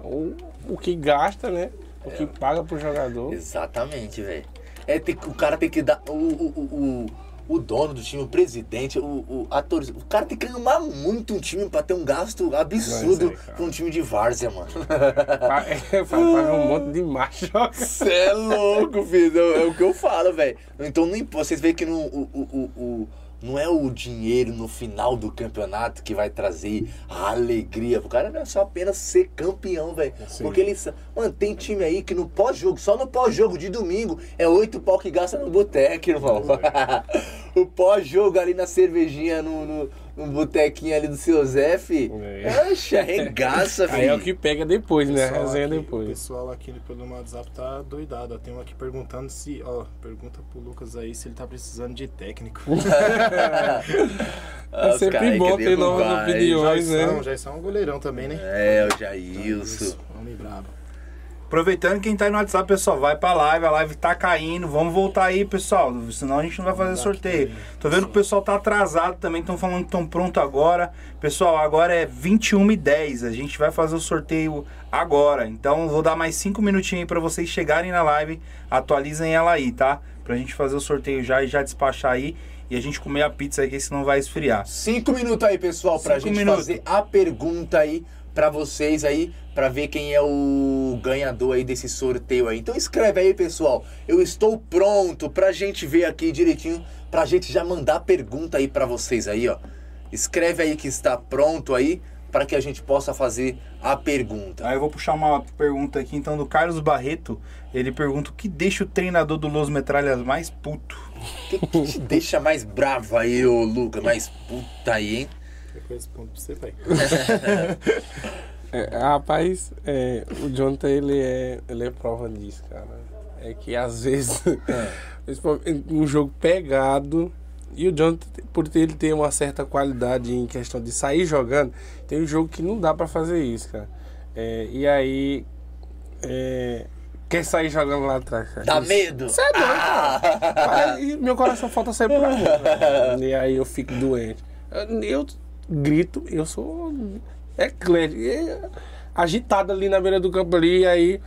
[SPEAKER 5] o, o que gasta, né? O que paga pro jogador.
[SPEAKER 2] Exatamente, velho. É, tem o cara tem que dar. O, o, o, o, dono do time, o presidente, o, o ator. O cara tem que amar muito um time pra ter um gasto absurdo
[SPEAKER 5] é, cara.
[SPEAKER 2] pra um time de várzea, mano.
[SPEAKER 5] É, paga um monte de macho.
[SPEAKER 2] Você é louco, filho. É, é o que eu falo, velho. Então não impo- vocês veem que no, o, o, o- não é o dinheiro no final do campeonato que vai trazer a alegria. O cara não é só apenas ser campeão, velho. Porque eles. Mano, tem time aí que no pós-jogo, só no pós-jogo de domingo, é oito pau que gasta no boteco, irmão. o pós-jogo ali na cervejinha, no, no, no botequinho ali do seu Zé, fi.
[SPEAKER 5] É.
[SPEAKER 2] Oxe, arregaça, filho.
[SPEAKER 5] Aí é o que pega depois, né? Resenha
[SPEAKER 4] aqui- O
[SPEAKER 5] depois.
[SPEAKER 4] pessoal aqui pelo WhatsApp tá doidado. ó. Tem um aqui perguntando se. Ó, pergunta pro Lucas aí se ele tá precisando de técnico.
[SPEAKER 5] É
[SPEAKER 2] os
[SPEAKER 5] sempre bom ter novas opiniões.
[SPEAKER 2] hein?
[SPEAKER 5] Pois é.
[SPEAKER 4] Jairson, é um goleirão também, né?
[SPEAKER 2] É, o Jailson.
[SPEAKER 4] Homem brabo.
[SPEAKER 3] Aproveitando quem tá aí no WhatsApp, pessoal, vai pra live, a live tá caindo. Vamos voltar aí, pessoal. Senão a gente não vai fazer sorteio. Tô vendo que o pessoal tá atrasado também, estão falando que estão pronto agora. Pessoal, agora é 21 e 10. A gente vai fazer o sorteio agora. Então vou dar mais 5 minutinhos aí pra vocês chegarem na live. Atualizem ela aí, tá? Pra gente fazer o sorteio já e já despachar aí. E a gente comer a pizza aí, que senão vai esfriar.
[SPEAKER 2] Cinco minutos aí, pessoal, pra
[SPEAKER 3] Cinco
[SPEAKER 2] gente
[SPEAKER 3] minutos.
[SPEAKER 2] fazer a pergunta aí pra vocês aí, pra ver quem é o ganhador aí desse sorteio aí. Então escreve aí, pessoal. Eu estou pronto pra gente ver aqui direitinho, pra gente já mandar pergunta aí pra vocês aí, ó. Escreve aí que está pronto aí, pra que a gente possa fazer a pergunta.
[SPEAKER 3] Aí eu vou puxar uma pergunta aqui, então, do Carlos Barreto. Ele pergunta o que deixa o treinador do Los Metralhas mais puto.
[SPEAKER 2] O que, que te deixa mais bravo aí, ô Luca? Mais puta aí, hein?
[SPEAKER 4] Eu respondo pra você, pai.
[SPEAKER 5] É, rapaz, é, o Jonathan, ele é, ele é prova disso, cara. É que às vezes, principalmente um jogo pegado, e o Jonathan, por ele ter uma certa qualidade em questão de sair jogando, tem um jogo que não dá pra fazer isso, cara. É, e aí, é, quer sair jogando lá atrás, cara.
[SPEAKER 2] Dá medo?
[SPEAKER 5] Você é doido, cara. Aí meu coração falta sair por amor. cara. E aí eu fico doente. Eu grito, eu sou eclético, é, agitado ali na beira do campo ali, e aí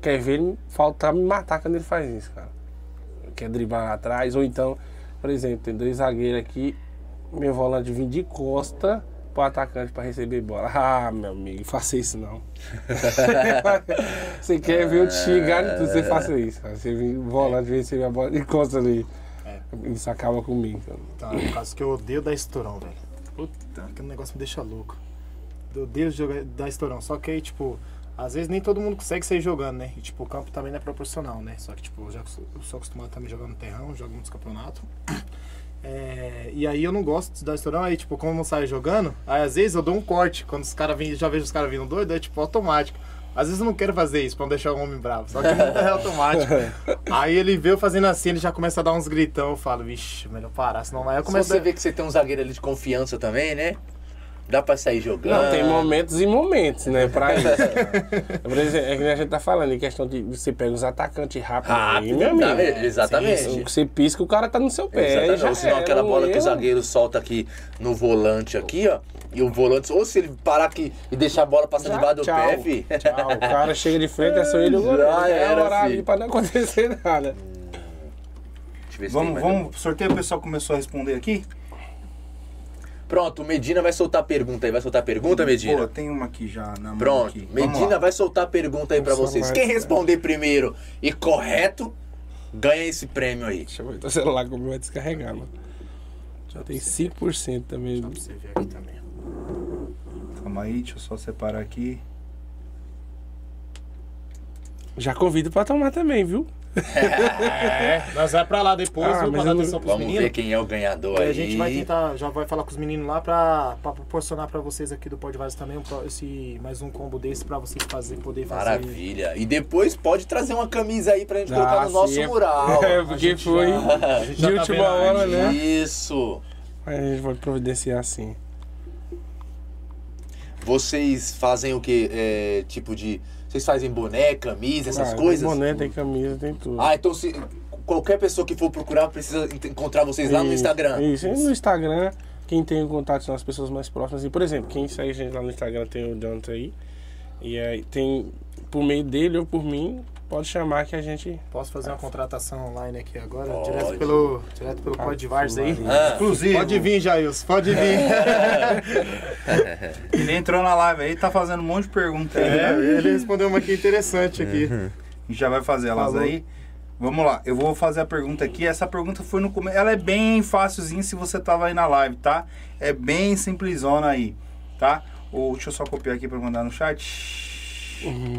[SPEAKER 5] quer ver ele faltar me matar quando ele faz isso, cara. Quer driblar lá atrás, ou então, por exemplo, tem dois zagueiros aqui, meu volante vem de costa pro atacante pra receber bola. Ah, meu amigo, faça isso não. você quer ver eu te xingar de tudo, você faça isso. cara. Você vem, o volante vem receber a bola de costa ali. Isso acaba comigo. cara.
[SPEAKER 4] Tá, no caso que eu odeio dar estourão, velho. Puta, aquele negócio me deixa louco. Eu odeio jogar, dar estourão. Só que aí, tipo, às vezes nem todo mundo consegue sair jogando, né? E, tipo, o campo também não é proporcional, né? Só que, tipo, eu, já, eu sou acostumado também jogar no terrão, jogo muitos campeonatos. É, e aí eu não gosto de dar estourão, aí, tipo, como eu não saio jogando, aí às vezes eu dou um corte. Quando os caras vêm, já vejo os caras vindo doido, é tipo automático. Às vezes eu não quero fazer isso pra não deixar o homem bravo, só que é automático. aí ele vê eu fazendo assim, ele já começa a dar uns gritão, eu falo, vixe, melhor parar, senão vai eu
[SPEAKER 2] você
[SPEAKER 4] a...
[SPEAKER 2] vê que você tem um zagueiro ali de confiança também, né? Dá pra sair jogando.
[SPEAKER 5] Não, tem momentos e momentos, né, pra isso. Por exemplo, é que a gente tá falando em questão de você pega os atacantes rápido, aí,
[SPEAKER 2] Rápido,
[SPEAKER 5] meu
[SPEAKER 2] tá,
[SPEAKER 5] amigo.
[SPEAKER 2] exatamente.
[SPEAKER 5] Você pisca, o cara tá no seu pé.
[SPEAKER 2] Exatamente.
[SPEAKER 5] já
[SPEAKER 2] Ou senão
[SPEAKER 5] era,
[SPEAKER 2] aquela bola que o zagueiro solta aqui no volante aqui, ó. E o volante, ou se ele parar aqui e deixar a bola passar debaixo do
[SPEAKER 5] tchau.
[SPEAKER 2] pé, fi.
[SPEAKER 5] Tchau, o cara chega de frente, é só ele o goleiro. Já é horário
[SPEAKER 2] filho.
[SPEAKER 5] pra não acontecer nada.
[SPEAKER 2] Deixa eu ver se tem
[SPEAKER 3] Vamos, vamos, sorteio, o pessoal começou a responder aqui?
[SPEAKER 2] Pronto, o Medina vai soltar a pergunta aí. Vai soltar a pergunta,
[SPEAKER 3] Pô,
[SPEAKER 2] Medina?
[SPEAKER 3] tem uma aqui já na mão
[SPEAKER 2] Pronto,
[SPEAKER 3] aqui.
[SPEAKER 2] Medina
[SPEAKER 3] lá.
[SPEAKER 2] vai soltar a pergunta aí pra
[SPEAKER 5] Nossa,
[SPEAKER 2] vocês. Quem responder primeiro e correto, ganha esse prêmio aí.
[SPEAKER 5] Deixa eu ver, o celular como vai descarregar, mano. Já tem 5% também.
[SPEAKER 4] Pra você ver aqui também.
[SPEAKER 3] Calma aí, deixa eu só separar aqui.
[SPEAKER 5] Já convido pra tomar também, viu?
[SPEAKER 4] É, nós vai pra lá depois,
[SPEAKER 5] Ah,
[SPEAKER 4] dar
[SPEAKER 5] não-
[SPEAKER 4] atenção pros
[SPEAKER 2] Vamos ver quem é o ganhador
[SPEAKER 4] E
[SPEAKER 2] aí.
[SPEAKER 4] a gente vai tentar, já vai falar com os meninos lá pra, pra proporcionar pra vocês aqui do Podvars também um pro- esse, mais um combo desse pra vocês fazer, poder fazer.
[SPEAKER 2] Maravilha. E depois pode trazer uma camisa aí pra gente
[SPEAKER 5] Ah,
[SPEAKER 2] colocar no nosso
[SPEAKER 5] é-
[SPEAKER 2] mural.
[SPEAKER 5] É, porque foi
[SPEAKER 4] já-
[SPEAKER 5] de
[SPEAKER 4] tá
[SPEAKER 5] última hora, né?
[SPEAKER 2] Isso.
[SPEAKER 5] Aí a gente vai providenciar assim.
[SPEAKER 2] Vocês fazem o que? É, tipo de. Vocês fazem boné, camisa, essas
[SPEAKER 5] Ah,
[SPEAKER 2] coisas?
[SPEAKER 5] Tem boné, tem camisa, tem tudo.
[SPEAKER 2] Ah, então se qualquer pessoa que for procurar precisa encontrar vocês lá no Instagram.
[SPEAKER 5] Isso, e no Instagram, quem tem contato são as pessoas mais próximas. E, por exemplo, quem segue a gente lá no Instagram tem o Jonathan aí. E aí tem, por meio dele ou por mim, pode chamar que a gente.
[SPEAKER 4] Posso fazer uma contratação online aqui agora?
[SPEAKER 2] Pode.
[SPEAKER 4] Direto pelo, direto pelo
[SPEAKER 5] Ah,
[SPEAKER 4] Podvars aí?
[SPEAKER 2] Ah,
[SPEAKER 3] Inclusive,
[SPEAKER 4] Pode vir, Jailson, pode vir.
[SPEAKER 3] ele entrou na live aí, tá fazendo um monte de perguntas aí.
[SPEAKER 4] É,
[SPEAKER 3] né?
[SPEAKER 4] ele respondeu uma aqui interessante aqui.
[SPEAKER 3] A gente já vai fazer elas
[SPEAKER 4] Falou.
[SPEAKER 3] aí. Vamos lá, eu vou fazer a pergunta aqui. Essa pergunta foi no começo. Ela é bem fácilzinha se você tava aí na live, tá? É bem simplesona aí, tá? Ou, deixa eu só copiar aqui pra mandar no chat.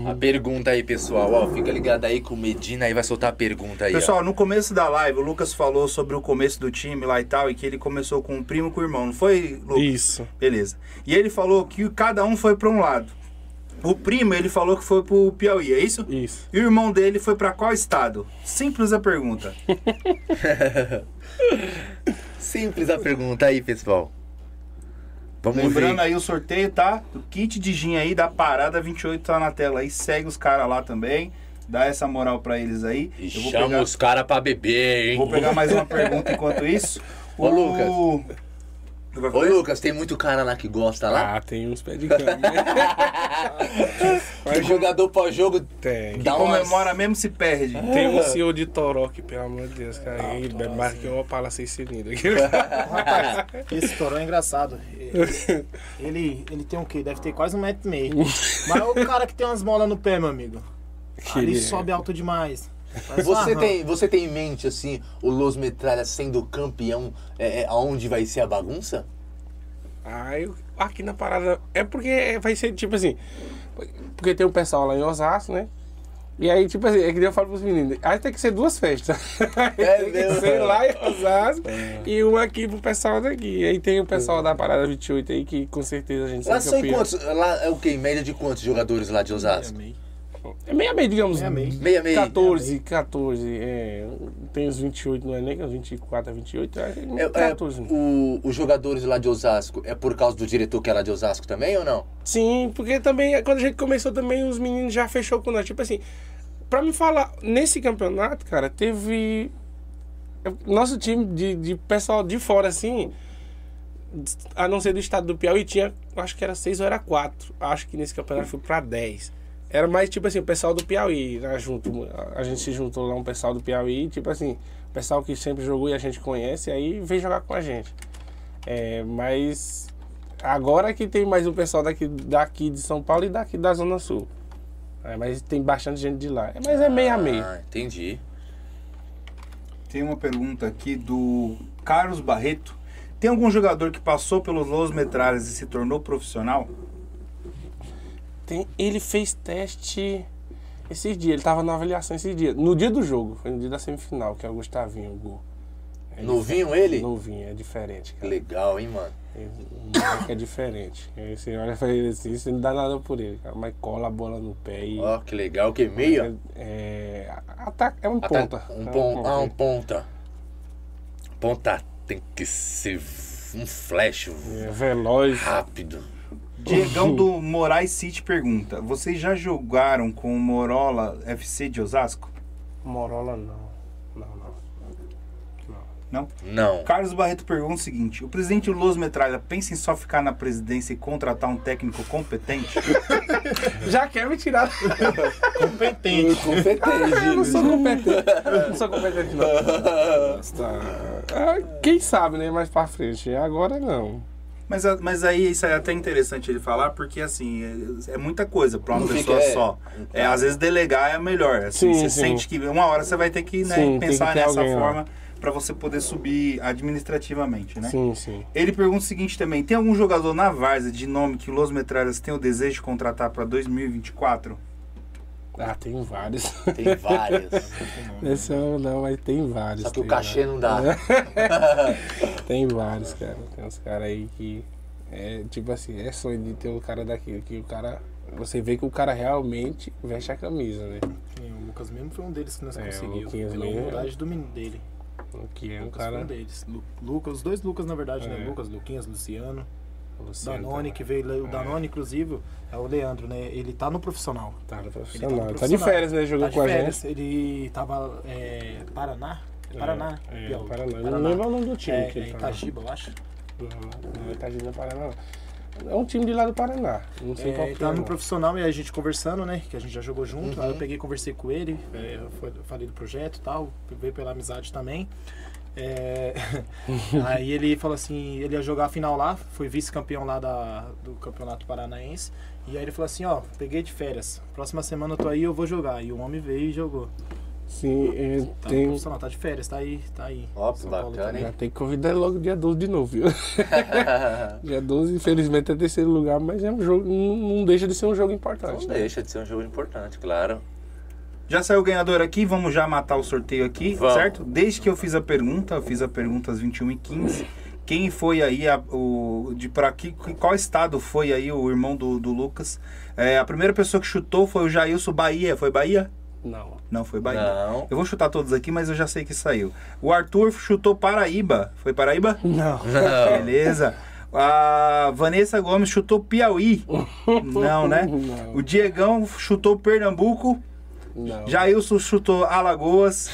[SPEAKER 2] A pergunta aí, pessoal. Ó, fica ligado aí com o Medina aí vai soltar a pergunta aí. ó.
[SPEAKER 3] Pessoal, no começo da live, o Lucas falou sobre o começo do time lá e tal, e que ele começou com o primo e com o irmão, não foi, Lucas?
[SPEAKER 5] Isso.
[SPEAKER 3] Beleza. E ele falou que cada um foi pra um lado. O primo, ele falou que foi pro Piauí, é isso?
[SPEAKER 5] Isso.
[SPEAKER 3] E o irmão dele foi pra qual estado? Simples a pergunta.
[SPEAKER 2] Simples a pergunta aí, pessoal. Vamos
[SPEAKER 3] Lembrando
[SPEAKER 2] ver.
[SPEAKER 3] aí o sorteio, tá? Do kit de gin aí da Parada 28 tá na tela aí. Segue os caras lá também. Dá essa moral pra eles aí.
[SPEAKER 2] E chama
[SPEAKER 3] pegar,
[SPEAKER 2] os caras pra beber, hein?
[SPEAKER 3] vou pegar mais uma pergunta enquanto isso.
[SPEAKER 2] Ô, Lucas. Ô? Lucas, tem muito cara lá que gosta lá?
[SPEAKER 5] Ah, tem uns pés de cama. né?
[SPEAKER 2] que jogador pós-jogo
[SPEAKER 5] Tem.
[SPEAKER 2] dá umas...
[SPEAKER 3] Comemora mesmo se perde.
[SPEAKER 5] Tem um senhor de Toró que, pelo amor de Deus, cara, ele bebe mais que uma pala seis cilindros.
[SPEAKER 4] Rapaz, esse Toró é engraçado. Ele, ele tem o quê? Deve ter quase um metro e meio. Mas o cara que tem umas molas no pé, meu amigo.
[SPEAKER 5] Que-
[SPEAKER 4] sobe alto demais.
[SPEAKER 2] Você
[SPEAKER 4] uma
[SPEAKER 2] tem, você tem em mente, assim, o Los Metralha sendo campeão, é, é, aonde vai ser a bagunça?
[SPEAKER 5] Ah, eu, aqui na parada. É porque vai ser tipo assim. Porque tem um pessoal lá em Osasco, né? E aí, tipo assim, é que eu falo pros meninos, aí tem que ser duas festas.
[SPEAKER 2] É
[SPEAKER 5] tem que ser lá em Osasco e uma aqui pro pessoal daqui. Aí tem o pessoal da Parada 28 aí que com certeza a gente
[SPEAKER 2] Lá
[SPEAKER 5] sai
[SPEAKER 2] são quantos? Lá é o quê? Em média de quantos jogadores lá de Osasco?
[SPEAKER 5] É meia meia, digamos.
[SPEAKER 4] Meia meia.
[SPEAKER 2] Meia meia.
[SPEAKER 5] 14, 14. É, tem os 28 no Enem, que é os 24 a 28. É,
[SPEAKER 2] É, é,
[SPEAKER 5] 14.
[SPEAKER 2] o- os jogadores lá de Osasco, é por causa do diretor que é lá de Osasco também ou não?
[SPEAKER 5] Sim, porque também, quando a gente começou também, os meninos já fechou com nós. Tipo assim, pra me falar, nesse campeonato, cara, teve. Nosso time de, de pessoal de fora, assim, a não ser do estado do Piauí, tinha, acho que era seis ou era quatro. Acho que nesse campeonato foi pra 10. Era mais tipo assim, o pessoal do Piauí, né, junto, a gente se juntou lá, um pessoal do Piauí, tipo assim, o pessoal que sempre jogou e a gente conhece, aí veio jogar com a gente. É, mas agora que tem mais um pessoal daqui, daqui de São Paulo e daqui da Zona Sul. É, mas tem bastante gente de lá. Mas é meio a meio.
[SPEAKER 2] Ah, entendi.
[SPEAKER 3] Tem uma pergunta aqui do Carlos Barreto. Tem algum jogador que passou pelos Los Metralhas e se tornou profissional?
[SPEAKER 5] Tem, ele fez teste esses dias, ele tava na avaliação esses dias. No dia do jogo, foi no dia da semifinal, que é o Gustavinho, o gol. É
[SPEAKER 2] Novinho ele?
[SPEAKER 5] Novinho, é diferente, cara.
[SPEAKER 2] Legal, hein, mano?
[SPEAKER 5] Ele- O moleque é diferente. Aí você olha pra ele assim, você não dá nada por ele, cara. Mas cola a bola no pé e.
[SPEAKER 2] Ó, que legal. Que meia?
[SPEAKER 5] É, ataca, é um ponta.
[SPEAKER 2] Um,
[SPEAKER 5] É
[SPEAKER 2] pon...
[SPEAKER 5] ponta.
[SPEAKER 2] ah, um ponta. Ponta tem que ser um flash
[SPEAKER 5] É veloz.
[SPEAKER 2] rápido.
[SPEAKER 3] Diegão do Moraes City pergunta: Vocês já jogaram com o Morola FC de Osasco?
[SPEAKER 5] Morola não. Não, não.
[SPEAKER 3] Não?
[SPEAKER 2] Não.
[SPEAKER 3] Carlos Barreto pergunta o seguinte: O presidente Los Metralha pensa em só ficar na presidência e contratar um técnico competente?
[SPEAKER 5] Já quer me tirar.
[SPEAKER 4] competente.
[SPEAKER 5] Eu não sou competente. Eu não sou competente, não. Ah, Quem sabe, né? Mais pra frente. Agora não.
[SPEAKER 3] Mas, a- mas aí isso é até interessante ele falar, porque assim, é, é muita coisa pra uma
[SPEAKER 2] Não
[SPEAKER 3] pessoa
[SPEAKER 2] fica- é,
[SPEAKER 3] só. É, às vezes delegar é melhor. Assim,
[SPEAKER 5] Sim,
[SPEAKER 3] você
[SPEAKER 5] sim.
[SPEAKER 3] sente que uma hora você vai ter que né,
[SPEAKER 5] Sim,
[SPEAKER 3] pensar
[SPEAKER 5] que
[SPEAKER 3] nessa
[SPEAKER 5] alguém
[SPEAKER 3] forma pra você poder subir administrativamente, né?
[SPEAKER 5] Sim, sim.
[SPEAKER 3] Ele pergunta o seguinte também: tem algum jogador na Várzea de nome que o Los Metralhas tem o desejo de contratar pra 2024?
[SPEAKER 5] Ah, tem vários.
[SPEAKER 2] Tem várias.
[SPEAKER 5] Esse eu não, mas tem vários.
[SPEAKER 2] Só que o cachê
[SPEAKER 5] vários.
[SPEAKER 2] não dá.
[SPEAKER 5] Tem vários, cara. Tem uns caras aí que. É tipo assim, é sonho de ter um cara daquele que o cara. Você vê que o cara realmente veste a camisa, né?
[SPEAKER 4] Sim, O Lucas mesmo foi um deles que nós
[SPEAKER 5] É, o
[SPEAKER 4] conseguimos. Pela humildade do menino dele.
[SPEAKER 5] O que é um
[SPEAKER 4] foi
[SPEAKER 5] cara.
[SPEAKER 4] um deles. Lu- Lucas, os dois Lucas, na verdade,
[SPEAKER 5] É.
[SPEAKER 4] né? Lucas, Luquinhas, Luciano.
[SPEAKER 5] Luciano
[SPEAKER 4] Danone,
[SPEAKER 5] tá-
[SPEAKER 4] que veio. O Danone, inclusive, é o Leandro, né? Ele tá no profissional.
[SPEAKER 5] Tá no
[SPEAKER 4] Ele
[SPEAKER 5] profissional.
[SPEAKER 4] no
[SPEAKER 5] Tá de
[SPEAKER 4] profissional.
[SPEAKER 5] férias, né? Jogou
[SPEAKER 4] tá
[SPEAKER 5] com a
[SPEAKER 4] férias.
[SPEAKER 5] gente.
[SPEAKER 4] Ele tava. É, Paraná? É Paraná?
[SPEAKER 5] É,
[SPEAKER 4] Piauí.
[SPEAKER 5] Paraná. Eu não lembro o nome do time
[SPEAKER 4] É,
[SPEAKER 5] que ele
[SPEAKER 4] é
[SPEAKER 5] tá.
[SPEAKER 4] Itagiba, eu acho.
[SPEAKER 5] Não, não, Itagiba não é Paraná. É um time de lá do Paraná. Não sei
[SPEAKER 4] É,
[SPEAKER 5] qual é.
[SPEAKER 4] no profissional e a gente conversando, né? Que a gente já jogou junto.
[SPEAKER 5] Uhum.
[SPEAKER 4] Aí eu peguei e conversei com ele. é, falei do projeto e tal. Veio pela amizade também. É, aí ele falou assim, ele ia jogar a final lá, foi vice-campeão lá da, do Campeonato Paranaense. E aí ele falou assim, ó, peguei de férias. Próxima semana eu tô aí, eu vou jogar. E o homem veio e jogou.
[SPEAKER 5] Sim, é,
[SPEAKER 4] Tá
[SPEAKER 5] tem.
[SPEAKER 4] profissional, tá de férias, tá aí, tá aí.
[SPEAKER 2] Ó, bacana.
[SPEAKER 5] Já tem que convidar logo dia 12 de novo, viu? dia 12, infelizmente, é terceiro lugar, mas é um jogo. Não, não deixa de ser um jogo importante.
[SPEAKER 2] Não
[SPEAKER 5] né?
[SPEAKER 2] deixa de ser um jogo importante, claro.
[SPEAKER 3] Já saiu o ganhador aqui, vamos já matar o sorteio aqui,
[SPEAKER 2] Vamos.
[SPEAKER 3] certo? Desde que eu fiz a pergunta, eu fiz a pergunta às 21h15. Quem foi aí, a- o, de para que, qual estado foi aí o irmão do, do Lucas? É, a primeira pessoa que chutou foi o Jailson Bahia. Foi Bahia?
[SPEAKER 5] Não.
[SPEAKER 3] Não, foi Bahia.
[SPEAKER 2] Não.
[SPEAKER 3] Eu vou chutar todos aqui, mas eu já sei que saiu. O Arthur chutou Paraíba. Foi Paraíba?
[SPEAKER 5] Não.
[SPEAKER 3] Beleza. A Vanessa Gomes chutou Piauí. Não, né?
[SPEAKER 5] Não.
[SPEAKER 3] O Diegão chutou Pernambuco.
[SPEAKER 5] Não.
[SPEAKER 3] Jailson chutou Alagoas.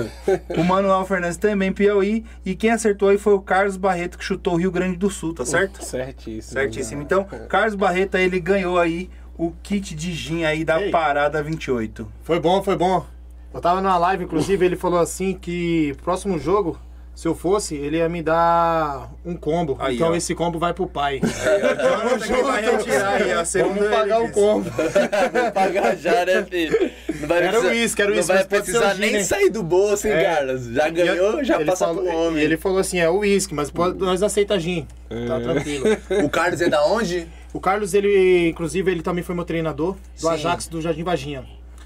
[SPEAKER 3] o Manuel Fernandes também Piauí. E quem acertou aí foi o Carlos Barreto, que chutou Rio Grande do Sul, tá certo?
[SPEAKER 5] Certíssimo.
[SPEAKER 3] Certíssimo. Então, Carlos Barreto ele ganhou aí o kit de gin aí da
[SPEAKER 4] Ei.
[SPEAKER 3] Parada 28.
[SPEAKER 4] Foi bom, foi bom. Eu tava numa live, inclusive, ele falou assim que próximo jogo, se eu fosse, ele ia me dar um combo.
[SPEAKER 3] Aí,
[SPEAKER 4] então
[SPEAKER 3] ó.
[SPEAKER 4] esse combo vai pro pai.
[SPEAKER 3] Vai segundo
[SPEAKER 4] Vamos pagar
[SPEAKER 3] ele
[SPEAKER 4] o combo.
[SPEAKER 2] Vou pagar já, né, filho? Não vai
[SPEAKER 4] Quero uísque, quero
[SPEAKER 2] não vai
[SPEAKER 4] mas pode ser
[SPEAKER 2] precisar nem
[SPEAKER 4] né?
[SPEAKER 2] sair do bolso, hein,
[SPEAKER 4] É.
[SPEAKER 2] Carlos? Já ganhou, já
[SPEAKER 4] Ele
[SPEAKER 2] passa
[SPEAKER 4] falou,
[SPEAKER 2] pro homem.
[SPEAKER 4] Ele falou assim, é o uísque, mas pode, nós aceita gin. Tá tranquilo.
[SPEAKER 2] O Carlos é da onde?
[SPEAKER 4] O Carlos, ele, inclusive, ele também foi meu treinador do
[SPEAKER 2] Sim.
[SPEAKER 4] Ajax do Jardim Varginha.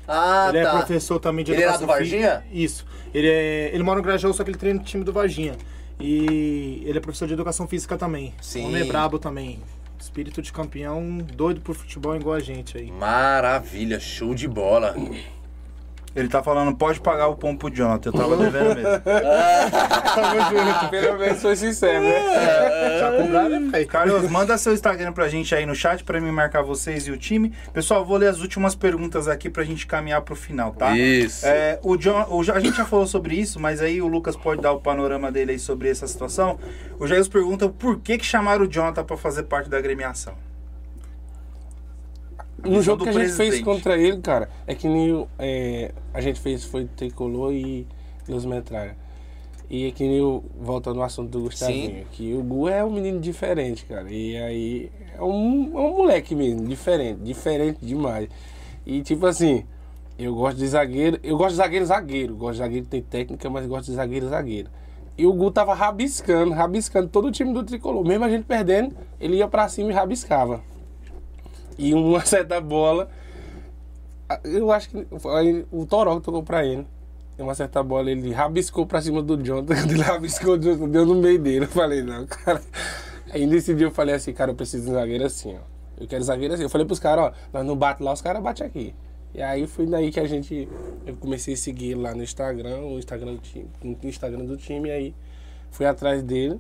[SPEAKER 2] Ah,
[SPEAKER 4] ele
[SPEAKER 2] tá.
[SPEAKER 4] é professor também de
[SPEAKER 2] Ele
[SPEAKER 4] educação
[SPEAKER 2] do Varginha?
[SPEAKER 4] fí- Isso. Ele, é, ele mora no Grajaú, só que ele treina no time do Varginha. E ele é professor de educação física também.
[SPEAKER 2] Sim.
[SPEAKER 4] Homem é brabo também. Espírito de campeão, doido por futebol igual a gente aí.
[SPEAKER 2] Maravilha, show de bola.
[SPEAKER 3] Ele tá falando, pode pagar o pombo pro Jonathan. Eu tava devendo mesmo.
[SPEAKER 4] Tamo junto.
[SPEAKER 5] Pelo menos foi sincero, né?
[SPEAKER 4] Já cobraram, né, pai?
[SPEAKER 3] Carlos, manda seu Instagram pra gente aí no chat pra mim marcar vocês e o time. Pessoal, vou ler as últimas perguntas aqui pra gente caminhar pro final, tá?
[SPEAKER 2] Isso.
[SPEAKER 3] É, o John, o, a gente já falou sobre isso, mas aí o Lucas pode dar o panorama dele aí sobre essa situação. O Jair pergunta por que, que chamaram o Jonathan pra fazer parte da agremiação.
[SPEAKER 5] No jogo que a gente fez
[SPEAKER 3] presidente.
[SPEAKER 5] contra ele, cara, é que nem é, a gente fez foi Tricolor e Luz Metralha. E é que nem voltando ao assunto do Gustavinho, que o Gu é um menino diferente, cara. E aí é um, é um moleque mesmo, diferente, diferente demais. E tipo assim, eu gosto de zagueiro, eu gosto de zagueiro zagueiro, gosto de zagueiro que tem técnica, mas gosto de zagueiro zagueiro. E o Gu tava rabiscando, rabiscando todo o time do Tricolor. Mesmo a gente perdendo, ele ia pra cima e rabiscava. E uma certa bola. Eu acho que o Toró tocou pra ele. Uma certa bola, ele rabiscou pra cima do Jonathan. Ele rabiscou, deu no meio dele. Eu falei, não, cara. Aí nesse dia eu falei assim, cara, eu preciso de um zagueiro assim, ó. Eu quero zagueiro assim. Eu falei pros caras, ó, nós não bate lá, os caras batem aqui. E aí foi daí que a gente. Eu comecei a seguir lá no Instagram, o Instagram do time, no Instagram do time, e aí fui atrás dele.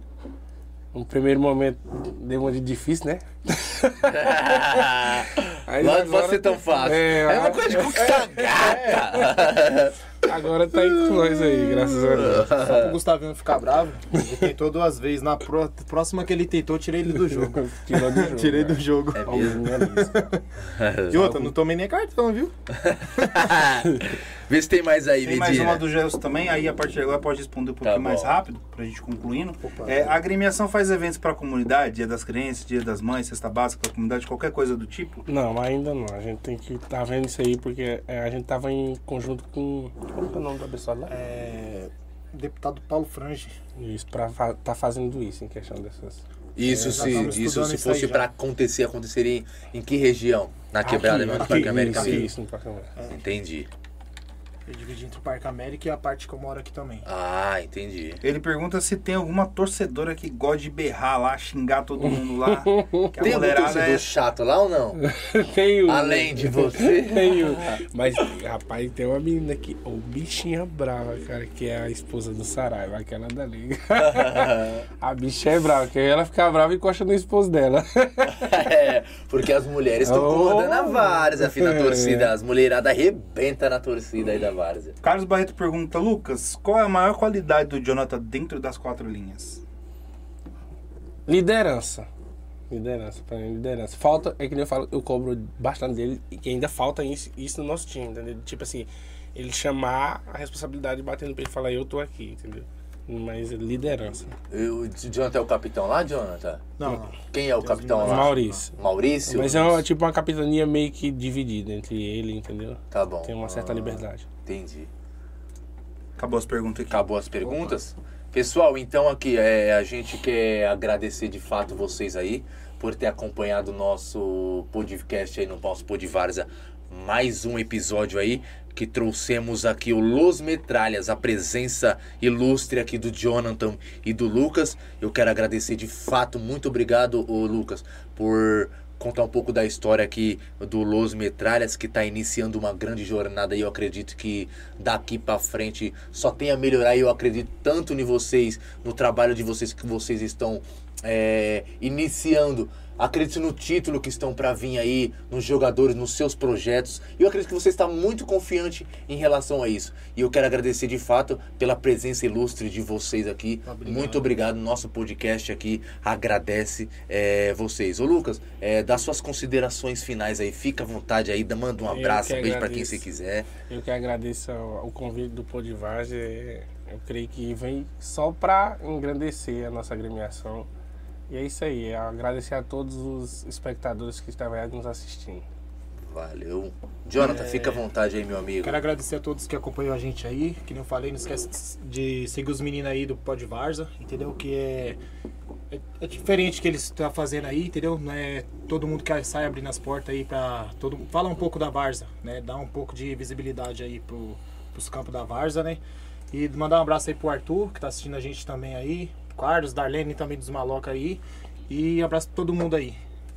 [SPEAKER 5] No primeiro momento deu uma de difícil, né? Aí
[SPEAKER 2] Lá não pode ser tão fácil.
[SPEAKER 5] É,
[SPEAKER 2] É, uma coisa de conquistar gata.
[SPEAKER 5] Agora tá entre nós aí, graças a Deus.
[SPEAKER 4] Só pro Gustavinho ficar bravo, ele tentou duas vezes. Na pró- próxima que ele tentou, eu tirei ele do jogo.
[SPEAKER 5] Tirou do jogo.
[SPEAKER 4] Tirei do
[SPEAKER 5] cara.
[SPEAKER 4] jogo.
[SPEAKER 2] É mesmo.
[SPEAKER 5] lista.
[SPEAKER 4] E outra, não tomei nem cartão, viu?
[SPEAKER 2] Vê se tem mais aí,
[SPEAKER 3] Tem mais uma do Gelson também, aí a partir de agora pode responder um pouquinho
[SPEAKER 2] Tá
[SPEAKER 3] mais rápido, pra gente concluindo.
[SPEAKER 4] Opa.
[SPEAKER 3] É, a agremiação faz eventos pra comunidade, dia das crianças, dia das mães, cesta básica pra comunidade, qualquer coisa do tipo?
[SPEAKER 5] Não, ainda não. A gente tem que estar vendo isso aí, porque é, a gente tava em conjunto com. Como que é o nome da pessoa lá?
[SPEAKER 4] É, deputado Paulo Frange.
[SPEAKER 5] Isso, pra fa tá fazendo isso em questão dessas.
[SPEAKER 2] Isso,
[SPEAKER 4] É,
[SPEAKER 2] se, isso se fosse pra acontecer, aconteceria em, em que região? Na quebrada mesmo do
[SPEAKER 5] aqui,
[SPEAKER 2] Parque América?
[SPEAKER 5] isso,
[SPEAKER 2] mesmo?
[SPEAKER 5] isso, no Parque América.
[SPEAKER 2] Entendi.
[SPEAKER 4] Eu dividi entre o Parque América e a parte que eu moro aqui também.
[SPEAKER 2] Ah, entendi.
[SPEAKER 3] Ele pergunta se tem alguma torcedora que gosta de berrar lá, xingar todo mundo lá. Que a
[SPEAKER 2] Tem algum
[SPEAKER 3] mulherada
[SPEAKER 2] torcedor
[SPEAKER 3] é.
[SPEAKER 2] chato lá ou não?
[SPEAKER 5] Tenho.
[SPEAKER 2] Além de você?
[SPEAKER 5] Tenho. Mas, rapaz, tem uma menina aqui, ô bichinha brava, cara, que é a esposa do Saraiva, aquela da liga. a bicha é brava, que ela fica brava e encosta no esposo dela.
[SPEAKER 2] É, porque as mulheres estão
[SPEAKER 5] Oh.
[SPEAKER 2] comandando a várzea, filho, na
[SPEAKER 5] É.
[SPEAKER 2] torcida. As mulheradas arrebentam na torcida aí da várzea.
[SPEAKER 3] Carlos Barreto pergunta, Lucas, qual é a maior qualidade do Jonathan dentro das quatro linhas?
[SPEAKER 5] Liderança. Liderança, pra mim, liderança. Falta, é que nem eu falo, eu cobro bastante dele e que ainda falta isso, isso no nosso time, entendeu? Tipo assim, ele chamar a responsabilidade batendo pra ele e falar, eu tô aqui, entendeu? Mas liderança.
[SPEAKER 2] E O Jonathan é o capitão lá, Jonathan?
[SPEAKER 4] Não.
[SPEAKER 2] Quem é o capitão lá?
[SPEAKER 5] Maurício.
[SPEAKER 2] Maurício?
[SPEAKER 5] Mas é uma, tipo uma capitania meio que dividida entre ele, entendeu?
[SPEAKER 2] Tá bom.
[SPEAKER 5] Tem uma certa
[SPEAKER 2] Ah,
[SPEAKER 5] liberdade.
[SPEAKER 2] Entendi.
[SPEAKER 3] Acabou as perguntas aqui.
[SPEAKER 2] Acabou as perguntas? Pessoal, então aqui é, a gente quer agradecer de fato vocês aí por ter acompanhado o nosso podcast aí no nosso Pod Várzea. Mais um episódio aí que trouxemos aqui o Los Metralhas, a presença ilustre aqui do Jonathan e do Lucas. Eu quero agradecer de fato, muito obrigado, ô Lucas, por contar um pouco da história aqui do Los Metralhas, que está iniciando uma grande jornada e eu acredito que daqui para frente só tem a melhorar e eu acredito tanto em vocês, no trabalho de vocês que vocês estão é, iniciando. Acredito no título que estão para vir aí, nos jogadores, nos seus projetos. E eu acredito que você está muito confiante em relação a isso. E eu quero agradecer de fato pela presença ilustre de vocês aqui.
[SPEAKER 4] Obrigado.
[SPEAKER 2] Muito obrigado. Nosso podcast aqui agradece é, vocês. Ô Lucas, é, dá suas considerações finais aí. Fica à vontade aí, manda um abraço, um beijo para quem você quiser.
[SPEAKER 5] Eu que agradeço ao convite do Podivage. Eu creio que vem só para engrandecer a nossa agremiação. E é isso aí. é Agradecer a todos os espectadores que estavam aí nos assistindo.
[SPEAKER 2] Valeu. Jonathan, fica à vontade aí, meu amigo.
[SPEAKER 4] Quero agradecer a todos que acompanham a gente aí. Que nem eu falei, não esquece de seguir os meninos aí do Pod Varza, entendeu? Que é, é, é diferente que eles estão fazendo aí, entendeu? Não é todo mundo que sai abrindo as portas aí pra. Todo, fala um pouco da Varza, né? Dá um pouco de visibilidade aí pro, pros campos da Varza, né? E mandar um abraço aí pro Arthur, que tá assistindo a gente também aí. Carlos, Darlene também dos Maloca aí. E abraço pra todo mundo aí.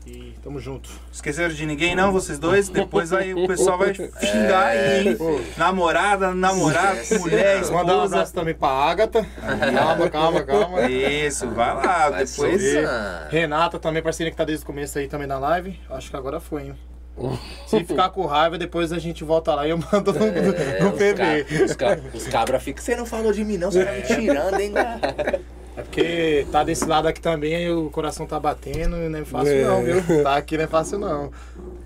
[SPEAKER 4] E tamo junto.
[SPEAKER 3] Esqueceram de ninguém, não, vocês dois? Depois aí o pessoal vai xingar aí, hein? Namorada, namorado, mulher,
[SPEAKER 4] Mandar um
[SPEAKER 3] esposa.
[SPEAKER 4] abraço também pra Agatha. Calma, calma, calma.
[SPEAKER 3] Isso, vai lá,
[SPEAKER 2] Vai
[SPEAKER 3] depois.
[SPEAKER 4] Renata também, parceira que tá desde o começo aí também na live. Acho que agora foi, hein? Se ficar com raiva, depois a gente volta lá e eu mando no,
[SPEAKER 2] É,
[SPEAKER 4] no
[SPEAKER 2] os,
[SPEAKER 4] PV.
[SPEAKER 2] ca- os, ca- os cabra ficam. Você não falou de mim, não, você tá me tirando, hein?
[SPEAKER 4] É porque tá desse lado aqui também, aí o coração tá batendo e não é fácil
[SPEAKER 5] É.
[SPEAKER 4] não, viu? Tá aqui não é fácil não.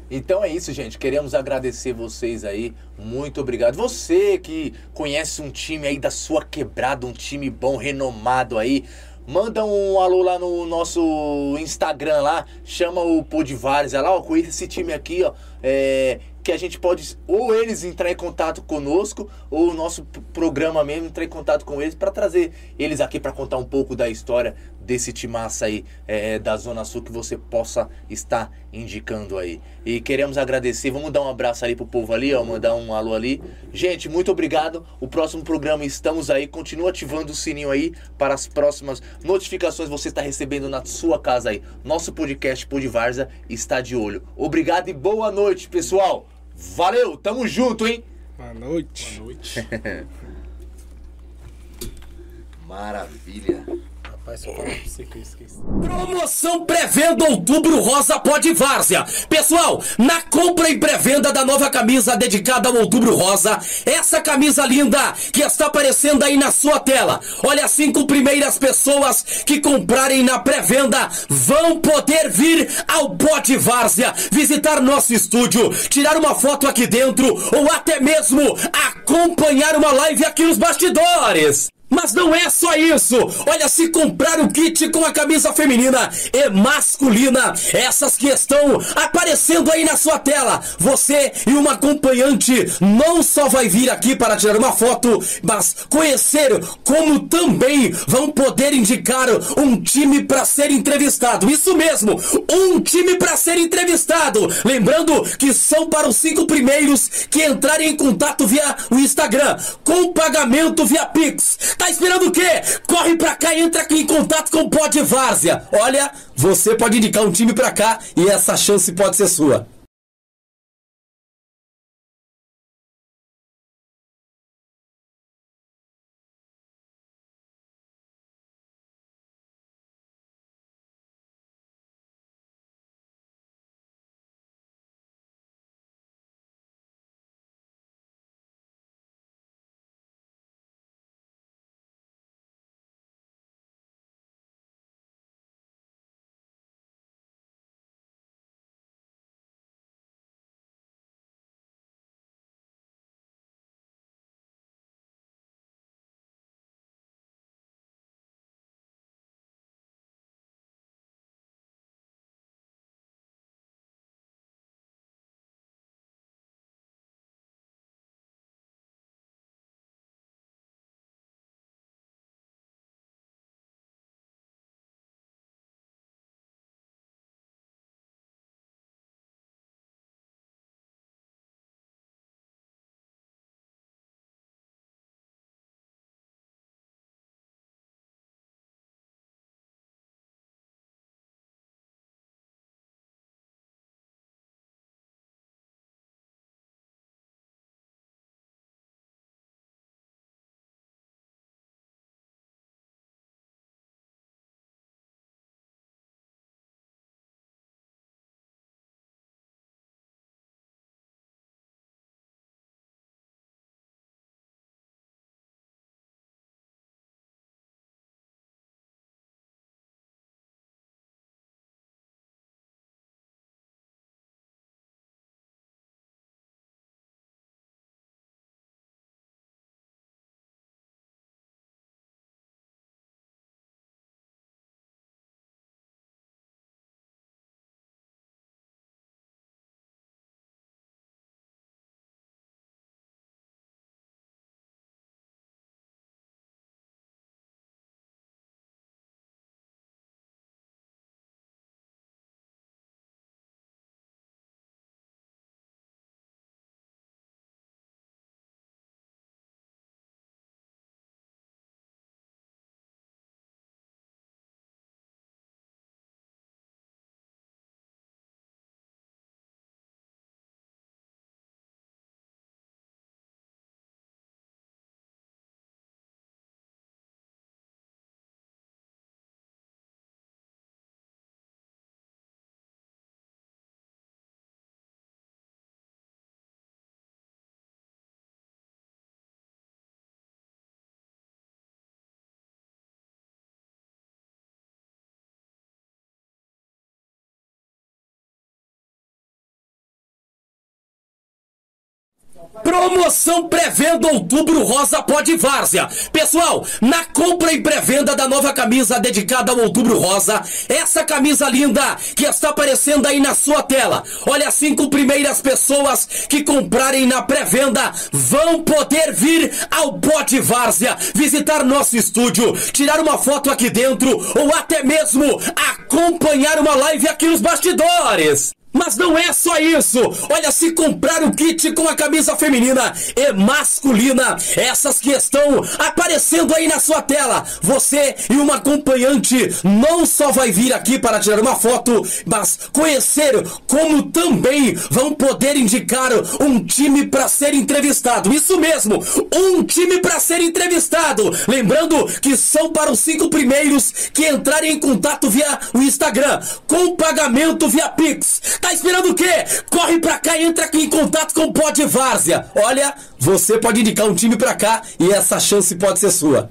[SPEAKER 2] Então é isso, gente. Queremos agradecer vocês aí. Muito obrigado. Você que conhece um time aí da sua quebrada, um time bom, renomado aí. Manda um alô lá no nosso Instagram lá, chama o Podvares lá, ó, conheça esse time aqui, ó, é, que a gente pode, ou eles entrar em contato conosco, ou o nosso programa mesmo entrar em contato com eles para trazer eles aqui para contar um pouco da história desse timaça aí é, da Zona Sul que você possa estar indicando aí. E queremos agradecer, vamos dar um abraço ali pro povo ali, ó, mandar um alô ali. Gente, muito obrigado. O próximo programa estamos aí, continua ativando o sininho aí para as próximas notificações você está recebendo na sua casa aí. Nosso podcast Podvarza está de olho. Obrigado e boa noite, pessoal. Valeu, tamo junto, hein?
[SPEAKER 5] Boa noite.
[SPEAKER 2] Maravilha.
[SPEAKER 1] Promoção pré-venda Outubro Rosa Pode Várzea. Pessoal, na compra e pré-venda da nova camisa dedicada ao Outubro Rosa, essa camisa linda que está aparecendo aí na sua tela. Olha, cinco primeiras pessoas que comprarem na pré-venda vão poder vir ao Pode Várzea, visitar nosso estúdio, tirar uma foto aqui dentro ou até mesmo acompanhar uma live aqui nos bastidores. Mas não é só isso! Olha, se comprar o kit com a camisa feminina e masculina, essas que estão aparecendo aí na sua tela, você e uma acompanhante não só vai vir aqui para tirar uma foto, mas conhecer como também vão poder indicar um time para ser entrevistado. Isso mesmo, um time para ser entrevistado. Lembrando que são para os cinco primeiros que entrarem em contato via o Instagram, com pagamento via Pix. Tá esperando o quê? Corre pra cá e entra aqui em contato com o Pod Várzea. Olha, você pode indicar um time pra cá e essa chance pode ser sua.
[SPEAKER 2] Promoção pré-venda Outubro Rosa Pode Várzea. Pessoal, na compra e pré-venda da nova camisa dedicada ao Outubro Rosa, essa camisa linda que está aparecendo aí na sua tela. Olha, as cinco primeiras pessoas que comprarem na pré-venda vão poder vir ao Pode Várzea, visitar nosso estúdio, tirar uma foto aqui dentro ou até mesmo acompanhar uma live aqui nos bastidores. Mas não é só isso! Olha, se comprar o kit com a camisa feminina e masculina, essas que estão aparecendo aí na sua tela, você e uma acompanhante não só vai vir aqui para tirar uma foto, mas conhecer como também vão poder indicar um time para ser entrevistado. Isso mesmo, um time para ser entrevistado. Lembrando que são para os cinco primeiros que entrarem em contato via o Instagram, com pagamento via Pix. Tá esperando o quê? Corre pra cá e entra aqui em contato com o Pod Várzea. Olha, você pode indicar um time pra cá e essa chance pode ser sua.